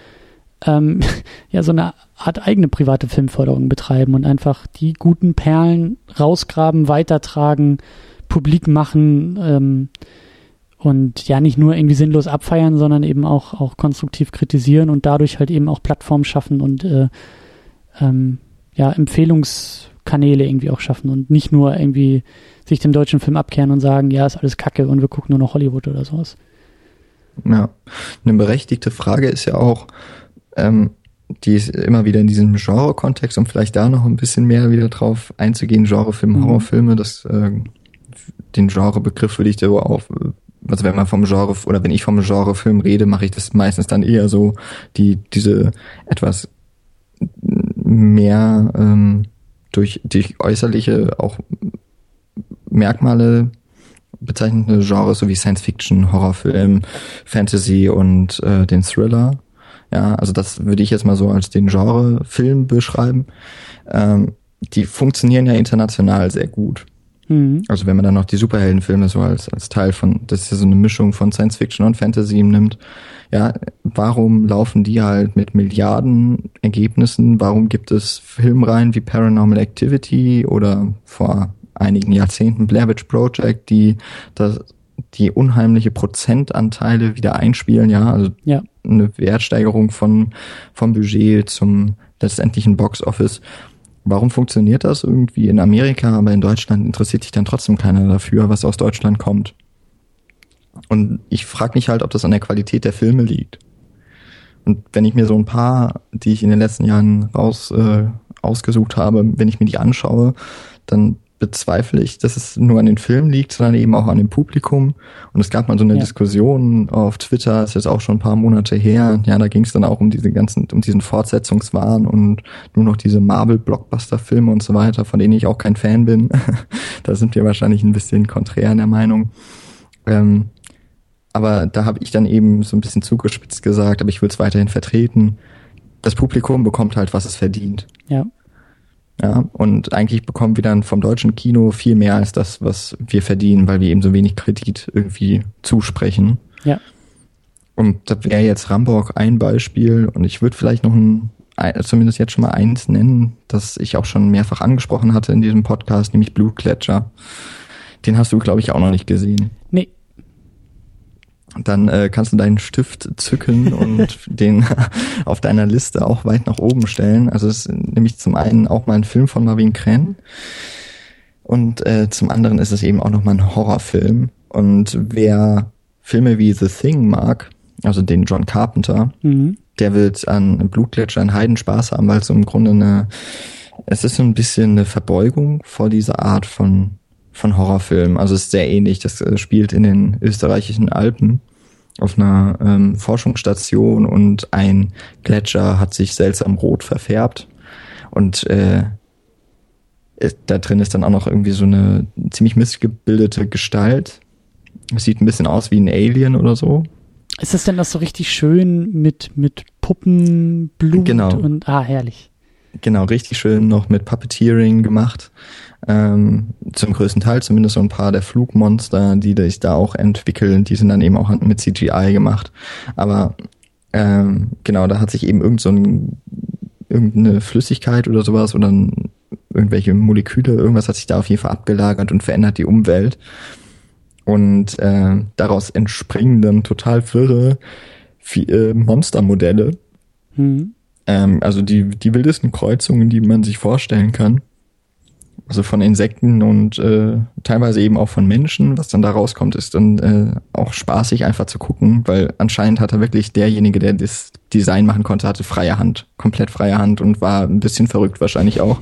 ähm, *laughs* ja so eine Art eigene private Filmförderung betreiben und einfach die guten Perlen rausgraben, weitertragen, publik machen ähm, und ja nicht nur irgendwie sinnlos abfeiern, sondern eben auch auch konstruktiv kritisieren und dadurch halt eben auch Plattformen schaffen und äh, ähm, ja Empfehlungskanäle irgendwie auch schaffen und nicht nur irgendwie sich dem deutschen Film abkehren und sagen, ja, ist alles Kacke und wir gucken nur noch Hollywood oder sowas. Ja, eine berechtigte Frage ist ja auch, ähm, die ist immer wieder in diesem Genre-Kontext, um vielleicht da noch ein bisschen mehr wieder drauf einzugehen, Genrefilme, mhm. Horrorfilme, das, äh, den Genrebegriff würde ich da auch, also wenn man vom Genre oder wenn ich vom Genrefilm rede, mache ich das meistens dann eher so, die, diese etwas mehr ähm, durch, durch äußerliche auch Merkmale bezeichnende Genres, so wie Science Fiction, Horrorfilm, Fantasy und äh, den Thriller. Ja, also das würde ich jetzt mal so als den Genre-Film beschreiben. Ähm, die funktionieren ja international sehr gut. Mhm. Also wenn man dann noch die Superheldenfilme so als, als Teil von, das ist ja so eine Mischung von Science Fiction und Fantasy nimmt, ja, warum laufen die halt mit Milliarden Ergebnissen? Warum gibt es Filmreihen wie Paranormal Activity oder vor einigen Jahrzehnten Blair Witch Project, die das die unheimliche Prozentanteile wieder einspielen, ja, also ja. eine Wertsteigerung von vom Budget zum letztendlichen Box Office. Warum funktioniert das irgendwie in Amerika, aber in Deutschland interessiert sich dann trotzdem keiner dafür, was aus Deutschland kommt? Und ich frage mich halt, ob das an der Qualität der Filme liegt. Und wenn ich mir so ein paar, die ich in den letzten Jahren raus äh, ausgesucht habe, wenn ich mir die anschaue, dann bezweifle ich, dass es nur an den Filmen liegt, sondern eben auch an dem Publikum. Und es gab mal so eine ja. Diskussion auf Twitter, ist jetzt auch schon ein paar Monate her. Ja, da ging es dann auch um diese ganzen, um diesen Fortsetzungswahn und nur noch diese Marvel-Blockbuster-Filme und so weiter, von denen ich auch kein Fan bin. *laughs* da sind wir wahrscheinlich ein bisschen konträr in der Meinung. Ähm, aber da habe ich dann eben so ein bisschen zugespitzt gesagt, aber ich will es weiterhin vertreten. Das Publikum bekommt halt, was es verdient. Ja. Ja, und eigentlich bekommen wir dann vom deutschen Kino viel mehr als das, was wir verdienen, weil wir eben so wenig Kredit irgendwie zusprechen. Ja. Und da wäre jetzt Ramburg ein Beispiel und ich würde vielleicht noch ein, zumindest jetzt schon mal eins nennen, das ich auch schon mehrfach angesprochen hatte in diesem Podcast, nämlich Blutgletscher. Den hast du, glaube ich, auch noch nicht gesehen. Dann äh, kannst du deinen Stift zücken *laughs* und den *laughs* auf deiner Liste auch weit nach oben stellen. Also es ist nämlich zum einen auch mal ein Film von Marvin Krenn und äh, zum anderen ist es eben auch nochmal ein Horrorfilm. Und wer Filme wie The Thing mag, also den John Carpenter, mhm. der wird an Blutgletscher einen Heidenspaß haben, weil es im Grunde eine, es ist so ein bisschen eine Verbeugung vor dieser Art von von Horrorfilmen. Also es ist sehr ähnlich. Das äh, spielt in den österreichischen Alpen auf einer ähm, Forschungsstation und ein Gletscher hat sich seltsam rot verfärbt und äh, da drin ist dann auch noch irgendwie so eine ziemlich missgebildete Gestalt. Es sieht ein bisschen aus wie ein Alien oder so. Ist das denn das so richtig schön mit, mit Puppenblut genau. und ah, herrlich. Genau, richtig schön noch mit Puppeteering gemacht. Ähm, zum größten Teil zumindest so ein paar der Flugmonster, die sich da auch entwickeln, die sind dann eben auch mit CGI gemacht. Aber ähm, genau, da hat sich eben irgend so ein, irgendeine Flüssigkeit oder sowas oder ein, irgendwelche Moleküle, irgendwas hat sich da auf jeden Fall abgelagert und verändert die Umwelt. Und äh, daraus entspringen dann total wirre äh, Monstermodelle. Mhm. Ähm, also die, die wildesten Kreuzungen, die man sich vorstellen kann. Also von Insekten und äh, teilweise eben auch von Menschen. Was dann da rauskommt, ist dann äh, auch spaßig einfach zu gucken, weil anscheinend hat er wirklich derjenige, der das Design machen konnte, hatte freie Hand, komplett freie Hand und war ein bisschen verrückt wahrscheinlich auch.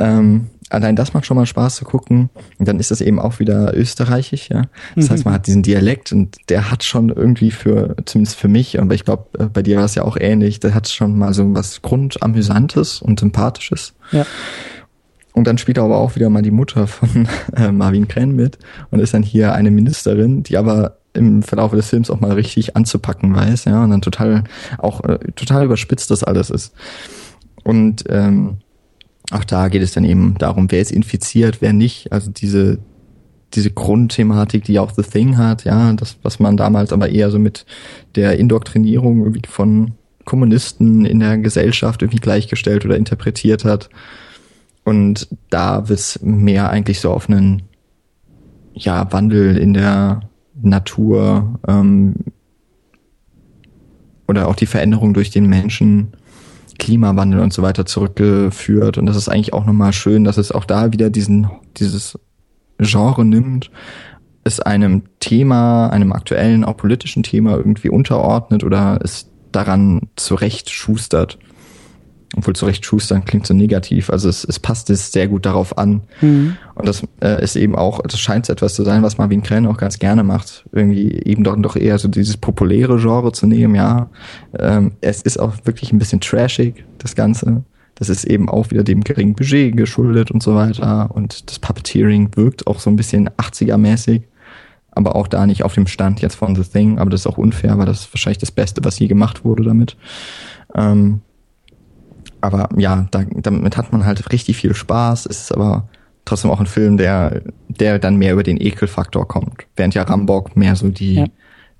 Ähm, allein das macht schon mal Spaß zu gucken. Und dann ist das eben auch wieder österreichisch, ja. Das mhm. heißt, man hat diesen Dialekt und der hat schon irgendwie für, zumindest für mich, aber ich glaube, äh, bei dir war es ja auch ähnlich, der hat schon mal so was Grundamüsantes und Sympathisches. Ja. Und dann spielt er aber auch wieder mal die Mutter von *laughs* äh, Marvin Krenn mit und ist dann hier eine Ministerin, die aber im Verlauf des Films auch mal richtig anzupacken weiß, ja, und dann total auch äh, total überspitzt das alles ist. Und ähm, auch da geht es dann eben darum, wer ist infiziert, wer nicht. Also diese, diese Grundthematik, die auch The Thing hat, ja, das, was man damals aber eher so mit der Indoktrinierung irgendwie von Kommunisten in der Gesellschaft irgendwie gleichgestellt oder interpretiert hat. Und da wird es mehr eigentlich so auf einen ja, Wandel in der Natur ähm, oder auch die Veränderung durch den Menschen Klimawandel und so weiter zurückgeführt. Und das ist eigentlich auch nochmal schön, dass es auch da wieder diesen, dieses Genre nimmt, es einem Thema, einem aktuellen, auch politischen Thema irgendwie unterordnet oder es daran zurecht obwohl zurecht Schustern klingt so negativ. Also es, es passt es sehr gut darauf an. Mhm. Und das äh, ist eben auch, das scheint etwas zu sein, was Marvin Krenn auch ganz gerne macht. Irgendwie eben doch, doch eher so dieses populäre Genre zu nehmen, ja. Ähm, es ist auch wirklich ein bisschen trashig, das Ganze. Das ist eben auch wieder dem geringen Budget geschuldet und so weiter. Und das Puppeteering wirkt auch so ein bisschen 80er-mäßig. Aber auch da nicht auf dem Stand jetzt von The Thing. Aber das ist auch unfair, weil das ist wahrscheinlich das Beste, was je gemacht wurde damit. Ähm, aber ja, da, damit hat man halt richtig viel Spaß. Es ist aber trotzdem auch ein Film, der, der dann mehr über den Ekelfaktor kommt. Während ja Rambock mehr so die, ja.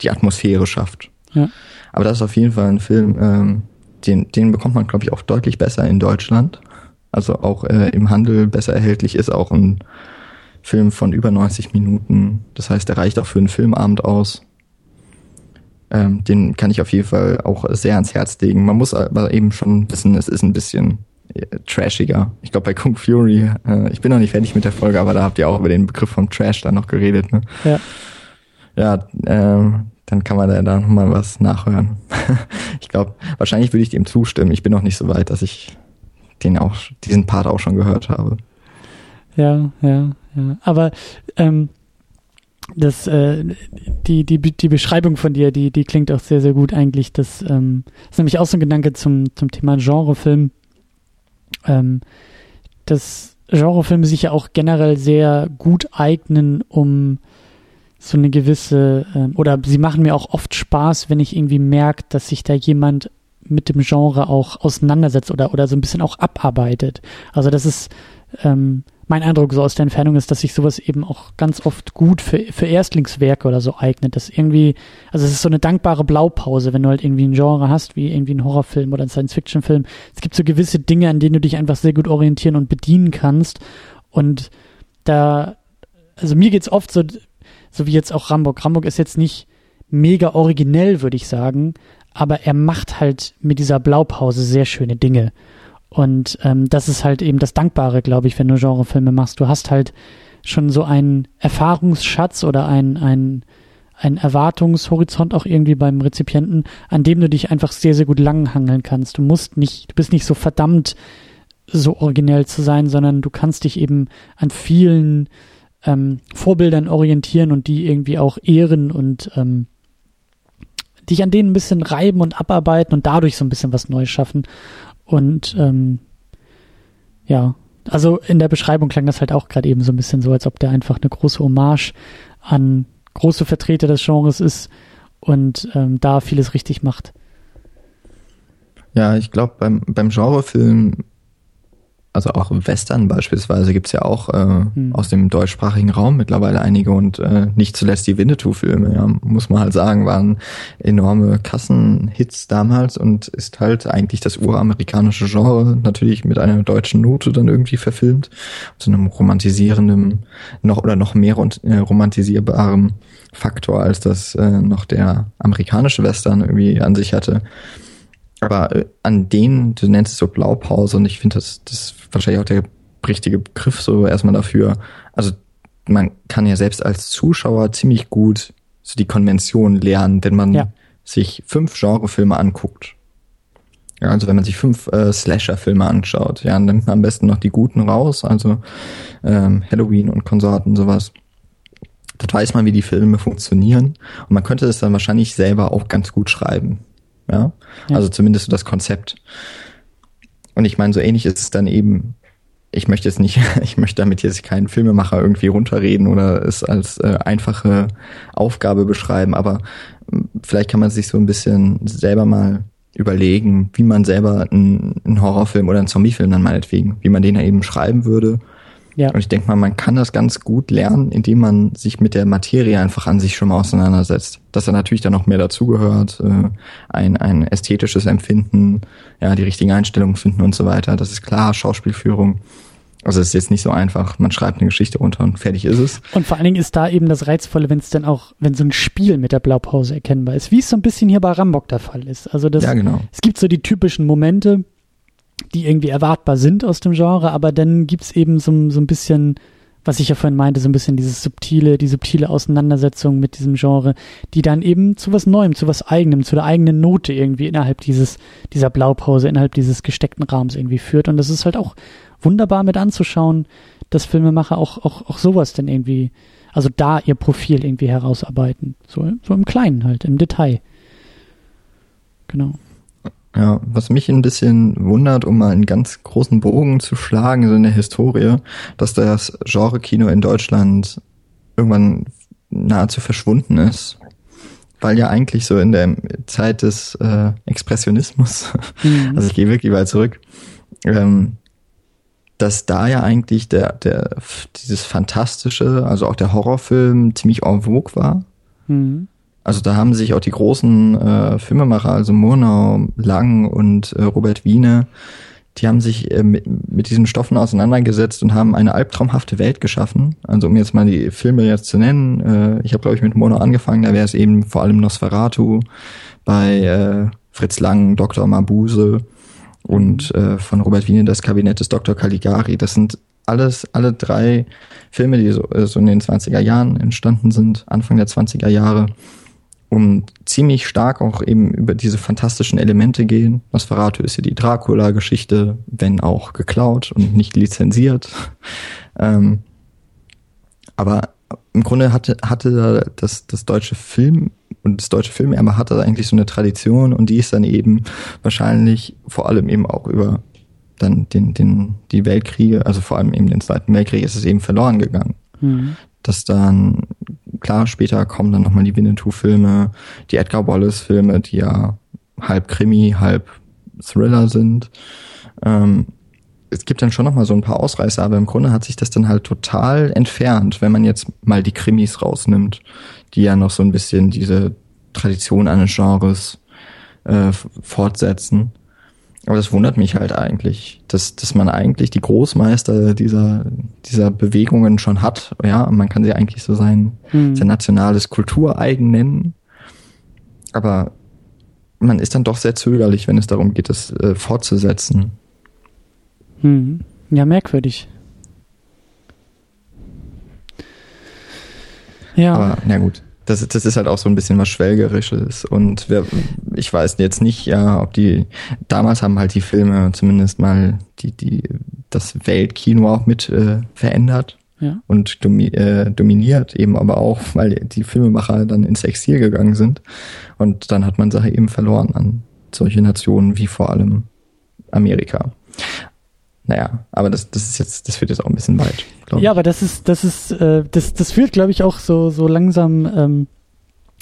die Atmosphäre schafft. Ja. Aber das ist auf jeden Fall ein Film, ähm, den, den bekommt man, glaube ich, auch deutlich besser in Deutschland. Also auch äh, im Handel besser erhältlich ist auch ein Film von über 90 Minuten. Das heißt, der reicht auch für einen Filmabend aus. Ähm, den kann ich auf jeden Fall auch sehr ans Herz legen. Man muss aber eben schon wissen, es ist ein bisschen äh, trashiger. Ich glaube bei Kung Fury, äh, ich bin noch nicht fertig mit der Folge, aber da habt ihr auch über den Begriff vom Trash dann noch geredet. Ne? Ja. Ja, ähm, dann kann man da, da noch mal was nachhören. *laughs* ich glaube, wahrscheinlich würde ich dem zustimmen. Ich bin noch nicht so weit, dass ich den auch, diesen Part auch schon gehört habe. Ja, ja, ja. Aber ähm, das, äh, die, die, die Beschreibung von dir, die, die klingt auch sehr, sehr gut eigentlich. Das ähm, ist nämlich auch so ein Gedanke zum, zum Thema Genrefilm. Ähm, dass Genrefilme sich ja auch generell sehr gut eignen, um so eine gewisse, ähm, oder sie machen mir auch oft Spaß, wenn ich irgendwie merke, dass sich da jemand mit dem Genre auch auseinandersetzt oder, oder so ein bisschen auch abarbeitet. Also das ist, ähm, mein Eindruck so aus der Entfernung ist, dass sich sowas eben auch ganz oft gut für, für Erstlingswerke oder so eignet. Das irgendwie, also es ist so eine dankbare Blaupause, wenn du halt irgendwie ein Genre hast, wie irgendwie ein Horrorfilm oder ein Science-Fiction-Film. Es gibt so gewisse Dinge, an denen du dich einfach sehr gut orientieren und bedienen kannst. Und da, also mir geht's oft so, so wie jetzt auch Rambock. Rambock ist jetzt nicht mega originell, würde ich sagen, aber er macht halt mit dieser Blaupause sehr schöne Dinge. Und ähm, das ist halt eben das Dankbare, glaube ich, wenn du Genrefilme machst. Du hast halt schon so einen Erfahrungsschatz oder ein, ein, ein Erwartungshorizont auch irgendwie beim Rezipienten, an dem du dich einfach sehr, sehr gut langhangeln kannst. Du musst nicht, du bist nicht so verdammt so originell zu sein, sondern du kannst dich eben an vielen ähm, Vorbildern orientieren und die irgendwie auch ehren und ähm, dich an denen ein bisschen reiben und abarbeiten und dadurch so ein bisschen was Neues schaffen. Und ähm, ja, also in der Beschreibung klang das halt auch gerade eben so ein bisschen so, als ob der einfach eine große Hommage an große Vertreter des Genres ist und ähm, da vieles richtig macht. Ja, ich glaube, beim, beim Genrefilm also auch Western beispielsweise gibt's ja auch äh, hm. aus dem deutschsprachigen Raum mittlerweile einige und äh, nicht zuletzt die Winnetou-Filme, ja, muss man halt sagen, waren enorme Kassenhits damals und ist halt eigentlich das uramerikanische Genre, natürlich mit einer deutschen Note dann irgendwie verfilmt, zu einem romantisierenden noch oder noch mehr äh, romantisierbarem Faktor, als das äh, noch der amerikanische Western irgendwie an sich hatte. Aber äh, an denen, du nennst es so Blaupause und ich finde, das, das ist wahrscheinlich auch der richtige Begriff so erstmal dafür. Also man kann ja selbst als Zuschauer ziemlich gut so die Konvention lernen, wenn man ja. sich fünf Genrefilme anguckt. Ja, also wenn man sich fünf äh, Slasher-Filme anschaut, ja, dann nimmt man am besten noch die guten raus, also ähm, Halloween und Konsorten, sowas. Das weiß man, wie die Filme funktionieren. Und man könnte es dann wahrscheinlich selber auch ganz gut schreiben. Ja. ja. Also zumindest so das Konzept. Und ich meine, so ähnlich ist es dann eben, ich möchte jetzt nicht, *laughs* ich möchte damit jetzt keinen Filmemacher irgendwie runterreden oder es als äh, einfache Aufgabe beschreiben, aber hm, vielleicht kann man sich so ein bisschen selber mal überlegen, wie man selber einen, einen Horrorfilm oder einen Zombiefilm dann meinetwegen, wie man den dann eben schreiben würde ja. Und ich denke mal, man kann das ganz gut lernen, indem man sich mit der Materie einfach an sich schon mal auseinandersetzt. Dass da natürlich dann noch mehr dazugehört, äh, ein, ein ästhetisches Empfinden, ja, die richtigen Einstellungen finden und so weiter. Das ist klar, Schauspielführung. Also es ist jetzt nicht so einfach, man schreibt eine Geschichte runter und fertig ist es. Und vor allen Dingen ist da eben das Reizvolle, wenn es dann auch, wenn so ein Spiel mit der Blaupause erkennbar ist, wie es so ein bisschen hier bei Rambock der Fall ist. Also das, ja, genau. es gibt so die typischen Momente, die irgendwie erwartbar sind aus dem Genre, aber dann gibt's eben so, so ein bisschen, was ich ja vorhin meinte, so ein bisschen dieses subtile, die subtile Auseinandersetzung mit diesem Genre, die dann eben zu was Neuem, zu was Eigenem, zu der eigenen Note irgendwie innerhalb dieses, dieser Blaupause, innerhalb dieses gesteckten Rahmens irgendwie führt. Und das ist halt auch wunderbar mit anzuschauen, dass Filmemacher auch, auch, auch sowas denn irgendwie, also da ihr Profil irgendwie herausarbeiten. So, so im Kleinen halt, im Detail. Genau. Ja, was mich ein bisschen wundert, um mal einen ganz großen Bogen zu schlagen, so in der Historie, dass das Genre-Kino in Deutschland irgendwann nahezu verschwunden ist. Weil ja eigentlich so in der Zeit des äh, Expressionismus, *laughs* mhm. also ich gehe wirklich weit zurück, ähm, dass da ja eigentlich der, der, dieses Fantastische, also auch der Horrorfilm ziemlich en vogue war. Mhm. Also da haben sich auch die großen äh, Filmemacher, also Murnau, Lang und äh, Robert Wiene, die haben sich äh, mit, mit diesen Stoffen auseinandergesetzt und haben eine albtraumhafte Welt geschaffen. Also um jetzt mal die Filme jetzt zu nennen, äh, ich habe glaube ich mit Murnau angefangen, da wäre es eben vor allem Nosferatu, bei äh, Fritz Lang, Dr. Mabuse und äh, von Robert Wiene das Kabinett des Dr. Caligari. Das sind alles, alle drei Filme, die so, äh, so in den 20er Jahren entstanden sind, Anfang der 20er Jahre um ziemlich stark auch eben über diese fantastischen Elemente gehen. Nosferatu ist ja die Dracula-Geschichte, wenn auch geklaut und nicht lizenziert. *laughs* ähm, aber im Grunde hatte, hatte das, das deutsche Film und das deutsche Filmerbe hatte eigentlich so eine Tradition und die ist dann eben wahrscheinlich vor allem eben auch über dann den, den, die Weltkriege, also vor allem eben den Zweiten Weltkrieg ist es eben verloren gegangen. Mhm. Dass dann klar, später kommen dann nochmal die Winnetou-Filme, die Edgar Wallace-Filme, die ja halb Krimi, halb Thriller sind. Ähm, es gibt dann schon nochmal so ein paar Ausreißer, aber im Grunde hat sich das dann halt total entfernt, wenn man jetzt mal die Krimis rausnimmt, die ja noch so ein bisschen diese Tradition eines Genres äh, fortsetzen. Aber das wundert mich halt eigentlich, dass, dass man eigentlich die Großmeister dieser, dieser Bewegungen schon hat. Ja, man kann sie eigentlich so sein, hm. sein nationales Kultureigen nennen. Aber man ist dann doch sehr zögerlich, wenn es darum geht, es äh, fortzusetzen. Hm. Ja, merkwürdig. Ja. Aber, na gut das, das ist halt auch so ein bisschen was Schwelgerisches. Und wer, ich weiß jetzt nicht, ja, ob die, damals haben halt die Filme zumindest mal die, die, das Weltkino auch mit äh, verändert ja. und domi äh, dominiert, eben aber auch, weil die Filmemacher dann ins Exil gegangen sind. Und dann hat man Sache eben verloren an solche Nationen wie vor allem Amerika. Naja, aber das, das ist jetzt, das führt jetzt auch ein bisschen weit. Ja, aber das ist, das ist, äh, das, das führt, glaube ich, auch so, so langsam ähm,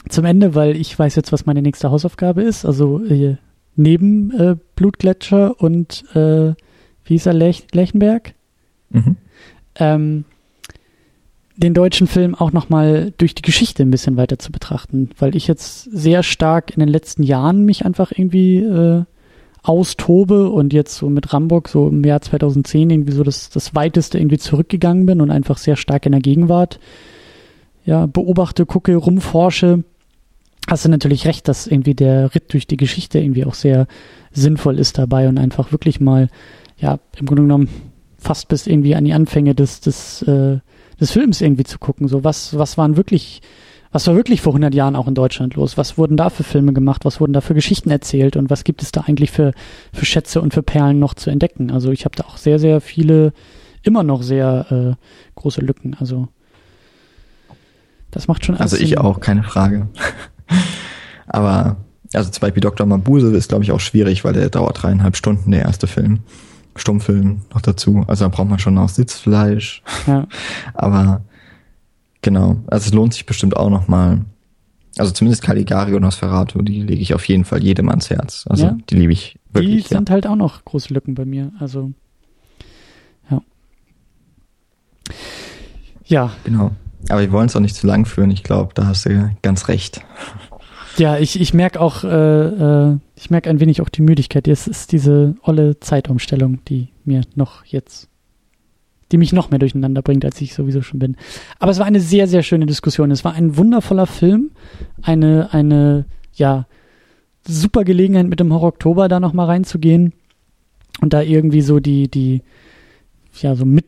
zum Ende, weil ich weiß jetzt, was meine nächste Hausaufgabe ist. Also äh, neben äh, Blutgletscher und äh, wie hieß er, Lech Lechenberg? Mhm. Ähm, den deutschen Film auch nochmal durch die Geschichte ein bisschen weiter zu betrachten, weil ich jetzt sehr stark in den letzten Jahren mich einfach irgendwie äh, austobe und jetzt so mit Ramburg so im Jahr 2010 irgendwie so das, das weiteste irgendwie zurückgegangen bin und einfach sehr stark in der Gegenwart ja, beobachte, gucke, rumforsche, hast du natürlich recht, dass irgendwie der Ritt durch die Geschichte irgendwie auch sehr sinnvoll ist dabei und einfach wirklich mal, ja, im Grunde genommen fast bis irgendwie an die Anfänge des, des, äh, des Films irgendwie zu gucken. So, was, was waren wirklich was war wirklich vor 100 Jahren auch in Deutschland los? Was wurden da für Filme gemacht? Was wurden da für Geschichten erzählt? Und was gibt es da eigentlich für, für Schätze und für Perlen noch zu entdecken? Also ich habe da auch sehr, sehr viele, immer noch sehr äh, große Lücken. Also das macht schon alles Also ich Sinn. auch, keine Frage. *laughs* Aber also zum Beispiel Dr. Mabuse ist, glaube ich, auch schwierig, weil der dauert dreieinhalb Stunden, der erste Film. Stummfilm noch dazu. Also da braucht man schon auch Sitzfleisch. Ja. *laughs* Aber Genau, also es lohnt sich bestimmt auch nochmal. Also zumindest Caligari und Nosferatu, die lege ich auf jeden Fall jedem ans Herz. Also ja. die liebe ich wirklich. Die sind ja. halt auch noch große Lücken bei mir. Also ja. Ja. Genau. Aber wir wollen es auch nicht zu lang führen. Ich glaube, da hast du ganz recht. Ja, ich, ich merke auch, äh, äh, ich merke ein wenig auch die Müdigkeit. Es ist diese olle Zeitumstellung, die mir noch jetzt die mich noch mehr durcheinander bringt, als ich sowieso schon bin. Aber es war eine sehr, sehr schöne Diskussion. Es war ein wundervoller Film, eine, eine, ja, super Gelegenheit mit dem Horror Oktober da nochmal reinzugehen und da irgendwie so die, die, ja, so mit,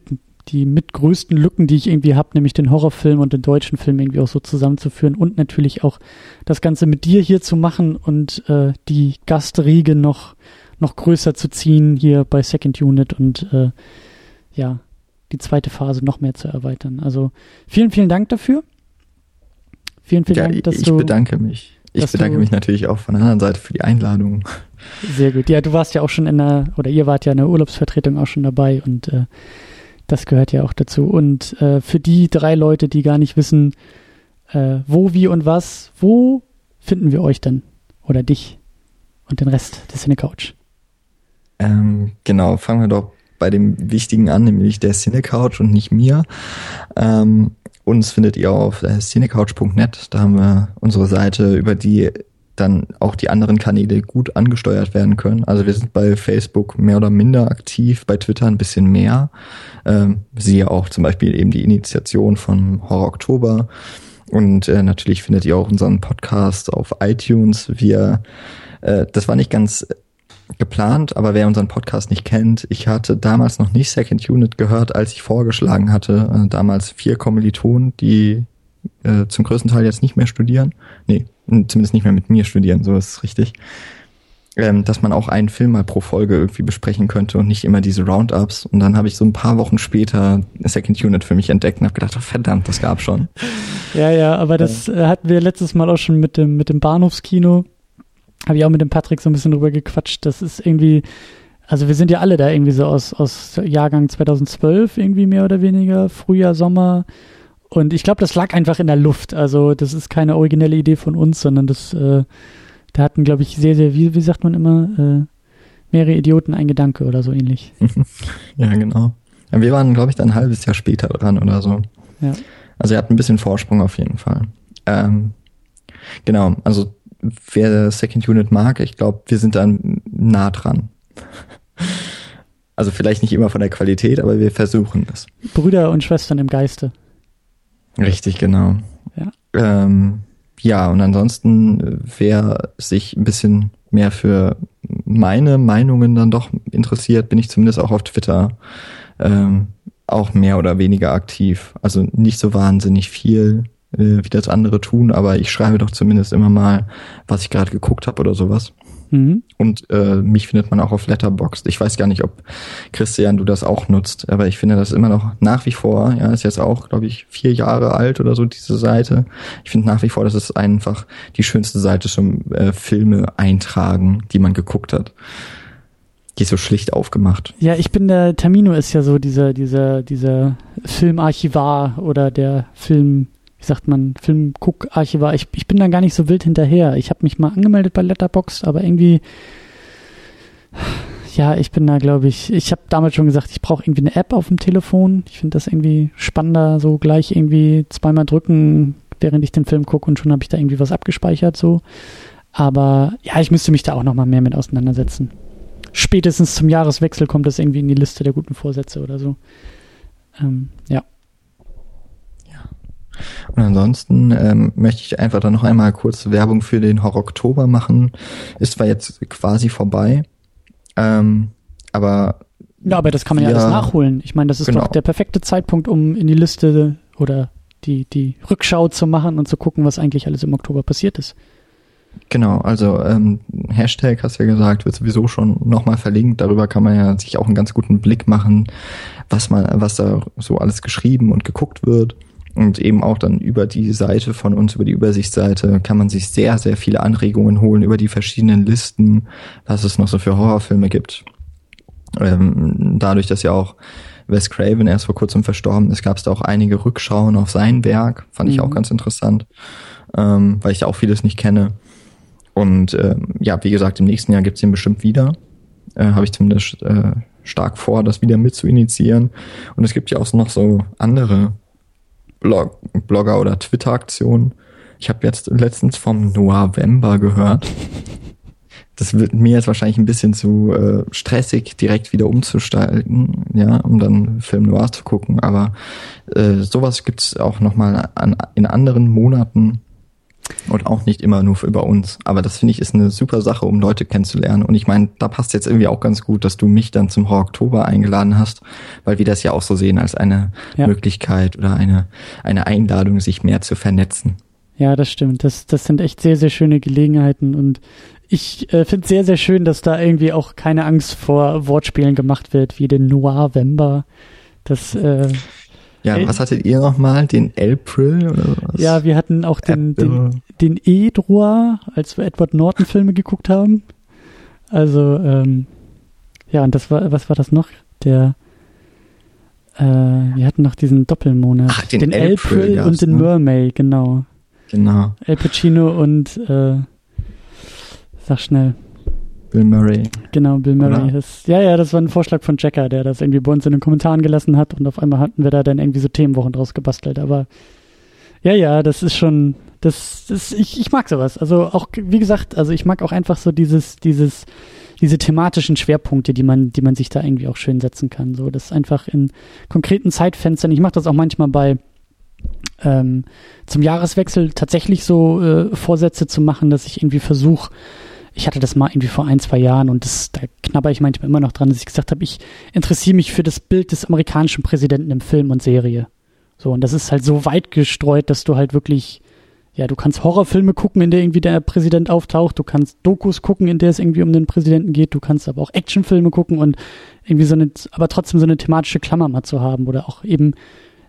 die mitgrößten Lücken, die ich irgendwie habe, nämlich den Horrorfilm und den deutschen Film irgendwie auch so zusammenzuführen und natürlich auch das Ganze mit dir hier zu machen und äh, die Gastriege noch, noch größer zu ziehen hier bei Second Unit und äh, ja, die zweite Phase noch mehr zu erweitern. Also vielen, vielen Dank dafür. Vielen, vielen ja, Dank, dass ich du. Ich bedanke mich. Ich bedanke mich natürlich auch von der anderen Seite für die Einladung. Sehr gut. Ja, du warst ja auch schon in der, oder ihr wart ja in der Urlaubsvertretung auch schon dabei und äh, das gehört ja auch dazu. Und äh, für die drei Leute, die gar nicht wissen, äh, wo, wie und was, wo finden wir euch denn? Oder dich und den Rest des Cine Couch? Ähm, genau, fangen wir doch bei dem Wichtigen an, nämlich der Cinecouch und nicht mir. Ähm, uns findet ihr auf cinecouch.net. Da haben wir unsere Seite, über die dann auch die anderen Kanäle gut angesteuert werden können. Also wir sind bei Facebook mehr oder minder aktiv, bei Twitter ein bisschen mehr. Ähm, siehe auch zum Beispiel eben die Initiation von Horror Oktober. Und äh, natürlich findet ihr auch unseren Podcast auf iTunes. Wir, äh, das war nicht ganz geplant, aber wer unseren Podcast nicht kennt, ich hatte damals noch nicht Second Unit gehört, als ich vorgeschlagen hatte, äh, damals vier Kommilitonen, die äh, zum größten Teil jetzt nicht mehr studieren, nee, zumindest nicht mehr mit mir studieren, so ist es richtig, ähm, dass man auch einen Film mal pro Folge irgendwie besprechen könnte und nicht immer diese Roundups. Und dann habe ich so ein paar Wochen später Second Unit für mich entdeckt und habe gedacht, oh, verdammt, das gab schon. Ja, ja, aber das äh, hatten wir letztes Mal auch schon mit dem, mit dem Bahnhofskino habe ich auch mit dem Patrick so ein bisschen drüber gequatscht. Das ist irgendwie, also wir sind ja alle da irgendwie so aus, aus Jahrgang 2012 irgendwie mehr oder weniger, Frühjahr, Sommer. Und ich glaube, das lag einfach in der Luft. Also das ist keine originelle Idee von uns, sondern das, äh, da hatten, glaube ich, sehr, sehr, wie, wie sagt man immer, äh, mehrere Idioten ein Gedanke oder so ähnlich. *laughs* ja, genau. Wir waren, glaube ich, dann ein halbes Jahr später dran oder so. Ja. Also er hat ein bisschen Vorsprung auf jeden Fall. Ähm, genau, also wer Second Unit mag, ich glaube, wir sind dann nah dran. Also vielleicht nicht immer von der Qualität, aber wir versuchen es. Brüder und Schwestern im Geiste. Richtig, genau. Ja, ähm, ja und ansonsten, wer sich ein bisschen mehr für meine Meinungen dann doch interessiert, bin ich zumindest auch auf Twitter ähm, auch mehr oder weniger aktiv. Also nicht so wahnsinnig viel, äh, wie das andere tun, aber ich schreibe doch zumindest immer mal, was ich gerade geguckt habe oder sowas. Mhm. Und äh, mich findet man auch auf Letterboxd. Ich weiß gar nicht, ob Christian du das auch nutzt, aber ich finde das immer noch nach wie vor, ja, ist jetzt auch, glaube ich, vier Jahre alt oder so, diese Seite. Ich finde nach wie vor, das ist einfach die schönste Seite zum äh, Filme eintragen, die man geguckt hat. Die ist so schlicht aufgemacht. Ja, ich bin der Tamino ist ja so dieser, dieser, dieser Filmarchivar oder der Film, wie sagt man, Filmguck-Archivar. Ich, ich bin da gar nicht so wild hinterher. Ich habe mich mal angemeldet bei Letterboxd, aber irgendwie, ja, ich bin da, glaube ich, ich habe damals schon gesagt, ich brauche irgendwie eine App auf dem Telefon. Ich finde das irgendwie spannender, so gleich irgendwie zweimal drücken, während ich den Film gucke und schon habe ich da irgendwie was abgespeichert, so. Aber ja, ich müsste mich da auch noch mal mehr mit auseinandersetzen. Spätestens zum Jahreswechsel kommt das irgendwie in die Liste der guten Vorsätze oder so. Ähm, ja. Und ansonsten ähm, möchte ich einfach dann noch einmal kurz Werbung für den Horror Oktober machen. Ist zwar jetzt quasi vorbei, ähm, aber ja, aber das kann man ja alles nachholen. Ich meine, das ist genau. doch der perfekte Zeitpunkt, um in die Liste oder die, die Rückschau zu machen und zu gucken, was eigentlich alles im Oktober passiert ist. Genau, also ähm, Hashtag hast du ja gesagt, wird sowieso schon nochmal verlinkt. Darüber kann man ja sich auch einen ganz guten Blick machen, was man, was da so alles geschrieben und geguckt wird. Und eben auch dann über die Seite von uns, über die Übersichtsseite, kann man sich sehr, sehr viele Anregungen holen über die verschiedenen Listen, was es noch so für Horrorfilme gibt. Ähm, dadurch, dass ja auch Wes Craven erst vor kurzem verstorben ist, gab es da auch einige Rückschauen auf sein Werk. Fand ich mhm. auch ganz interessant, ähm, weil ich da auch vieles nicht kenne. Und ähm, ja, wie gesagt, im nächsten Jahr gibt's den bestimmt wieder. Äh, Habe ich zumindest äh, stark vor, das wieder mit zu initiieren. Und es gibt ja auch noch so andere Blog Blogger- oder Twitter-Aktionen. Ich habe jetzt letztens vom November gehört. Das wird mir jetzt wahrscheinlich ein bisschen zu äh, stressig, direkt wieder umzustalten, ja, um dann Film Noir zu gucken. Aber äh, sowas gibt's auch nochmal an, in anderen Monaten und auch nicht immer nur über uns. Aber das finde ich ist eine super Sache, um Leute kennenzulernen. Und ich meine, da passt jetzt irgendwie auch ganz gut, dass du mich dann zum Horror Oktober eingeladen hast, weil wir das ja auch so sehen als eine ja. Möglichkeit oder eine, eine Einladung, sich mehr zu vernetzen. Ja, das stimmt. Das, das sind echt sehr, sehr schöne Gelegenheiten und ich äh, finde es sehr, sehr schön, dass da irgendwie auch keine Angst vor Wortspielen gemacht wird, wie den Noir-Vember. Das äh, ja, El was hattet ihr nochmal? Den April oder was? Ja, wir hatten auch den, den, den E-Droit, als wir Edward Norton-Filme geguckt haben. Also, ähm, ja, und das war, was war das noch? Der, äh, wir hatten noch diesen Doppelmonat. Ach, den, den April, und den ne? Mermaid, genau. Genau. El Pacino und, äh, sag schnell. Bill Murray. Genau, Bill Murray. Das, ja, ja, das war ein Vorschlag von Jacker, der das irgendwie bei uns in den Kommentaren gelassen hat und auf einmal hatten wir da dann irgendwie so Themenwochen draus gebastelt. Aber ja, ja, das ist schon, das, das ich, ich mag sowas. Also auch, wie gesagt, also ich mag auch einfach so dieses, dieses, diese thematischen Schwerpunkte, die man, die man sich da irgendwie auch schön setzen kann. So, das einfach in konkreten Zeitfenstern. Ich mache das auch manchmal bei ähm, zum Jahreswechsel tatsächlich so äh, Vorsätze zu machen, dass ich irgendwie versuche, ich hatte das mal irgendwie vor ein, zwei Jahren und das, da knabber ich manchmal immer noch dran, dass ich gesagt habe, ich interessiere mich für das Bild des amerikanischen Präsidenten im Film und Serie. So, und das ist halt so weit gestreut, dass du halt wirklich, ja, du kannst Horrorfilme gucken, in der irgendwie der Präsident auftaucht, du kannst Dokus gucken, in der es irgendwie um den Präsidenten geht, du kannst aber auch Actionfilme gucken und irgendwie so eine, aber trotzdem so eine thematische Klammer mal zu haben oder auch eben,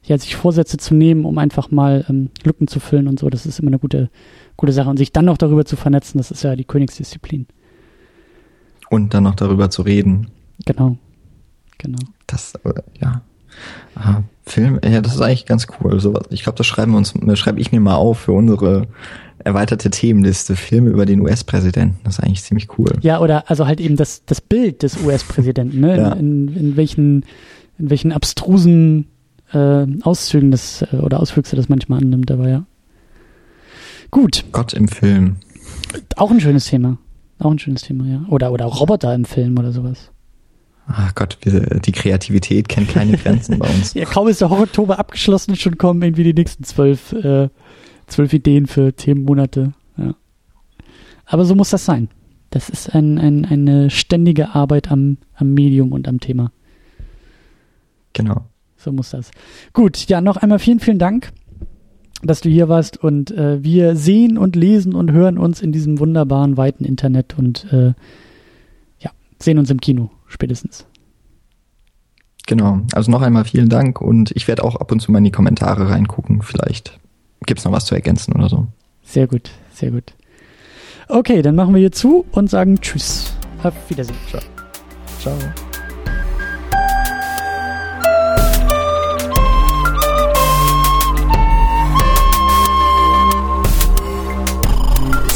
ja, sich Vorsätze zu nehmen, um einfach mal ähm, Lücken zu füllen und so, das ist immer eine gute, gute Sache. Und sich dann noch darüber zu vernetzen, das ist ja die Königsdisziplin. Und dann noch darüber zu reden. Genau. Genau. Das, äh, ja. Aha. Film, ja, das ist eigentlich ganz cool. So, ich glaube, das schreiben wir uns, schreibe ich mir mal auf für unsere erweiterte Themenliste. Filme über den US-Präsidenten. Das ist eigentlich ziemlich cool. Ja, oder also halt eben das, das Bild des US-Präsidenten, ne? *laughs* ja. in, in, welchen, in welchen abstrusen äh, Auszügen das äh, oder Auswüchse das manchmal annimmt, aber ja. Gut. Gott im Film. Auch ein schönes Thema. Auch ein schönes Thema, ja. Oder, oder Roboter im Film oder sowas. Ach Gott, wir, die Kreativität kennt keine Grenzen bei uns. *laughs* Ja, kaum ist der Oktober abgeschlossen, schon kommen irgendwie die nächsten zwölf, äh, zwölf Ideen für Themenmonate. Ja. Aber so muss das sein. Das ist ein, ein, eine ständige Arbeit am, am Medium und am Thema. Genau. So muss das. Gut, ja, noch einmal vielen, vielen Dank dass du hier warst und äh, wir sehen und lesen und hören uns in diesem wunderbaren weiten Internet und äh, ja, sehen uns im Kino spätestens. Genau, also noch einmal vielen Dank und ich werde auch ab und zu mal in die Kommentare reingucken. Vielleicht gibt es noch was zu ergänzen oder so. Sehr gut, sehr gut. Okay, dann machen wir hier zu und sagen Tschüss. Auf Wiedersehen. Ciao. Ciao.